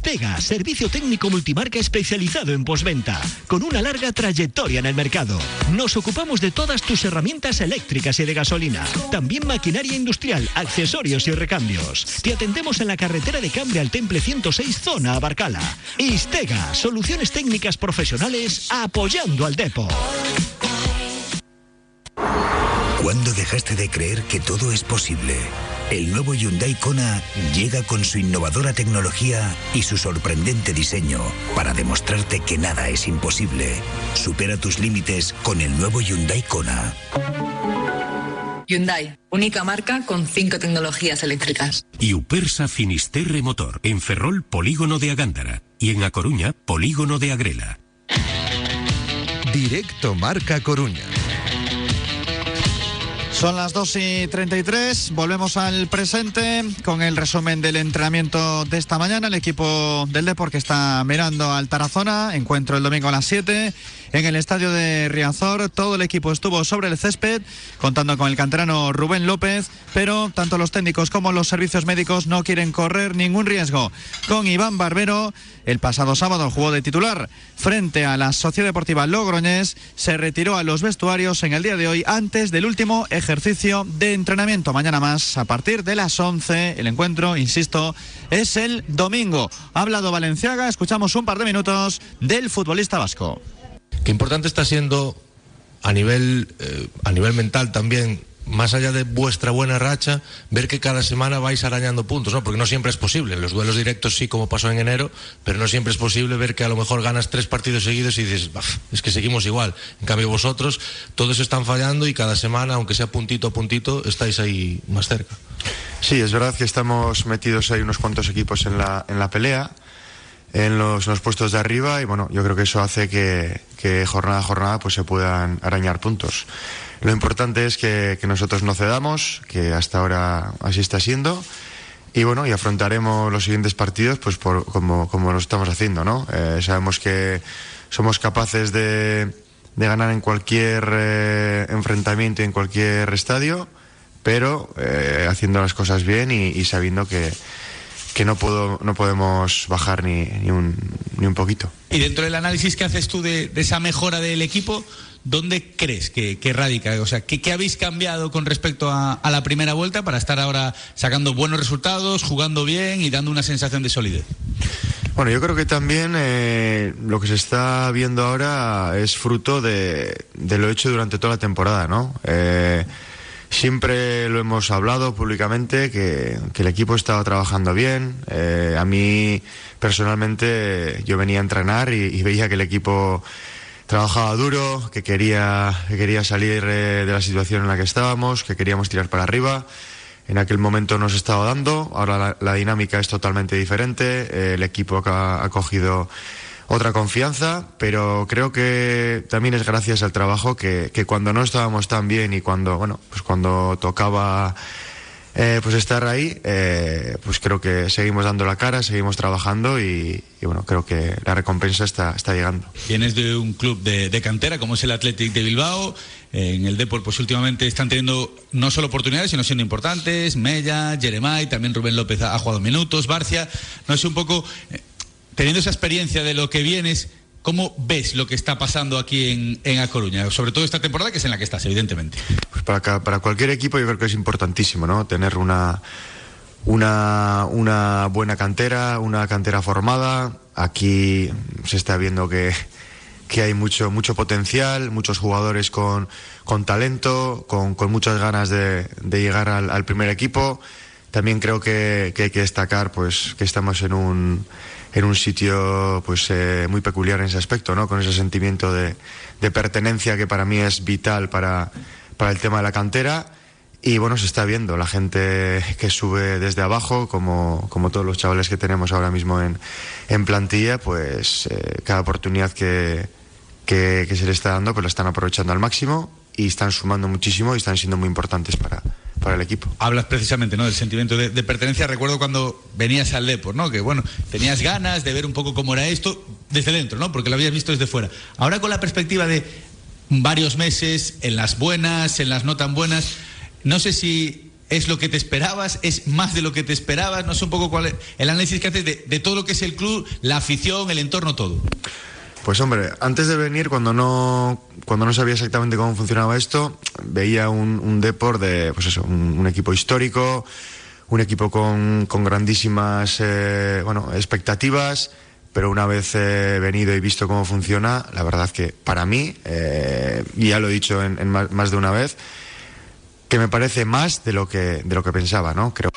Istega, servicio técnico multimarca especializado en posventa, con una larga trayectoria en el mercado. Nos ocupamos de todas tus herramientas eléctricas y de gasolina, también maquinaria industrial, accesorios y recambios. Te atendemos en la carretera de Cambre al Temple 106, zona Abarcala. Istega, soluciones técnicas profesionales apoyando al depo. ¿Cuándo dejaste de creer que todo es posible? El nuevo Hyundai Kona llega con su innovadora tecnología y su sorprendente diseño para demostrarte que nada es imposible. Supera tus límites con el nuevo Hyundai Kona. Hyundai, única marca con cinco tecnologías eléctricas. Y Upersa Finisterre Motor, en Ferrol, Polígono de Agándara. Y en A Coruña, Polígono de Agrela. Directo Marca Coruña. Son las 2 y 33, volvemos al presente con el resumen del entrenamiento de esta mañana. El equipo del Depor que está mirando al Tarazona, encuentro el domingo a las 7 en el estadio de Riazor. Todo el equipo estuvo sobre el césped, contando con el canterano Rubén López, pero tanto los técnicos como los servicios médicos no quieren correr ningún riesgo. Con Iván Barbero, el pasado sábado jugó de titular frente a la Sociedad Deportiva Logroñés, se retiró a los vestuarios en el día de hoy antes del último ejercicio de entrenamiento. Mañana más, a partir de las 11, el encuentro, insisto, es el domingo. Ha hablado Valenciaga, escuchamos un par de minutos del futbolista vasco. Qué importante está siendo a nivel, eh, a nivel mental también más allá de vuestra buena racha, ver que cada semana vais arañando puntos, ¿no? Porque no siempre es posible. En los duelos directos sí, como pasó en enero, pero no siempre es posible ver que a lo mejor ganas tres partidos seguidos y dices, "Baf, es que seguimos igual. En cambio vosotros, todos están fallando y cada semana, aunque sea puntito a puntito, estáis ahí más cerca. Sí, es verdad que estamos metidos ahí unos cuantos equipos en la, en la pelea, en los, los puestos de arriba, y bueno, yo creo que eso hace que, que jornada a jornada pues se puedan arañar puntos. Lo importante es que, que nosotros no cedamos, que hasta ahora así está siendo, y bueno, y afrontaremos los siguientes partidos pues por, como, como lo estamos haciendo, ¿no? Eh, sabemos que somos capaces de, de ganar en cualquier eh, enfrentamiento, en cualquier estadio, pero eh, haciendo las cosas bien y sabiendo que, que no, puedo, no podemos bajar ni, ni, un, ni un poquito. Y dentro del análisis que haces tú de, de esa mejora del equipo, ¿dónde crees que, que radica? O sea, ¿qué, qué habéis cambiado con respecto a, a, la primera vuelta para estar ahora sacando buenos resultados, jugando bien y dando una sensación de solidez? Bueno, yo creo que también eh, lo que se está viendo ahora es fruto de, de lo hecho durante toda la temporada, ¿no? Eh, Siempre lo hemos hablado públicamente, que, que el equipo estaba trabajando bien. Eh, a mí, personalmente, yo venía a entrenar y, veía que el equipo trabajaba duro, que quería, que quería salir eh, de la situación en la que estábamos, que queríamos tirar para arriba. En aquel momento nos estaba dando, ahora la, la dinámica es totalmente diferente, eh, el equipo ha, ha cogido otra confianza, pero creo que también es gracias al trabajo que, que cuando no estábamos tan bien y cuando, bueno, pues cuando tocaba eh, pues estar ahí, eh, pues creo que seguimos dando la cara, seguimos trabajando y, bueno, creo que la recompensa está, está llegando. Vienes de un club de, cantera como es el Athletic de Bilbao, eh, en el Depor pues últimamente están teniendo no solo oportunidades, sino siendo importantes, Mella, Jeremai, también Rubén López ha, ha jugado minutos, Barcia, no sé un poco teniendo esa experiencia de lo que vienes, ¿cómo ves lo que está pasando aquí en, en A? Sobre todo esta temporada que es en la que estás, evidentemente. Pues para, para cualquier equipo yo creo que es importantísimo, ¿no? Tener una, una, una buena cantera, una cantera formada. Aquí se está viendo que, que hay mucho, mucho potencial, muchos jugadores con, con talento, con, con muchas ganas de, de llegar al, al primer equipo. También creo que, que hay que destacar pues, que estamos en un en un sitio pues eh, muy peculiar en ese aspecto, ¿no? Con ese sentimiento de, de pertenencia que para mí es vital para, para el tema de la cantera. Y bueno, se está viendo la gente que sube desde abajo, como, como todos los chavales que tenemos ahora mismo en, en plantilla, pues eh, cada oportunidad que, que, que se le está dando, pues la están aprovechando al máximo y están sumando muchísimo y están siendo muy importantes para, para el equipo. Hablas precisamente ¿no? del sentimiento de, de, pertenencia. Recuerdo cuando venías al Depor, ¿no? que bueno, tenías ganas de ver un poco cómo era esto desde dentro, ¿no? porque lo habías visto desde fuera. Ahora con la perspectiva de varios meses, en las buenas, en las no tan buenas, no sé si es lo que te esperabas, es más de lo que te esperabas, no sé un poco cuál es el análisis que haces de, de todo lo que es el club, la afición, el entorno, todo. Pues hombre, antes de venir, cuando no, cuando no sabía exactamente cómo funcionaba esto, veía un, un de, pues eso, un, un equipo histórico, un equipo con, con grandísimas eh, bueno, expectativas, pero una vez eh, venido y visto cómo funciona, la verdad que para mí, eh, y ya lo he dicho en, en más, más, de una vez, que me parece más de lo que, de lo que pensaba, ¿no? Creo.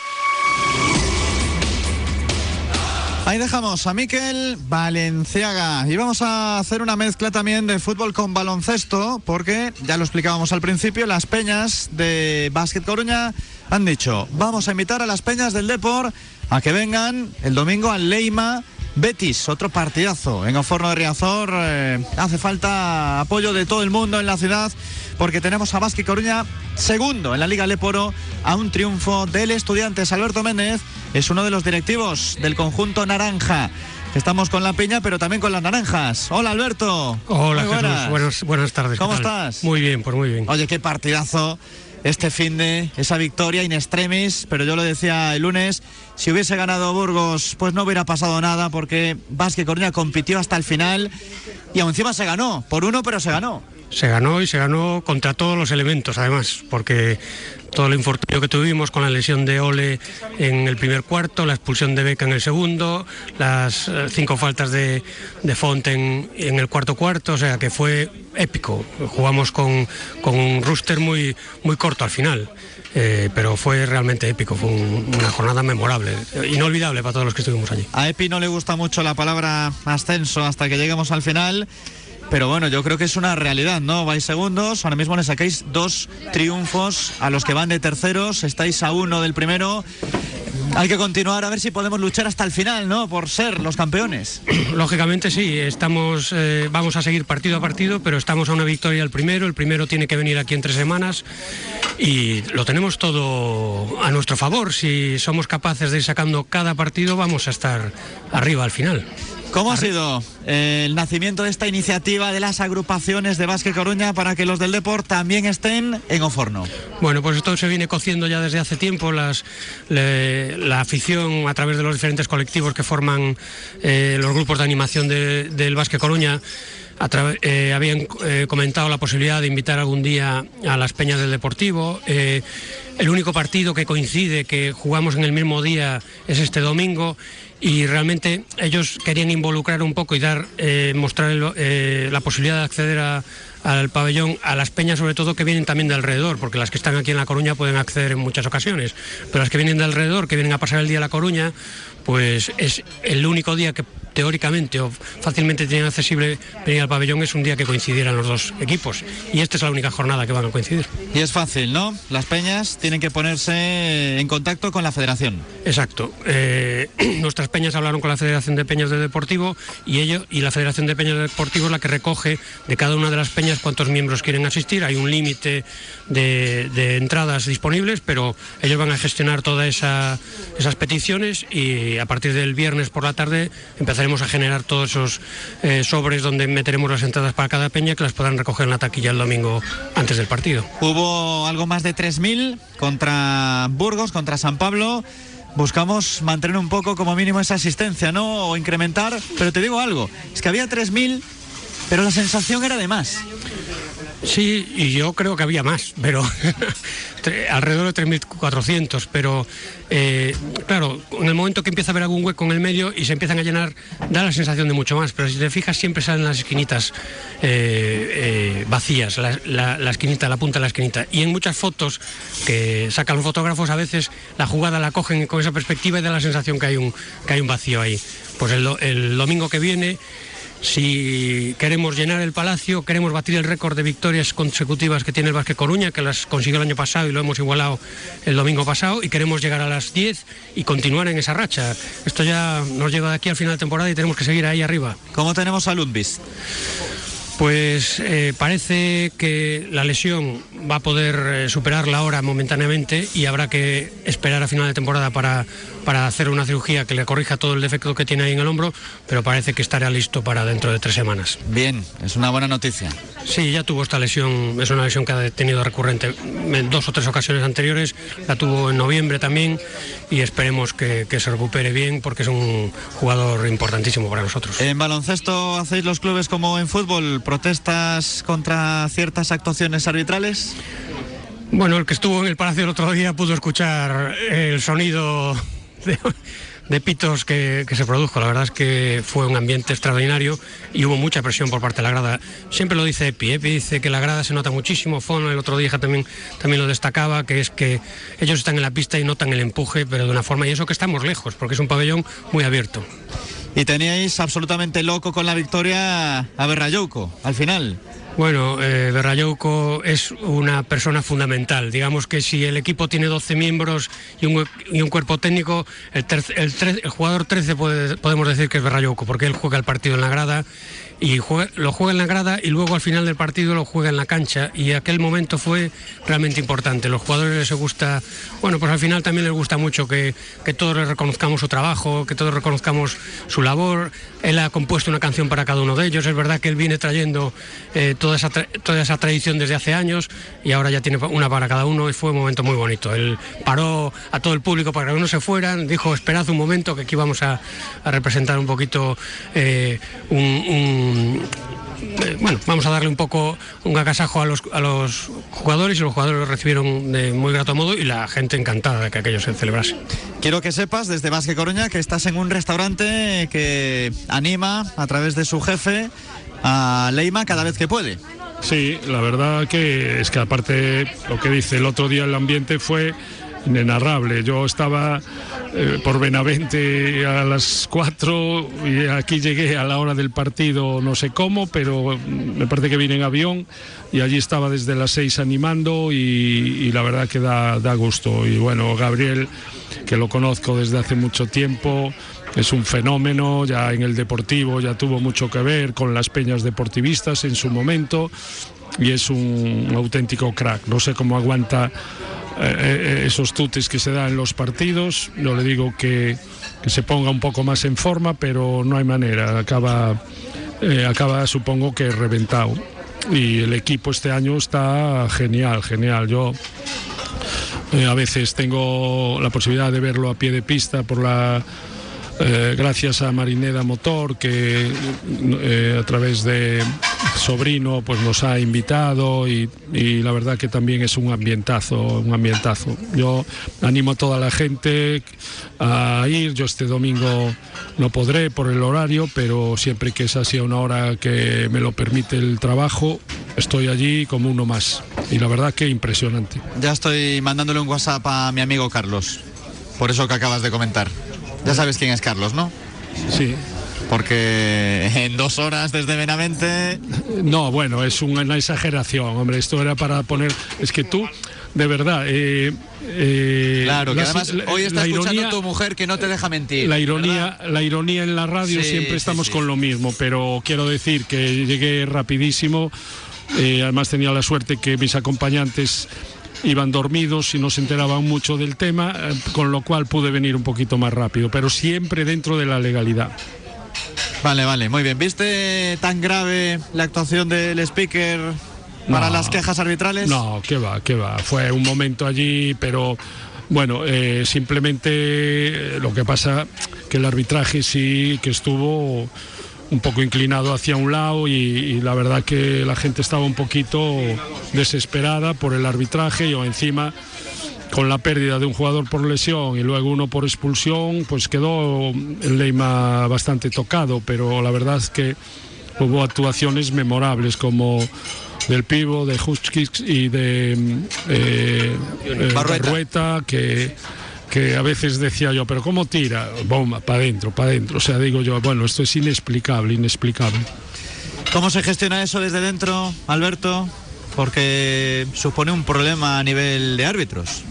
Ahí dejamos a Miquel Valenciaga y vamos a hacer una mezcla también de fútbol con baloncesto porque ya lo explicábamos al principio, las peñas de Básquet Coruña han dicho vamos a invitar a las peñas del Depor a que vengan el domingo al Leima Betis, otro partidazo en Oforno de Riazor. Eh, hace falta apoyo de todo el mundo en la ciudad porque tenemos a Básquet Coruña segundo en la Liga Leporo a un triunfo del Estudiantes. Alberto Méndez es uno de los directivos del conjunto naranja. Estamos con la peña, pero también con las naranjas. Hola, Alberto. Hola, buenas. Jesús. Buenas, buenas tardes. ¿Cómo estás? Muy bien, pues muy bien. Oye, qué partidazo este fin de esa victoria in extremis, pero yo lo decía el lunes, si hubiese ganado Burgos, pues no hubiera pasado nada porque Vázquez Coruña compitió hasta el final y aún encima se ganó, por uno, pero se ganó. Se ganó y se ganó contra todos los elementos, además, porque todo el infortunio que tuvimos con la lesión de Ole en el primer cuarto, la expulsión de Beca en el segundo, las eh, cinco faltas de, de Font en, en el cuarto cuarto, o sea que fue épico. Jugamos con, con un rooster muy, muy corto al final. Eh, pero fue realmente épico, fue un- una jornada memorable, inolvidable para todos los que estuvimos allí. A Epi no le gusta mucho la palabra ascenso hasta que lleguemos al final. Pero bueno, yo creo que es una realidad, ¿no? Vais segundos, ahora mismo le sacáis dos triunfos a los que van de terceros, estáis a uno del primero. Hay que continuar a ver si podemos luchar hasta el final, ¿no? Por ser los campeones. [CLEARS THROAT] Lógicamente sí, estamos, eh, vamos a seguir partido a partido, pero estamos a una victoria el primero, el primero tiene que venir aquí en tres semanas y lo tenemos todo a nuestro favor. Si somos capaces de ir sacando cada partido, vamos a estar arriba al final. ¿Cómo ha sido eh, el nacimiento de esta iniciativa de las agrupaciones de Básquet Coruña para que los del Deport también estén en Oforno? Bueno, pues esto se viene cociendo ya desde hace tiempo. Las, le- la afición a través de los diferentes colectivos que forman eh, los grupos de animación de- del Básquet Coruña eh, habían eh, comentado la posibilidad de invitar algún día a las peñas del Deportivo. Eh, el único partido que coincide que jugamos en el mismo día es este domingo y realmente ellos querían involucrar un poco y dar mostrar la posibilidad de acceder al pabellón a las peñas sobre todo que vienen también de alrededor porque las que están aquí en La Coruña pueden acceder en muchas ocasiones pero las que vienen de alrededor que vienen a pasar el día a La Coruña pues es el único día que teóricamente o fácilmente tienen accesible venir al pabellón es un día que coincidieran los dos equipos y esta es la única jornada que van a coincidir Y es fácil, ¿no? Las peñas tienen que ponerse en contacto con la federación. Exacto. Eh, [CLEARS THROAT] nuestras peñas hablaron con la Federación de Peñas de Deportivo y ello y la Federación de Peñas de Deportivo es la que recoge de cada una de las peñas cuántos miembros quieren asistir. Hay un límite de, de entradas disponibles, pero ellos van a gestionar todas esa- esas peticiones y a partir del viernes por la tarde empezaremos a generar todos esos eh, sobres donde meteremos las entradas para cada peña que las puedan recoger en la taquilla el domingo antes del partido. Hubo algo más de 3.000 contra Burgos, contra San Pablo. Buscamos mantener un poco como mínimo esa asistencia, ¿no? O incrementar. Pero te digo algo, es que había 3.000, pero la sensación era de más. Sí, y yo creo que había más, pero [LAUGHS] alrededor de 3.400. Pero eh, claro, en el momento que empieza a haber algún hueco en el medio y se empiezan a llenar, da la sensación de mucho más. Pero si te fijas, siempre salen las esquinitas eh, eh, vacías, la, esquinita, la punta de la esquinita. Y en muchas fotos que sacan los fotógrafos, a veces la jugada la cogen con esa perspectiva y da la sensación que hay un, que hay un vacío ahí. Pues el domingo que viene. Si queremos llenar el palacio, queremos batir el récord de victorias consecutivas que tiene el Vázquez Coruña, que las consiguió el año pasado y lo hemos igualado el domingo pasado, y queremos llegar a las 10 y continuar en esa racha. Esto ya nos lleva de aquí al final de temporada y tenemos que seguir ahí arriba. ¿Cómo tenemos a Lundvis? Pues eh, parece que la lesión va a poder eh, superarla ahora momentáneamente y habrá que esperar a final de temporada para, para hacer una cirugía que le corrija todo el defecto que tiene ahí en el hombro, pero parece que estará listo para dentro de tres semanas. Bien, es una buena noticia. Sí, ya tuvo esta lesión, es una lesión que ha tenido recurrente en dos o tres ocasiones anteriores, la tuvo en noviembre también y esperemos que, que se recupere bien porque es un jugador importantísimo para nosotros. ¿En baloncesto hacéis los clubes como en fútbol? ¿Protestas contra ciertas actuaciones arbitrales? Bueno, el que estuvo en el Palacio el otro día pudo escuchar el sonido de, pitos que, que se produjo. La verdad es que fue un ambiente extraordinario y hubo mucha presión por parte de la grada. Siempre lo dice Epi, Epi dice que la grada se nota muchísimo. Fono el otro día también, también lo destacaba, que es que ellos están en la pista y notan el empuje, pero de una forma, y eso que estamos lejos, porque es un pabellón muy abierto. Y teníais absolutamente loco con la victoria a Berrayouco, al final. Bueno, eh, Berrayouco es una persona fundamental. Digamos que si el equipo tiene 12 miembros y un, y un cuerpo técnico, el, jugador 13 puede- podemos decir que es Berrayouco, porque él juega el partido en la grada y lo juega en la grada y luego al final del partido lo juega en la cancha y aquel momento fue realmente importante. Los jugadores les gusta, bueno, pues al final también les gusta mucho que, que todos les reconozcamos su trabajo, que todos reconozcamos su labor. Él ha compuesto una canción para cada uno de ellos. Es verdad que él viene trayendo eh, toda, esa toda esa tradición desde hace años y ahora ya tiene una para cada uno y fue un momento muy bonito. Él paró a todo el público para que no se fueran, dijo esperad un momento que aquí vamos a, a representar un poquito eh, un- bueno, vamos a darle un poco un agasajo a los, a los jugadores y los jugadores lo recibieron de muy grato modo y la gente encantada de que aquello se celebrase. Quiero que sepas desde Vázquez Coruña que estás en un restaurante que anima a través de su jefe a Leima cada vez que puede. Sí, la verdad que es que aparte lo que dice el otro día el ambiente fue inenarrable. Yo estaba eh, por Benavente a las 4 y aquí llegué a la hora del partido, no sé cómo, pero me parece que vine en avión y allí estaba desde las 6 animando y, la verdad que da, da gusto. Y bueno, Gabriel, que lo conozco desde hace mucho tiempo, es un fenómeno, ya en el deportivo ya tuvo mucho que ver con las peñas deportivistas en su momento y es un auténtico crack. No sé cómo aguanta eh, eh, esos tutes que se dan en los partidos. No le digo que, que se ponga un poco más en forma, pero no hay manera. Acaba, eh, acaba supongo que reventado. Y el equipo este año está genial, genial. Yo a veces tengo la posibilidad de verlo a pie de pista por la gracias a Marineda Motor que a través de sobrino pues nos ha invitado y, y la verdad que también es un ambientazo un ambientazo yo animo a toda la gente a ir yo este domingo no podré por el horario pero siempre que es así a una hora que me lo permite el trabajo estoy allí como uno más y la verdad que impresionante Ya estoy mandándole un WhatsApp a mi amigo Carlos, por eso que acabas de comentar. Ya sabes quién es Carlos, ¿no? Sí. Porque en dos horas desde Benavente... No, bueno, es una exageración, hombre. Esto era para poner. Es que tú, de verdad. eh, eh, Claro, que la- además hoy está escuchando ironía- tu mujer que no te deja mentir. La ironía, la ironía en la radio Sí, siempre estamos sí. con lo mismo, pero quiero decir que llegué rapidísimo. eh, además tenía la suerte que mis acompañantes iban dormidos y no se enteraban mucho del tema, eh, con lo cual pude venir un poquito más rápido, pero siempre dentro de la legalidad. Vale, vale, muy bien. ¿Viste tan grave la actuación del speaker para No. las quejas arbitrales? No, qué va, qué va. Fue un momento allí, pero bueno, eh, simplemente eh, lo que pasa que el arbitraje sí que estuvo un poco inclinado hacia un lado y, y la verdad que la gente estaba un poquito desesperada por el arbitraje y encima con la pérdida de un jugador por lesión y luego uno por expulsión, pues quedó el Leima bastante tocado, pero la verdad es que hubo actuaciones memorables como del Pivo, de Hutchkiss y de eh, eh, Barrueta. Barrueta, que, que a veces decía yo, pero ¿cómo tira? Bomba, para adentro, para adentro. O sea, digo yo, bueno, esto es inexplicable, inexplicable. ¿Cómo se gestiona eso desde dentro, Alberto? Porque supone un problema a nivel de árbitros.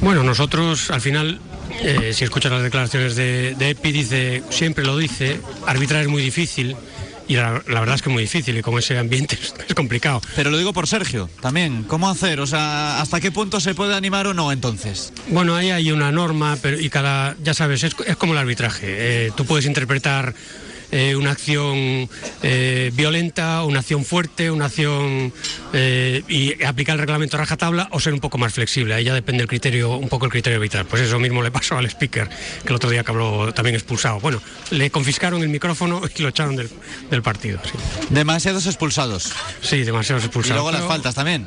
Bueno, nosotros al final, eh, si escuchas las declaraciones de, de Epi, dice, siempre lo dice, arbitrar es muy difícil. Y la, la verdad es que es muy difícil y con ese ambiente [LAUGHS] es, es complicado. Pero lo digo por Sergio, también. ¿Cómo hacer? O sea, ¿hasta qué punto se puede animar o no entonces? Bueno, ahí hay una norma, pero y cada, ya sabes, es, es como el arbitraje. Eh, tú puedes interpretar eh, una acción eh, violenta, una acción fuerte, una acción eh, y aplicar el reglamento a rajatabla o ser un poco más flexible. Ahí ya depende el criterio, un poco el criterio arbitral. Pues eso mismo le pasó al speaker, que el otro día que habló también expulsado. Bueno, le confiscaron el micrófono [LAUGHS] y lo echaron del, del partido. Sí. Demasiados expulsados. Sí, demasiados Y expulsados. luego las Pero- faltas también.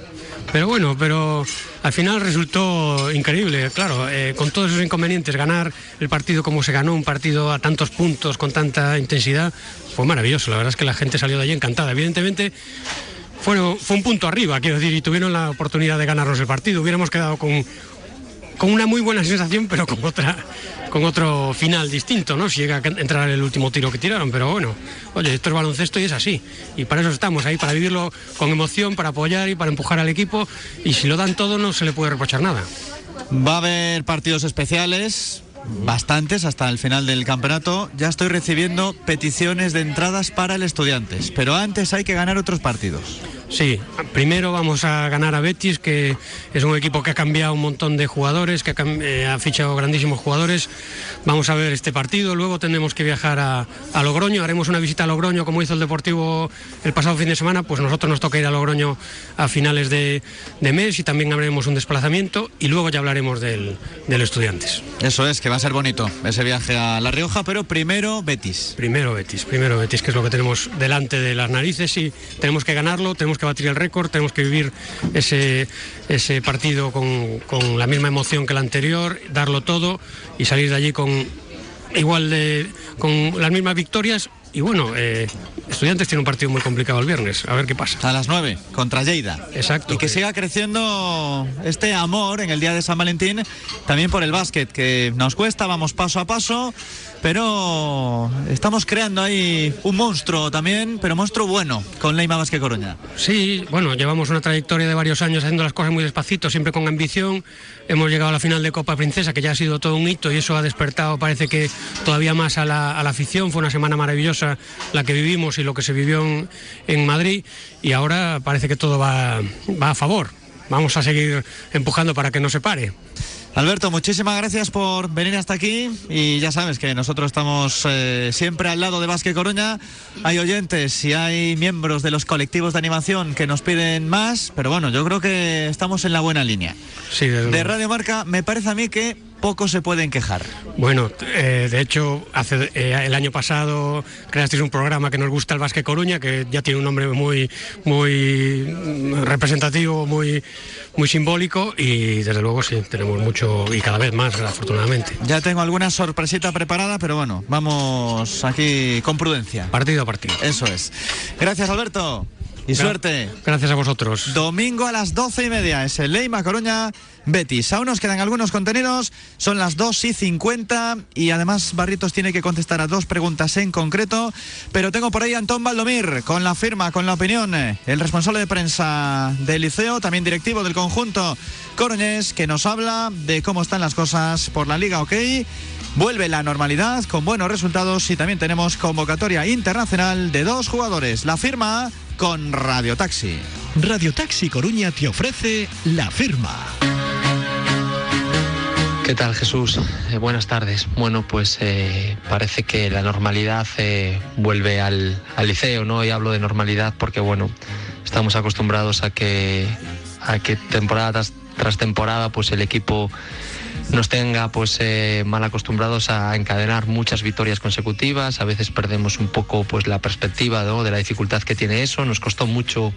Pero bueno, pero al final resultó increíble, claro, eh, con todos esos inconvenientes, ganar el partido como se ganó, un partido a tantos puntos, con tanta intensidad, fue maravilloso. La verdad es que la gente salió de allí encantada. Evidentemente, fue, fue un punto arriba, quiero decir, y tuvieron la oportunidad de ganarnos el partido. Hubiéramos quedado con, con una muy buena sensación, pero con otra con otro final distinto, ¿no? Si llega a entrar el último tiro que tiraron, pero bueno, oye, esto es baloncesto y es así. Y para eso estamos ahí, para vivirlo con emoción, para apoyar y para empujar al equipo. Y si lo dan todo, no se le puede reprochar nada. Va a haber partidos especiales, bastantes hasta el final del campeonato. Ya estoy recibiendo peticiones de entradas para el Estudiantes, pero antes hay que ganar otros partidos. Sí, primero vamos a ganar a Betis, que es un equipo que ha cambiado un montón de jugadores, que ha, eh, ha fichado grandísimos jugadores. Vamos a ver este partido, luego tendremos que viajar a, a, Logroño, haremos una visita a Logroño como hizo el Deportivo el pasado fin de semana, pues nosotros nos toca ir a Logroño a finales de, de mes y también haremos un desplazamiento y luego ya hablaremos del, del Estudiantes. Eso es, que va a ser bonito ese viaje a La Rioja, pero primero Betis. Primero Betis, primero Betis, que es lo que tenemos delante de las narices y tenemos que ganarlo, tenemos que batir el récord, tenemos que vivir ese, ese partido con, con, la misma emoción que el anterior, darlo todo y salir de allí con igual de con las mismas victorias y bueno, eh, Estudiantes tiene un partido muy complicado el viernes, a ver qué pasa. A las 9, contra Lleida. Exacto. Y que, que, siga creciendo este amor en el día de San Valentín, también por el básquet, que nos cuesta, vamos paso a paso, pero estamos creando ahí un monstruo también, pero monstruo bueno, con Leima Vázquez Coruña. Sí, bueno, llevamos una trayectoria de varios años haciendo las cosas muy despacito, siempre con ambición. Hemos llegado a la final de Copa Princesa, que ya ha sido todo un hito y eso ha despertado, parece que todavía más a la, a la afición. Fue una semana maravillosa la que vivimos y lo que se vivió en, en Madrid y ahora parece que todo va, va a favor. Vamos a seguir empujando para que no se pare. Alberto, muchísimas gracias por venir hasta aquí y ya sabes que nosotros estamos eh, siempre al lado de Vázquez Coruña. Hay oyentes y hay miembros de los colectivos de animación que nos piden más, pero bueno, yo creo que estamos en la buena línea. Sí, de Radio Marca me parece a mí que pocos se pueden quejar. Bueno, eh, de hecho, hace, eh, el año pasado creasteis un programa que nos gusta el Vázquez Coruña, que ya tiene un nombre muy, muy representativo, muy, muy simbólico y desde luego sí, tenemos mucho y cada vez más, afortunadamente. Ya tengo alguna sorpresita preparada, pero bueno, vamos aquí con prudencia. Partido a partido. Eso es. Gracias, Alberto. Y suerte. Gracias a vosotros. Domingo a las doce y media es el Leima Coruña Betis. Aún nos quedan algunos contenidos. Son las 2 y 50 y además Barritos tiene que contestar a dos preguntas en concreto. Pero tengo por ahí a Antón Valdomir con la firma, con la opinión. El responsable de prensa del liceo, también directivo del conjunto Coruñés, que nos habla de cómo están las cosas por la Liga OK. Vuelve la normalidad con buenos resultados y también tenemos convocatoria internacional de dos jugadores. La firma con Radio Taxi. Radio Taxi Coruña te ofrece la firma. ¿Qué tal Jesús? Eh, buenas tardes. Bueno, pues eh, parece que la normalidad eh, vuelve al, liceo, ¿no? Y hablo de normalidad porque, bueno, estamos acostumbrados a que, a que temporada tras, tras temporada, pues el equipo nos tenga pues eh, mal acostumbrados a encadenar muchas victorias consecutivas. A veces perdemos un poco pues la perspectiva de la dificultad que tiene eso. Nos costó mucho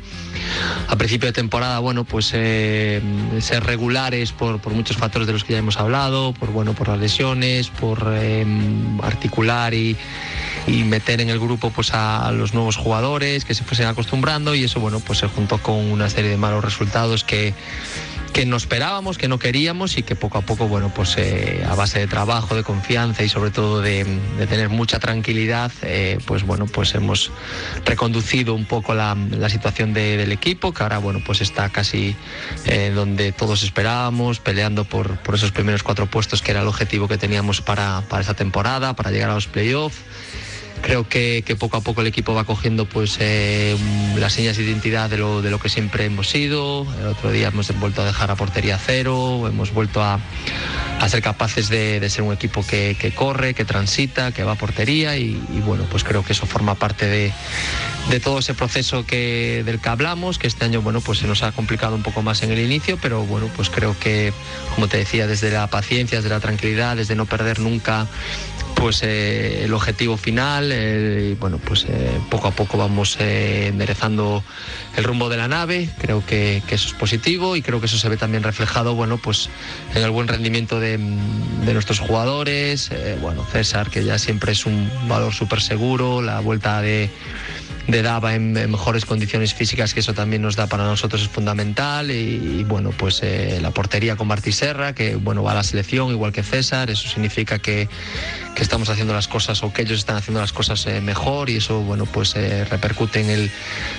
a principio de temporada bueno pues eh, ser regulares por, muchos factores de los que ya hemos hablado por bueno por las lesiones por eh, articular y, y, meter en el grupo pues a, a los nuevos jugadores que se fuesen acostumbrando. Y eso bueno pues se juntó con una serie de malos resultados que que no esperábamos, que no queríamos y que poco a poco, bueno, pues eh, a base de trabajo, de confianza y sobre todo de, tener mucha tranquilidad, eh, pues bueno, pues hemos reconducido un poco la, situación de, del equipo, que ahora, bueno, pues está casi eh, donde todos esperábamos, peleando por, por esos primeros cuatro puestos, que era el objetivo que teníamos para, para esta temporada, para llegar a los playoffs creo que, poco a poco el equipo va cogiendo pues eh, las señas de identidad de lo, de lo que siempre hemos sido. El otro día hemos vuelto a dejar a portería cero, hemos vuelto a, ser capaces de, de, ser un equipo que, que, corre, que transita, que va a portería y, y, bueno, pues creo que eso forma parte de, de todo ese proceso que, del que hablamos, que este año bueno, pues se nos ha complicado un poco más en el inicio, pero bueno, pues creo que, como te decía, desde la paciencia, desde la tranquilidad, desde no perder nunca pues eh, el objetivo final eh, y bueno pues eh, poco a poco vamos enderezando el rumbo de la nave creo que, eso es positivo y creo que eso se ve también reflejado bueno pues en el buen rendimiento de, nuestros jugadores bueno César que ya siempre es un valor súper seguro la vuelta de de Dava en, mejores condiciones físicas, que eso también nos da para nosotros es fundamental. Y, bueno, pues la portería con Martí Serra, que bueno, va a la selección, igual que César, eso significa que, que estamos haciendo las cosas o que ellos están haciendo las cosas eh, mejor y eso, bueno, pues eh, repercute en el,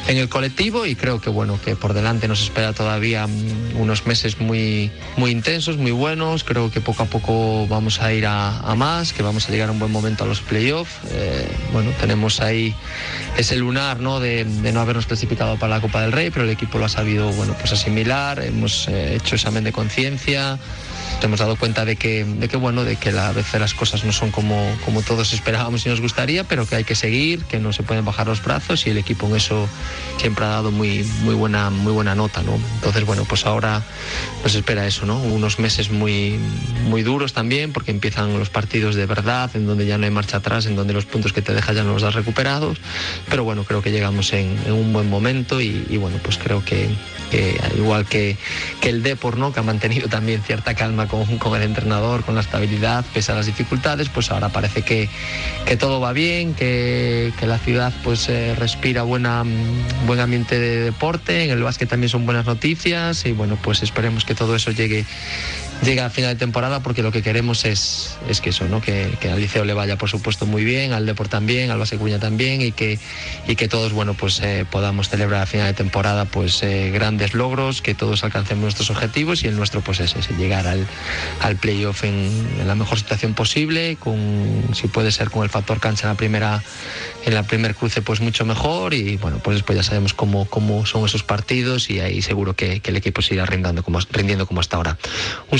en el colectivo. Y creo que bueno, que por delante nos espera todavía um, unos meses muy, muy intensos, muy buenos. Creo que poco a poco vamos a ir a, más, que vamos a llegar a un buen momento a los playoffs. bueno, tenemos ahí ese decepcionar ¿no? De, de no habernos clasificado para la Copa del Rey, pero el equipo lo ha sabido bueno, pues asimilar, hemos eh, hecho examen de conciencia, nos hemos dado cuenta de que, de que bueno, de que a veces las cosas no son como, como todos esperábamos y nos gustaría, pero que hay que seguir, que no se pueden bajar los brazos y el equipo en eso siempre ha dado muy, muy buena, muy buena nota, ¿no? Entonces, bueno, pues ahora nos espera eso, ¿no? Unos meses muy, muy duros también, porque empiezan los partidos de verdad, en donde ya no hay marcha atrás, en donde los puntos que te dejas ya no los has recuperados, pero bueno, creo que llegamos en, un buen momento y, bueno, pues creo que, que al igual que, que el Depor, que ha mantenido también cierta calma con, el entrenador, con la estabilidad, pese a las dificultades, pues ahora parece que, que todo va bien, que, que la ciudad pues eh, respira buena, buen ambiente de deporte, en el básquet también son buenas noticias y bueno, pues esperemos que todo eso llegue llega a final de temporada porque lo que queremos es, es que eso, ¿no? Que, que, al Liceo le vaya por supuesto muy bien, al Deport también, al Base Cuña también y que, y que todos bueno, pues, eh, podamos celebrar a final de temporada pues, eh, grandes logros, que todos alcancemos nuestros objetivos y el nuestro pues es ese, llegar al, al playoff en, la mejor situación posible, con, si puede ser con el factor cancha en la primera en la primer cruce pues mucho mejor y bueno pues después ya sabemos cómo, cómo son esos partidos y ahí seguro que, el equipo se irá rindiendo como, rindiendo como hasta ahora. Un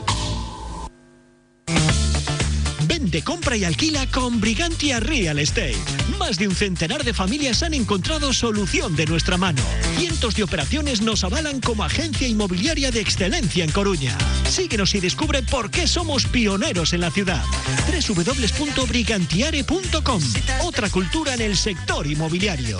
De compra y alquila con Brigantia Real Estate. Más de un centenar de familias han encontrado solución de nuestra mano. Cientos de operaciones nos avalan como agencia inmobiliaria de excelencia en Coruña. Síguenos y descubre por qué somos pioneros en la ciudad. www.brigantiare.com. Otra cultura en el sector inmobiliario.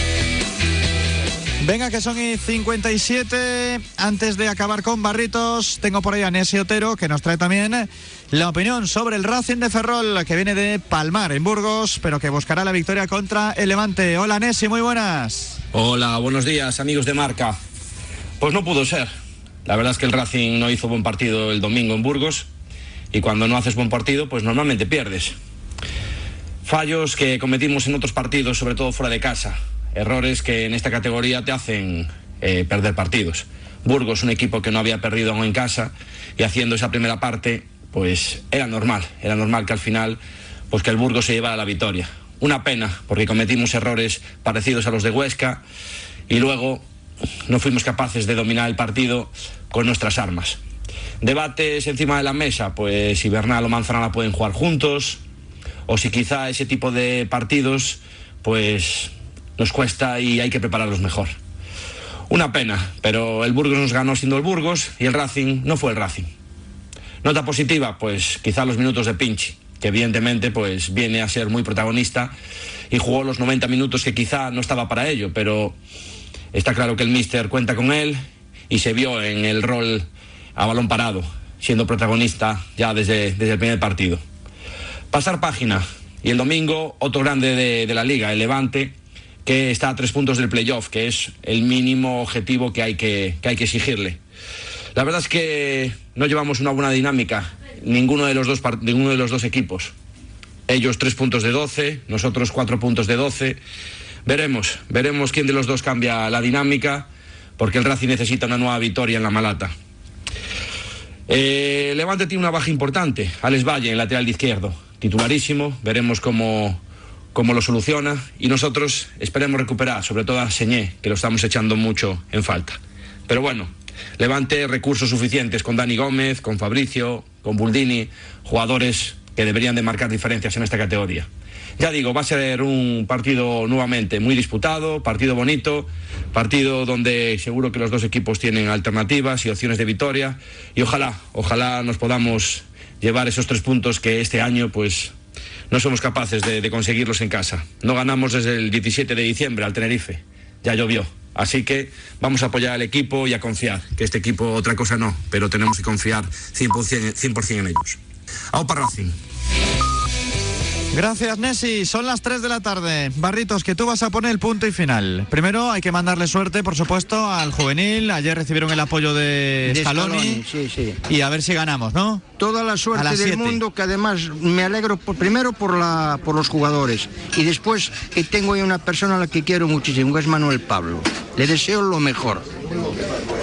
Venga, que son y 57. Antes de acabar con Barritos, tengo por ahí a Nessie Otero, que nos trae también la opinión sobre el Racing de Ferrol, que viene de Palmar, en Burgos, pero que buscará la victoria contra el Levante. Hola, Nessie, muy buenas. Hola, buenos días, amigos de Marca. Pues no pudo ser. La verdad es que el Racing no hizo buen partido el domingo en Burgos, y cuando no haces buen partido, pues normalmente pierdes. Fallos que cometimos en otros partidos, sobre todo fuera de casa errores que en esta categoría te hacen eh, perder partidos. Burgos, un equipo que no había perdido aún en casa y haciendo esa primera parte, pues era normal, era normal que al final, pues que el Burgos se llevara la victoria. Una pena, porque cometimos errores parecidos a los de Huesca y luego no fuimos capaces de dominar el partido con nuestras armas. Debates encima de la mesa, pues si Bernal o Manzanala pueden jugar juntos, o si quizá ese tipo de partidos, pues nos cuesta y hay que prepararlos mejor. Una pena, pero el Burgos nos ganó siendo el Burgos y el Racing no fue el Racing. Nota positiva, pues quizá los minutos de Pinchi, que evidentemente pues viene a ser muy protagonista y jugó los 90 minutos que quizá no estaba para ello, pero está claro que el míster cuenta con él y se vio en el rol a balón parado, siendo protagonista ya desde, desde el primer partido. Pasar página. Y el domingo, otro grande de, de la liga, el Levante, que está a tres puntos del playoff, que es el mínimo objetivo que hay que, que hay que exigirle. La verdad es que no llevamos una buena dinámica, ninguno de los dos, ninguno de los dos equipos. Ellos tres puntos de 12, nosotros cuatro puntos de 12. Veremos, veremos quién de los dos cambia la dinámica, porque el Racing necesita una nueva victoria en la Malata. Eh, Levante tiene una baja importante, Alex Valle, en lateral de izquierdo, titularísimo, veremos cómo, cómo lo soluciona y nosotros esperemos recuperar, sobre todo a Señé, que lo estamos echando mucho en falta. Pero bueno, Levante recursos suficientes con Dani Gómez, con Fabricio, con Buldini, jugadores que deberían de marcar diferencias en esta categoría. Ya digo, va a ser un partido nuevamente muy disputado, partido bonito, partido donde seguro que los dos equipos tienen alternativas y opciones de victoria y ojalá, ojalá nos podamos llevar esos tres puntos que este año pues no somos capaces de, conseguirlos en casa. No ganamos desde el 17 de diciembre al Tenerife, ya llovió. Así que vamos a apoyar al equipo y a confiar, que este equipo otra cosa no, pero tenemos que confiar 100%, 100 en ellos. Aupa Racing. Gracias, Nessi. Son las 3 de la tarde. Barritos, que tú vas a poner el punto y final. Primero hay que mandarle suerte, por supuesto, al juvenil. Ayer recibieron el apoyo de, De Scaloni. Scaloni, sí, sí. Y a ver si ganamos, ¿no? Toda la suerte del siete. mundo, que además me alegro por- primero por, la, por los jugadores y después que tengo ahí una persona a la que quiero muchísimo, que es Manuel Pablo. Le deseo lo mejor.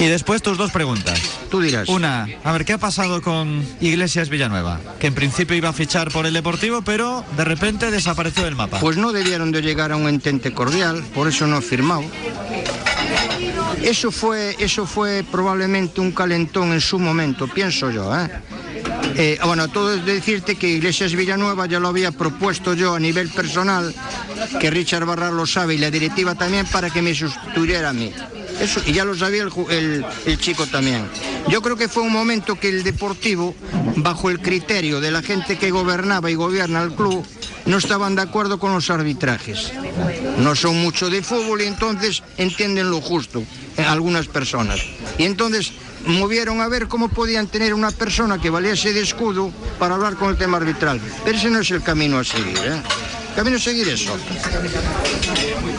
Y después tus dos preguntas. Tú dirás. Una, a ver, ¿qué ha pasado con Iglesias Villanueva? Que en principio iba a fichar por el Deportivo, pero de repente desapareció del mapa. Pues no debieron de llegar a un entente cordial, por eso no ha firmado. Eso fue, eso fue probablemente un calentón en su momento, pienso yo. ¿eh? Eh, bueno, todo es decirte que Iglesias Villanueva ya lo había propuesto yo a nivel personal, que Richard Barra lo sabe y la directiva también para que me sustituyera a mí. Eso, ya lo sabía el- el chico también. Yo creo que fue un momento que el Deportivo, bajo el criterio de la gente que gobernaba y gobierna el club, no estaban de acuerdo con los arbitrajes. No son mucho de fútbol y entonces entienden lo justo, eh, algunas personas. Y entonces movieron a ver cómo podían tener una persona que valiese de escudo para hablar con el tema arbitral. Pero ese no es el camino a seguir. ¿eh? Camino a seguir es otro.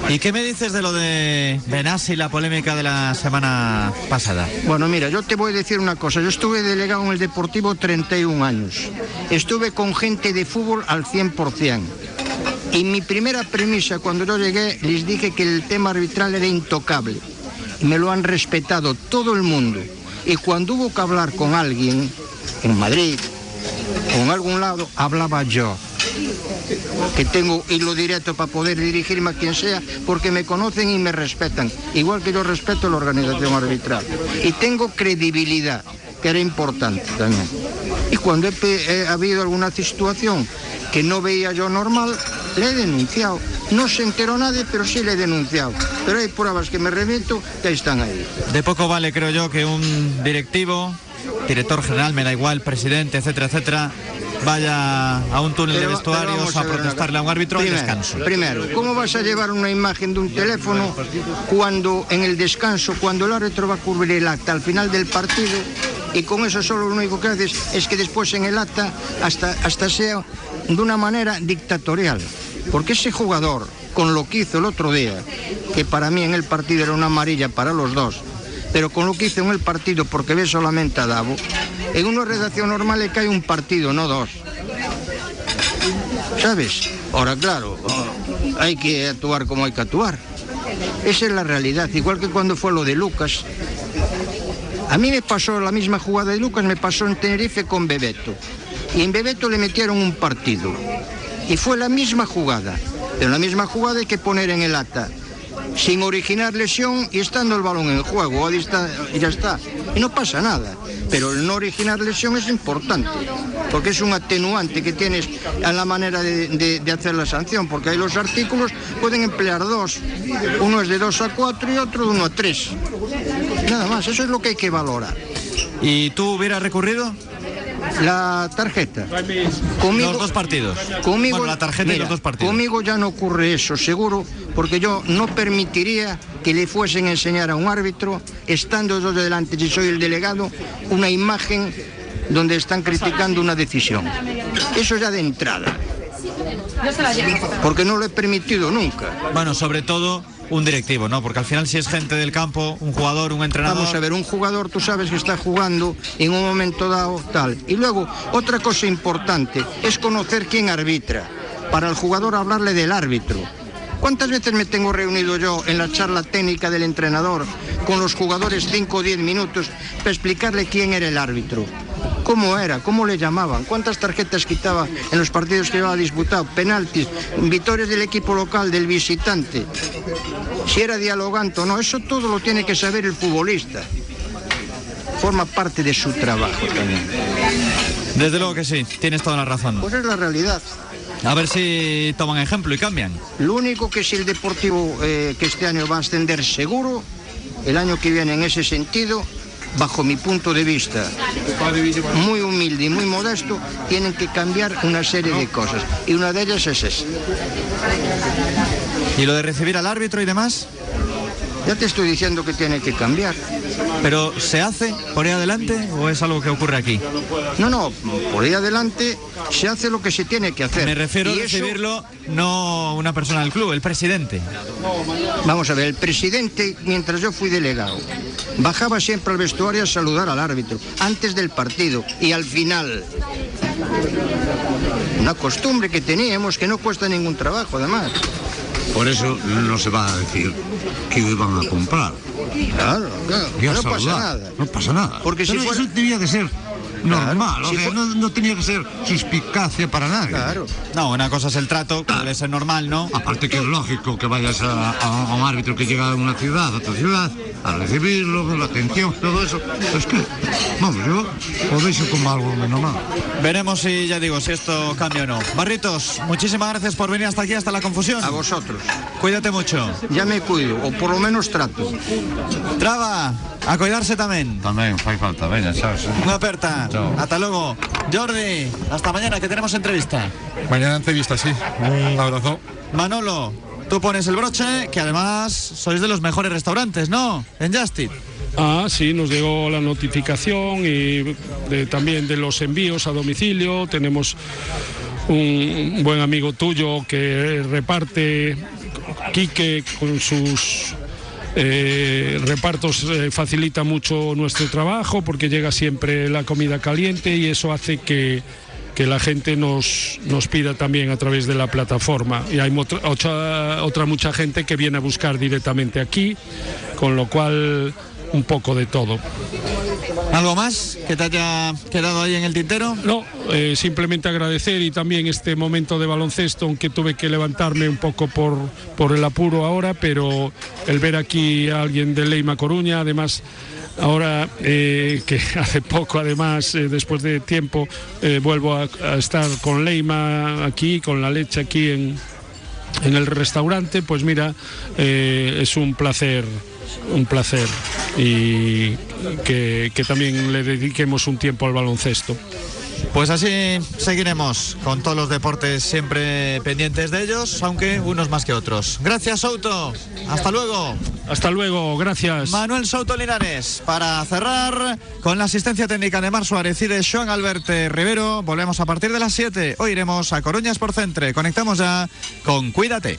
¿Y qué me dices de lo de Benassi, la polémica de la semana pasada? Bueno, mira, yo te voy a decir una cosa. Yo estuve delegado en el Deportivo 31 años. Estuve con gente de fútbol al 100%. Y mi primera premisa cuando yo llegué les dije que el tema arbitral era intocable. Y me lo han respetado todo el mundo. Y cuando hubo que hablar con alguien, en Madrid, o en algún lado, hablaba yo. Que tengo hilo directo para poder dirigirme a quien sea, porque me conocen y me respetan. Igual que yo respeto la organización arbitral. Y tengo credibilidad, que era importante también. Y cuando he habido alguna situación que no veía yo normal, le he denunciado. No se enteró nadie, pero sí le he denunciado. Pero hay pruebas que me remito que están ahí. De poco vale, creo yo, que un directivo, director general, me da igual, presidente, etcétera, etcétera, vaya a un túnel Pero- de vestuarios a, protestarle a un árbitro Primero, al descanso. Primero, ¿cómo vas a llevar una imagen de un teléfono cuando en el descanso, cuando el árbitro va a cubrir el acta al final del partido y con eso solo lo único que haces es que después en el acta hasta, hasta sea de una manera dictatorial? Porque ese jugador, con lo que hizo el otro día, que para mí en el partido era una amarilla para los dos, pero con lo que hizo en el partido, porque ve solamente a Davo, en una redacción normal le cae un partido, no dos. ¿Sabes? Ahora, claro, hay que actuar como hay que actuar. Esa es la realidad, igual que cuando fue lo de Lucas. A mí me pasó la misma jugada de Lucas, me pasó en Tenerife con Bebeto. Y en Bebeto le metieron un partido. Y fue la misma jugada. Pero la misma jugada hay que poner en el acta. Sin originar lesión y estando el balón en juego. ya está. Y no pasa nada. Pero el no originar lesión es importante. Porque es un atenuante que tienes en la manera de, hacer la sanción. Porque ahí los artículos pueden emplear dos. Uno es de 2 a 4 y otro de 1 a 3. Nada más, eso es lo que hay que valorar. ¿Y tú hubieras recurrido? La tarjeta. Conmigo, Los dos partidos. Conmigo, Bueno, la tarjeta y los dos partidos. Conmigo ya no ocurre eso, seguro, porque yo no permitiría que le fuesen a enseñar a un árbitro, estando yo delante, si soy el delegado, una imagen donde están criticando una decisión. Eso ya de entrada, porque no lo he permitido nunca. Bueno, sobre todo un directivo, ¿no? Porque al final si es gente del campo, un jugador, un entrenador... Vamos a ver, un jugador tú sabes que está jugando en un momento dado tal. Y luego, otra cosa importante es conocer quién arbitra. Para el jugador hablarle del árbitro. ¿Cuántas veces me tengo reunido yo en la charla técnica del entrenador con los jugadores 5 o 10 minutos para explicarle quién era el árbitro? ¿Cómo era? ¿Cómo le llamaban? ¿Cuántas tarjetas quitaba en los partidos que llevaba disputado? Penaltis, victorias del equipo local, del visitante. Si era dialogante o no, eso todo lo tiene que saber el futbolista. Forma parte de su trabajo también. Desde luego que sí, tienes toda la razón. Pues es la realidad. A ver si toman ejemplo y cambian. Lo único que si el Deportivo eh, que este año va a ascender seguro, el año que viene en ese sentido, bajo mi punto de vista, muy humilde y muy modesto, tienen que cambiar una serie de cosas. Y una de ellas es esa. ¿Y lo de recibir al árbitro y demás? Ya te estoy diciendo que tiene que cambiar. ¿Pero se hace por ahí adelante o es algo que ocurre aquí? No, no, por ahí adelante se hace lo que se tiene que hacer. Me refiero a eso- recibirlo no una persona del club, el presidente. Vamos a ver, el presidente, mientras yo fui delegado, bajaba siempre al vestuario a saludar al árbitro, antes del partido y al final. Una costumbre que teníamos que no cuesta ningún trabajo, además. Por eso no se va a decir que iban a comprar. Claro, claro, no pasa nada. No pasa nada. Porque si Pero fuera- eso debía de ser normal. si o sea, fu- no, no tenía que ser suspicacia para nadie. Claro. No, una cosa es el trato, que debe ser normal, ¿no? Aparte que es lógico que vayas a, a- a un árbitro que llega a una ciudad, a otra ciudad, a recibirlo, la atención, todo eso. Es que, vamos, yo lo veo como algo normal. Veremos si, ya digo, si esto cambia o no. Barritos, muchísimas gracias por venir hasta aquí, hasta la confusión. A vosotros. Cuídate mucho. Ya me cuido, o por lo menos trato. Traba, a cuidarse también. También fai falta, venga, sabes. Una aperta. Hasta luego. Jordi, hasta mañana que tenemos entrevista. Mañana entrevista, sí. Un abrazo. Manolo, tú pones el broche, que además sois de los mejores restaurantes, ¿no? En Justin. Ah, sí, nos llegó la notificación y de- también de los envíos a domicilio. Tenemos un buen amigo tuyo que reparte, Quique, con sus eh, repartos eh, facilita mucho nuestro trabajo porque llega siempre la comida caliente y eso hace que, que la gente nos, nos pida también a través de la plataforma. Y hay otra, otra mucha gente que viene a buscar directamente aquí, con lo cual un poco de todo. ¿Algo más que te haya quedado ahí en el tintero? No, eh, simplemente agradecer y también este momento de baloncesto, aunque tuve que levantarme un poco por, por el apuro ahora, pero el ver aquí a alguien de Leima Coruña, además ahora eh, que [LAUGHS] hace poco, además, eh, después de tiempo, eh, vuelvo a, a estar con Leima aquí, con la leche aquí en, en el restaurante, pues mira, es un placer, un placer y que, que también le dediquemos un tiempo al baloncesto. Pues así seguiremos con todos los deportes siempre pendientes de ellos, aunque unos más que otros. Gracias, Souto. Hasta luego. Hasta luego, gracias. Manuel Souto Linares. Para cerrar, con la asistencia técnica de Mar Suárez y de Joan Alberte Rivero, volvemos a partir de las 7. Hoy iremos a Coruñas por Centre. Conectamos ya con Cuídate.